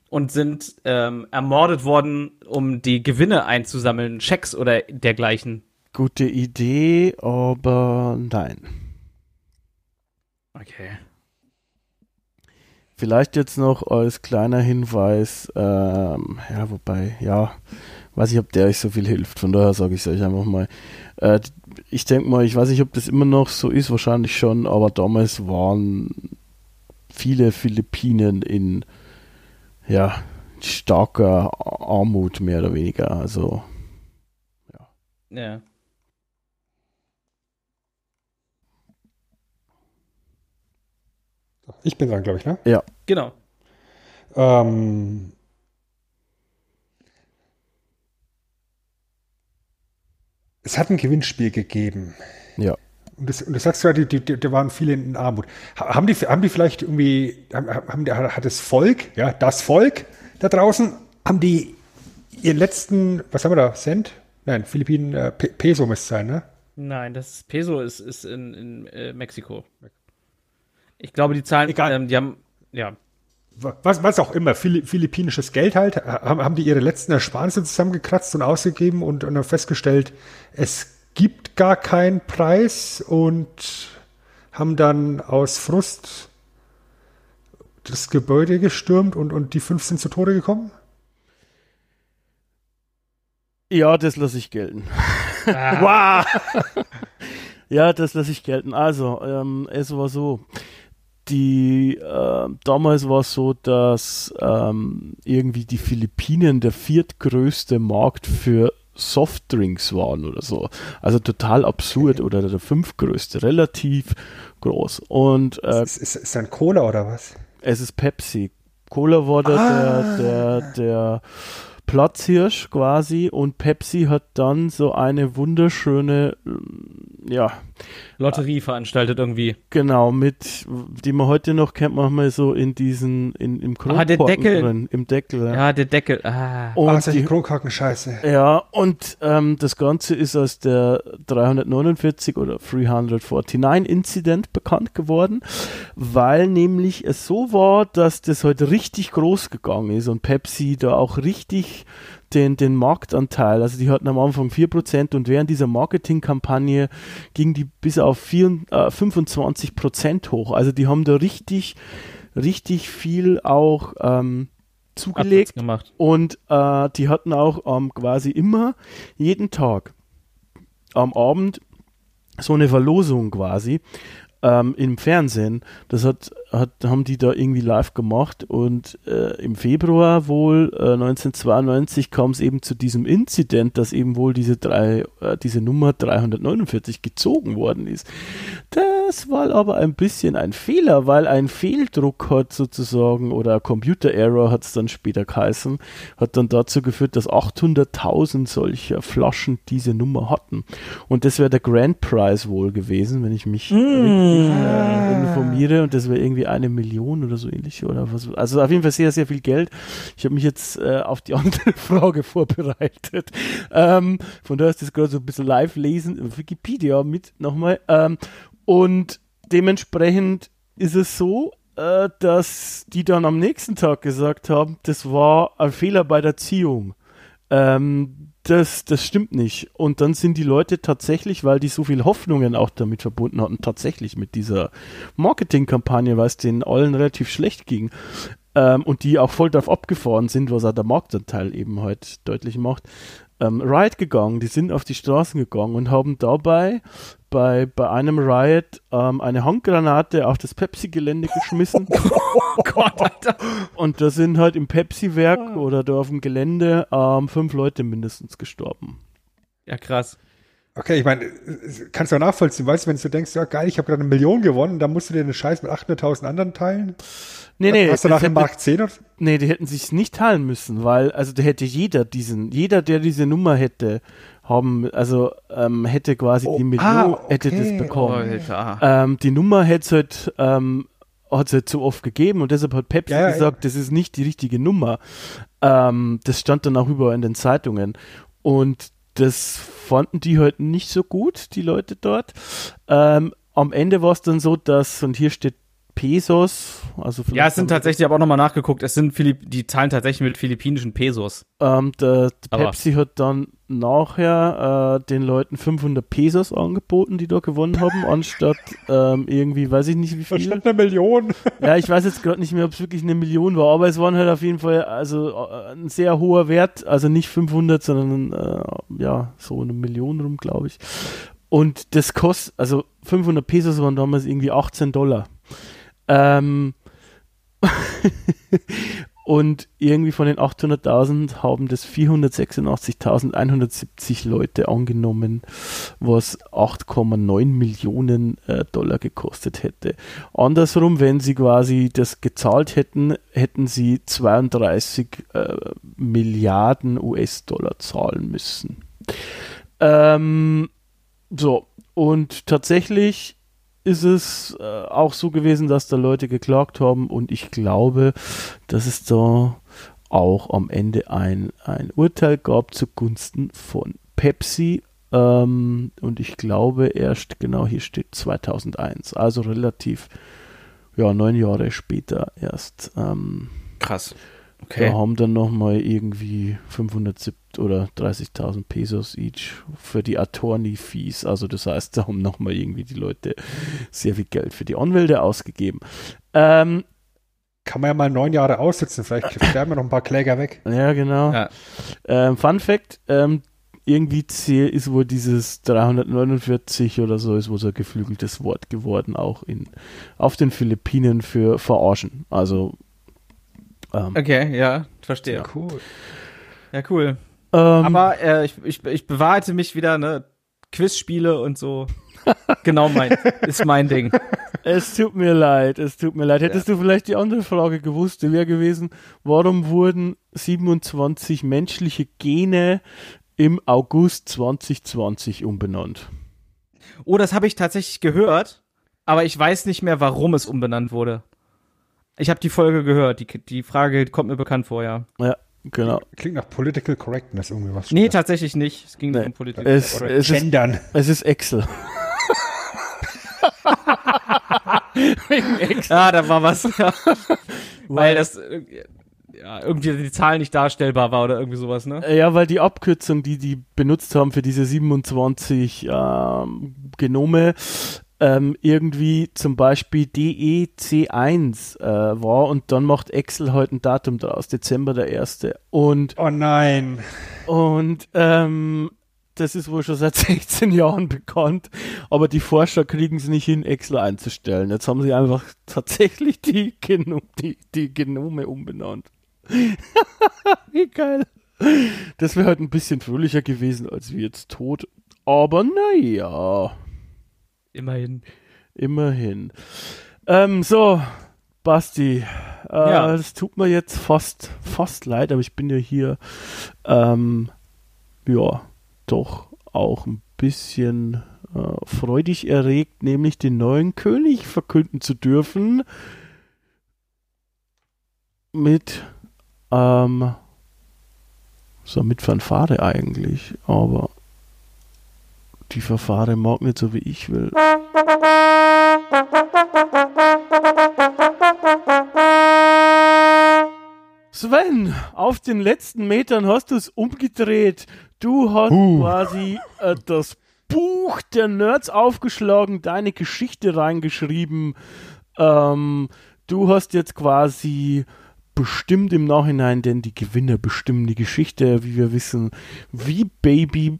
und sind ähm, ermordet worden, um die Gewinne einzusammeln, Schecks oder dergleichen? Gute Idee, aber nein. Okay. Vielleicht jetzt noch als kleiner Hinweis, ähm, ja, wobei, ja, weiß ich, ob der euch so viel hilft, von daher sage ich es euch einfach mal. Äh, ich denke mal, ich weiß nicht, ob das immer noch so ist, wahrscheinlich schon, aber damals waren viele Philippinen in, ja, starker Armut, mehr oder weniger, also, Ja. Ich bin dran, glaube ich, ne? Genau. Ähm, es hat ein Gewinnspiel gegeben. ja. Und das, und das sagst du ja, die, die, die waren viele in Armut. Ha- Haben die, haben die vielleicht irgendwie, haben, haben hat das Volk, ja, das Volk da draußen, haben die ihren letzten, was haben wir da, Cent? Nein, Philippinen, äh, Pe- Peso müsste es sein, ne? Nein, das Peso ist, ist in, in äh, Mexiko. Ich glaube, die Zahlen, Egal. ähm, die haben, ja, Was, was auch immer, Phili philippinisches Geld halt, haben, haben die ihre letzten Ersparnisse zusammengekratzt und ausgegeben und, und dann festgestellt, es gibt gar keinen Preis und haben dann aus Frust das Gebäude gestürmt und, und die fünf sind zu Tode gekommen? Ja, das lasse ich gelten. Ah. wow! ja, das lasse ich gelten. Also, ähm, es war so. Die, äh, damals war es so, dass ähm, irgendwie die Philippinen der viertgrößte Markt für Softdrinks waren oder so. Also total absurd oder der fünftgrößte, relativ groß. Und äh, Ist, ist, ist ein Cola oder was? es ist Pepsi. Cola war da Ah. der, der, der Platzhirsch quasi und Pepsi hat dann so eine wunderschöne, ja, Lotterie veranstaltet irgendwie. genau, mit, die man heute noch kennt, manchmal so in diesen, in, im Ah, der Deckel. drin, im Deckel. Ja. Ja, der Deckel. Ah. Und ah, solche die, Kronkorken-Scheiße. ja, und ähm, das Ganze ist als der 349 oder 349 Incident bekannt geworden, weil nämlich es so war, dass das heute richtig groß gegangen ist und Pepsi da auch richtig den, den Marktanteil, also die hatten am Anfang 4% und während dieser Marketingkampagne ging die bis auf 4, äh, 25% hoch. Also die haben da richtig, richtig viel auch ähm, zugelegt. Und äh, die hatten auch ähm, quasi immer, jeden Tag am Abend so eine Verlosung quasi ähm, im Fernsehen. Das hat, hat, haben die da irgendwie live gemacht und äh, im Februar wohl äh, 1992 kam es eben zu diesem Inzident, dass eben wohl diese drei, äh, diese Nummer 349 gezogen worden ist. Das war aber ein bisschen ein Fehler, weil ein Fehldruck hat sozusagen oder Computer Error hat es dann später geheißen, hat dann dazu geführt, dass 800.000 solcher Flaschen diese Nummer hatten. Und das wäre der Grand Prize wohl gewesen, wenn ich mich äh, informiere. Und das wäre irgendwie eine Million oder so ähnlich oder was. Also auf jeden Fall sehr, sehr viel Geld. Ich habe mich jetzt äh, auf die andere Frage vorbereitet. Ähm, von daher ist das gerade so ein bisschen live lesen. Wikipedia mit nochmal. Ähm, und dementsprechend ist es so, äh, dass die dann am nächsten Tag gesagt haben, das war ein Fehler bei der Ziehung. Ähm, das, das stimmt nicht. Und dann sind die Leute tatsächlich, weil die so viel Hoffnungen auch damit verbunden hatten, tatsächlich mit dieser Marketingkampagne, weil es denen allen relativ schlecht ging, ähm, und die auch voll drauf abgefahren sind, was auch der Marktanteil eben halt deutlich macht, ähm, Riot gegangen. Die sind auf die Straßen gegangen und haben dabei bei, bei einem Riot ähm, eine Handgranate auf das Pepsi-Gelände geschmissen. Oh Gott, Alter. und da sind halt im Pepsi-Werk oder da auf dem Gelände ähm, fünf Leute mindestens gestorben. Ja, krass. Okay, ich meine, kannst du auch nachvollziehen, weißt du, wenn du denkst, ja geil, ich habe gerade eine Million gewonnen, dann musst du dir den Scheiß mit 800.000 anderen teilen? Nee, nee, Hast du das nachher hätte- Mark 10 oder? Nee, die hätten sich nicht teilen müssen, weil, also da hätte jeder diesen, jeder, der diese Nummer hätte, haben, also ähm, hätte quasi Oh, die Million, ah, hätte okay. das Oh, bekommen. Alter. Ähm, die Nummer hätte es halt, ähm, hat's halt zu oft gegeben und deshalb hat Pepsi Ja, ja, gesagt, das ist nicht die richtige Nummer. Ähm, das stand dann auch überall in den Zeitungen. Und das fanden die halt nicht so gut, die Leute dort. Ähm, am Ende war es dann so, dass, und hier steht Pesos, also Ja, es sind tatsächlich, ich habe auch nochmal nachgeguckt, es sind Philipp, die zahlen tatsächlich mit philippinischen Pesos. Ähm, der, der Pepsi hat dann nachher äh, den Leuten 500 Pesos angeboten, die da gewonnen haben, anstatt ähm, irgendwie, weiß ich nicht wie viel. Anstatt einer Million. Ja, ich weiß jetzt gerade nicht mehr, ob es wirklich eine Million war, aber es waren halt auf jeden Fall also äh, ein sehr hoher Wert, also nicht 500, sondern äh, ja, so eine Million rum, glaube ich. Und das kostet, also 500 Pesos waren damals irgendwie 18 Dollar. Ähm, und irgendwie von den 800.000 haben das 486.170 Leute angenommen, was 8,9 Millionen äh, Dollar gekostet hätte. Andersrum, wenn sie quasi das gezahlt hätten, hätten sie 32 äh, Milliarden US-Dollar zahlen müssen. Ähm, so, und tatsächlich ist es äh, auch so gewesen, dass da Leute geklagt haben und ich glaube, dass es da auch am Ende ein, ein Urteil gab zugunsten von Pepsi ähm, und ich glaube erst, genau hier steht 2001, also relativ, ja, neun Jahre später erst. Ähm, Krass. Da haben dann nochmal irgendwie 570 oder 30.000 Pesos each für die Attorney-Fees. Also das heißt, da haben nochmal irgendwie die Leute sehr viel Geld für die Anwälte ausgegeben. Ähm, Kann man ja mal neun Jahre aussitzen, vielleicht sterben wir noch ein paar Kläger weg. ja, genau. Ja. Ähm, Fun Fact, ähm, irgendwie zäh- ist wohl dieses 349 oder so, ist wohl so ein geflügeltes Wort geworden, auch in, auf den Philippinen für verarschen. Also ähm, Okay, ja, verstehe. Cool. Ja, cool. ähm, Aber äh, ich, ich, ich bewahrte mich wieder, ne? Quizspiele und so. genau mein, ist mein Ding. Es tut mir leid, es tut mir leid. Hättest du vielleicht die andere Frage gewusst, die wäre gewesen, warum wurden 27 menschliche Gene im August 2020 umbenannt? Oh, das habe ich tatsächlich gehört, aber ich weiß nicht mehr, warum es umbenannt wurde. Ich habe die Folge gehört, die, die Frage kommt mir bekannt vor, ja. Ja, genau. Klingt nach Political Correctness irgendwie was. Nee, tatsächlich nicht. Es ging nicht Nee. um Politik. Es, Oder es, ist, Gendern. es ist Excel. Ja, da war was. Ja. Weil das äh, ja, irgendwie die Zahl nicht darstellbar war oder irgendwie sowas, ne? Ja, weil die Abkürzung, die die benutzt haben für diese 27 ähm, Genome, ähm, irgendwie zum Beispiel DEC1 äh, war und dann macht Excel heute ein Datum draus, Dezember der 1. Und Oh nein. Und ähm, das ist wohl schon seit 16 Jahren bekannt, aber die Forscher kriegen es nicht hin, Excel einzustellen. Jetzt haben sie einfach tatsächlich die, Genom die, die Genome umbenannt. Wie geil. Das wäre halt ein bisschen fröhlicher gewesen als wie jetzt tot. Aber naja, Immerhin. immerhin. Ähm, so, Basti, äh, Ja. es tut mir jetzt fast, fast leid, aber ich bin ja hier, ähm, ja, doch auch ein bisschen äh, freudig erregt, nämlich den neuen König verkünden zu dürfen. Mit, ähm, so mit Fanfare eigentlich, aber die Verfahre mag nicht so wie ich will. Sven, auf den letzten Metern hast du es umgedreht. Du hast Uh. quasi äh, das Buch der Nerds aufgeschlagen, deine Geschichte reingeschrieben. Ähm, du hast jetzt quasi bestimmt im Nachhinein, denn die Gewinner bestimmen die Geschichte, wie wir wissen, wie Baby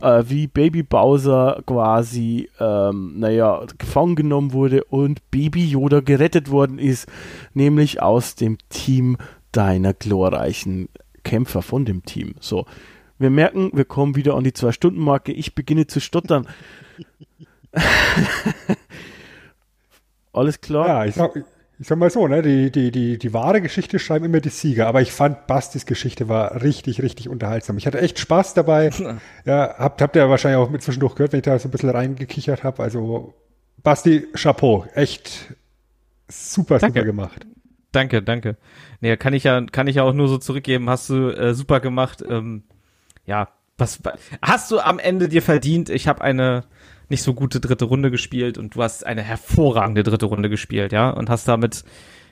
äh, wie Baby Bowser quasi, ähm, naja, gefangen genommen wurde und Baby Yoda gerettet worden ist, nämlich aus dem Team deiner glorreichen Kämpfer von dem Team. So, wir merken, wir kommen wieder an die Zwei-Stunden-Marke. Ich beginne zu stottern. Alles klar? Ja, ich ich sag mal so, ne, die, die, die, die wahre Geschichte schreiben immer die Sieger, aber ich fand Bastis Geschichte war richtig, richtig unterhaltsam. Ich hatte echt Spaß dabei. ja, habt, habt ihr wahrscheinlich auch mit zwischendurch gehört, wenn ich da so ein bisschen reingekichert habe. Also Basti, Chapeau, echt super, Danke. super gemacht. Danke, danke. Nee, kann ich ja, kann ich ja auch nur so zurückgeben. Hast du äh, super gemacht. Ähm, ja, was hast du am Ende dir verdient? Ich habe eine nicht so gute dritte Runde gespielt und du hast eine hervorragende dritte Runde gespielt, ja, und hast damit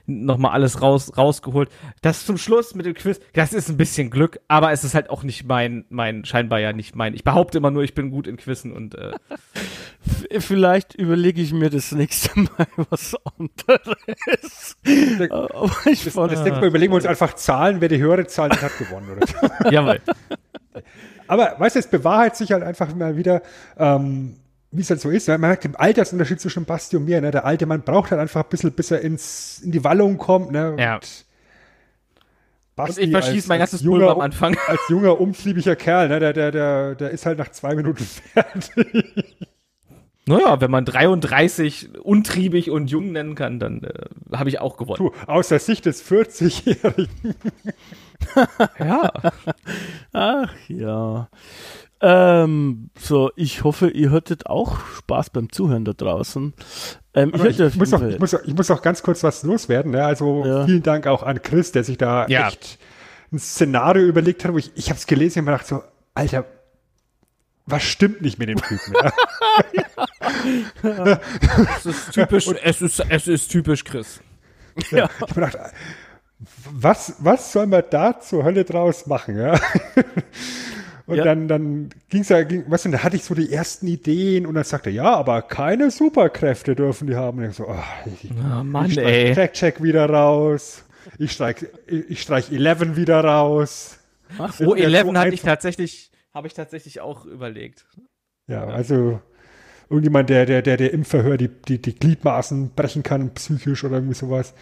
nochmal alles raus, rausgeholt. Das zum Schluss mit dem Quiz, das ist ein bisschen Glück, aber es ist halt auch nicht mein, mein, scheinbar ja nicht mein. Ich behaupte immer nur, ich bin gut in Quizzen und äh, Vielleicht überlege ich mir das nächste Mal was anderes. Aber ich Das, fand, das nächste Mal überlegen wir uns einfach Zahlen, wer die höhere Zahl hat, hat gewonnen. Oder jawohl. Aber weißt du, es bewahrheit sich halt einfach mal wieder, ähm, wie es halt so ist. Ne? Man merkt den Altersunterschied zwischen Basti und mir. Ne? Der alte Mann braucht halt einfach ein bisschen, bis er ins, in die Wallung kommt. Ne? Ja. Und Und Basti ich verschieße als- mein ganzes junger, Pulver am Anfang. Als junger, umtriebiger Kerl, ne? der, der, der, der ist halt nach zwei Minuten fertig. Naja, wenn man 33 untriebig und jung nennen kann, dann äh, habe ich auch gewonnen. Du, aus der Sicht des 40-Jährigen. Ja. ach ja. Ähm, so, ich hoffe, ihr hattet auch Spaß beim Zuhören da draußen. Ähm, ich, ich, muss noch, ich, muss, ich muss noch ganz kurz was loswerden. Ne? Also Ja. vielen Dank auch an Chris, der sich da Ja. echt ein Szenario überlegt hat, wo ich, ich habe es gelesen und mir gedacht so, Alter, was stimmt nicht mit dem Typen? Ja? Es ist typisch, es ist, es ist typisch Chris. Ich habe mir gedacht, was, was soll man da zur Hölle draus machen? Ja? Und Ja. dann, dann ging's ja, ging, was denn, da hatte ich so die ersten Ideen und dann sagte er, ja, aber keine Superkräfte dürfen die haben. Und ich so, oh, ich, Oh Mann, ich streich. Fact-Check wieder raus. Ich streich, ich, ich streich 11 wieder raus. Ach, Oh, Ja, 11 so hatte ich tatsächlich, habe ich tatsächlich auch überlegt. Ja, also irgendjemand, der, der, der, der im Verhör die, die, die Gliedmaßen brechen kann, psychisch oder irgendwie sowas.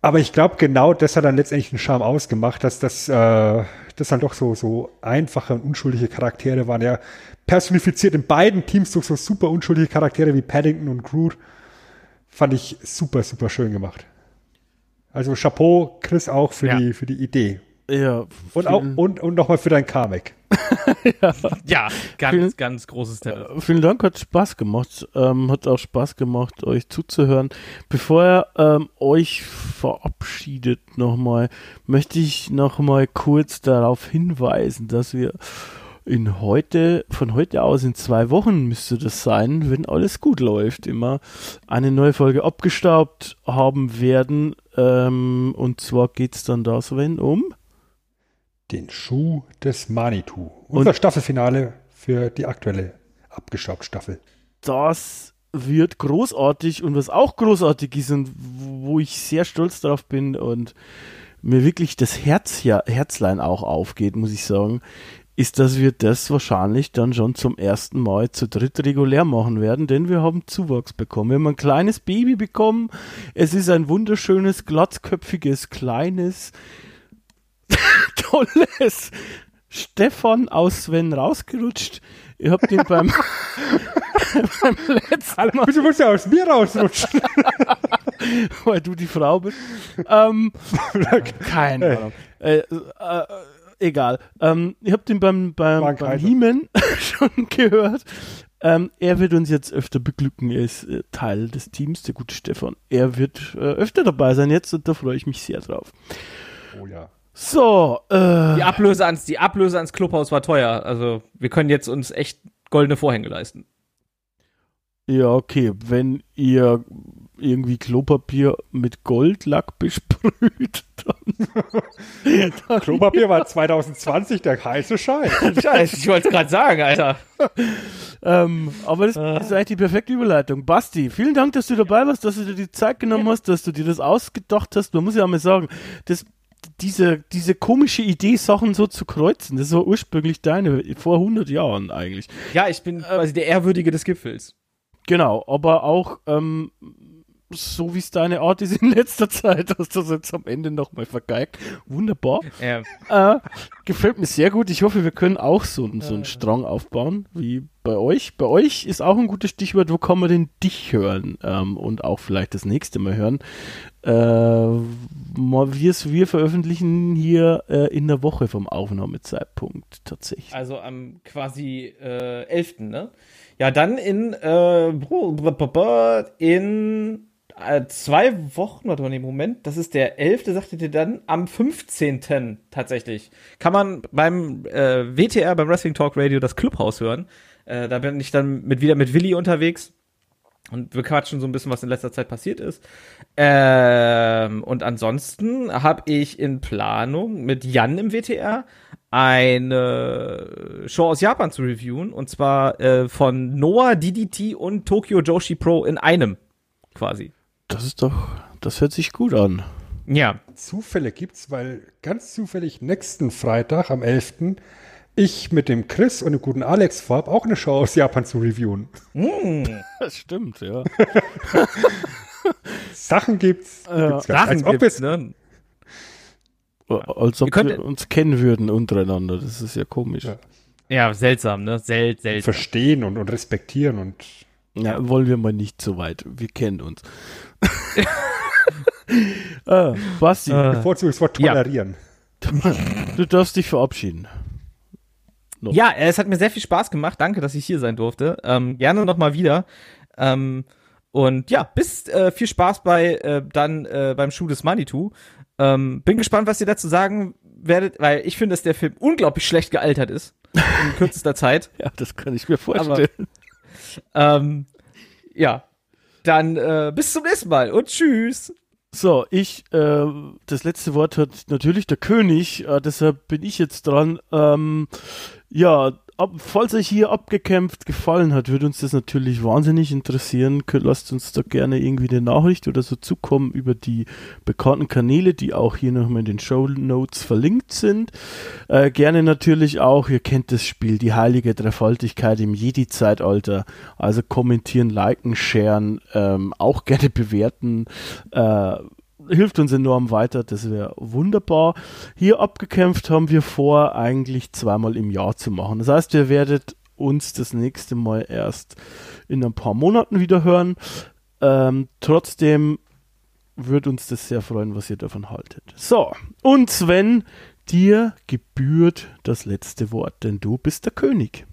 Aber ich glaube, genau das hat dann letztendlich den Charme ausgemacht, dass das, äh, das dann doch so, so einfache und unschuldige Charaktere waren. Ja, personifiziert in beiden Teams durch so super unschuldige Charaktere wie Paddington und Groot. Fand ich super, super schön gemacht. Also Chapeau, Chris, auch für, Ja. die, für die Idee. Ja, Und, auch, und, und nochmal für dein Comic. Ja, ganz, Vielen- ganz großes äh, vielen Dank, hat Spaß gemacht. Ähm, hat auch Spaß gemacht, euch zuzuhören. Bevor ihr ähm, euch verabschiedet nochmal, möchte ich nochmal kurz darauf hinweisen, dass wir in heute, von heute aus in zwei Wochen müsste das sein, wenn alles gut läuft, immer eine neue Folge abgestaubt haben werden. Ähm, und zwar geht's dann da, Sven, um Den Schuh des Manitou. Unser Staffelfinale für die aktuelle Abgestaubt-Staffel. das wird großartig und was auch großartig ist und wo ich sehr stolz drauf bin und mir wirklich das Herz ja, Herzlein auch aufgeht, muss ich sagen, ist, dass wir das wahrscheinlich dann schon zum ersten Mal zu dritt regulär machen werden, denn wir haben Zuwachs bekommen. Wir haben ein kleines Baby bekommen. Es ist ein wunderschönes, glatzköpfiges, kleines, tolles Stefan aus Sven rausgerutscht. Ihr habt ihn beim, beim letzten Mal Wieso musst du aus mir rausrutschen? weil du die Frau bist. ähm, keine Ahnung. Äh, äh, egal. Ähm, ihr habt ihn beim, beim, beim. He-Man schon gehört. Ähm, er wird uns jetzt öfter beglücken. Er ist äh, Teil des Teams, der gute Stefan. Er wird äh, öfter dabei sein jetzt und da freue ich mich sehr drauf. oh ja. So, äh, Die Ablöse ans, die Ablöse ans Clubhaus war teuer. Also wir können jetzt uns echt goldene Vorhänge leisten. ja, okay. Wenn ihr irgendwie Klopapier mit Goldlack besprüht, dann, dann Klopapier war 2020 der heiße Scheiß. Scheiße, ich wollte es gerade sagen, Alter. ähm, aber das ist eigentlich die perfekte Überleitung. Basti, vielen Dank, dass du dabei warst, dass du dir die Zeit genommen hast, dass du dir das ausgedacht hast. Man muss ja auch mal sagen, das, diese, diese komische Idee, Sachen so zu kreuzen, das war ursprünglich deine, vor 100 Jahren eigentlich. Ja, ich bin quasi der Ehrwürdige des Gipfels. Genau, aber auch ähm, so wie es deine Art ist in letzter Zeit, hast du das jetzt am Ende nochmal vergeigt. Wunderbar. Ja. Äh, gefällt mir sehr gut. Ich hoffe, wir können auch so, so einen Strang aufbauen wie bei euch. Bei euch ist auch ein gutes Stichwort, wo kann man denn dich hören ähm, und auch vielleicht das nächste Mal hören. Äh, wir veröffentlichen hier äh, in der Woche vom Aufnahmezeitpunkt tatsächlich. Also am quasi äh, 11. Ne? Ja, dann in, äh, in äh, zwei Wochen, warte mal, nee, Moment, das ist der 11., sagtet ihr dann, am 15. tatsächlich. Kann man beim äh, WTR, beim Wrestling Talk Radio, das Clubhaus hören. Äh, da bin ich dann mit, wieder mit Willi unterwegs. Und wir quatschen so ein bisschen, was in letzter Zeit passiert ist. Ähm, und ansonsten habe ich in Planung mit Jan im WTR eine Show aus Japan zu reviewen. Und zwar äh, von Noah, DDT und Tokyo Joshi Pro in einem. Quasi. Das ist doch, das hört sich gut an. Ja. Zufälle gibt's, weil ganz zufällig nächsten Freitag am 11. ich mit dem Chris und dem guten Alex vorhab, auch eine Show aus Japan zu reviewen. Das stimmt, ja. Sachen gibt's. Ja. gibt's. Sachen als ob gibt's, es ne? Als ob könnt- wir uns kennen würden untereinander. Das ist ja komisch. Ja. Ja, seltsam, ne? Sel seltsam. verstehen und, und respektieren und Ja, wollen wir mal nicht so weit. Wir kennen uns. ah, Basti, Äh. bevorzugt das Wort Ja. tolerieren. du darfst dich verabschieden. Ja, äh, es hat mir sehr viel Spaß gemacht. Danke, dass ich hier sein durfte. Ähm, gerne noch mal wieder. Ähm, und ja, bis äh, viel Spaß bei äh, dann äh, beim Schuh des Manitou. Ähm, bin gespannt, was ihr dazu sagen werdet, weil ich finde, dass der Film unglaublich schlecht gealtert ist in kürzester Zeit. Ja, das kann ich mir vorstellen. Ähm, ja, dann äh, bis zum nächsten Mal und tschüss. So, ich, äh, das letzte Wort hat natürlich der König, äh, deshalb bin ich jetzt dran. Ähm, ja, ab, falls euch hier abgekämpft gefallen hat, würde uns das natürlich wahnsinnig interessieren. Lasst uns da gerne irgendwie eine Nachricht oder so zukommen über die bekannten Kanäle, die auch hier nochmal in den Show Notes verlinkt sind. Äh, gerne natürlich auch, ihr kennt das Spiel, die heilige Dreifaltigkeit im Jedi-Zeitalter. Also kommentieren, liken, sharen, ähm, auch gerne bewerten. Äh, hilft uns enorm weiter, das wäre wunderbar. Hier abgekämpft haben wir vor, eigentlich zweimal im Jahr zu machen. Das heißt, ihr werdet uns das nächste Mal erst in ein paar Monaten wieder hören. Ähm, trotzdem würde uns das sehr freuen, was ihr davon haltet. So, und Sven, dir gebührt das letzte Wort, denn du bist der König.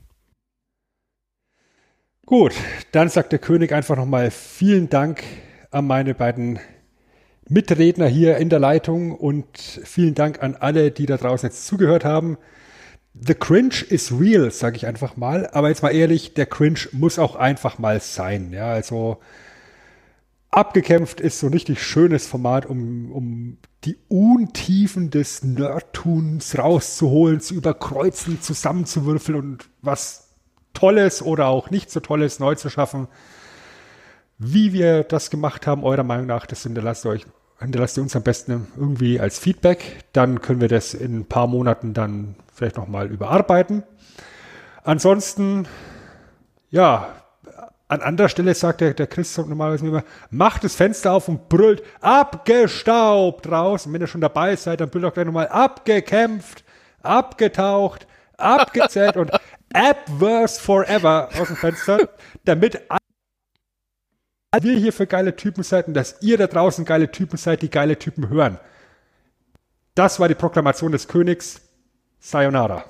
Gut, dann sagt der König einfach nochmal vielen Dank an meine beiden Mitredner hier in der Leitung und vielen Dank an alle, die da draußen jetzt zugehört haben. The Cringe is real, sage ich einfach mal. Aber jetzt mal ehrlich, der Cringe muss auch einfach mal sein. Ja, also abgekämpft ist so ein richtig schönes Format, um, um die Untiefen des Nerdtuns rauszuholen, zu überkreuzen, zusammenzuwürfeln und was Tolles oder auch nicht so Tolles neu zu schaffen. Wie wir das gemacht haben, eurer Meinung nach, das hinterlasst euch, hinterlasst ihr uns am besten irgendwie als Feedback. Dann können wir das in ein paar Monaten dann vielleicht nochmal überarbeiten. Ansonsten, ja, an anderer Stelle sagt der, der Christoph normalerweise immer, macht das Fenster auf und brüllt abgestaubt raus. Und wenn ihr schon dabei seid, dann brüllt auch gleich nochmal abgekämpft, abgetaucht, abgezählt und Appverse Forever aus dem Fenster, damit wir hier für geile Typen seid und dass ihr da draußen geile Typen seid, die geile Typen hören. Das war die Proklamation des Königs. Sayonara.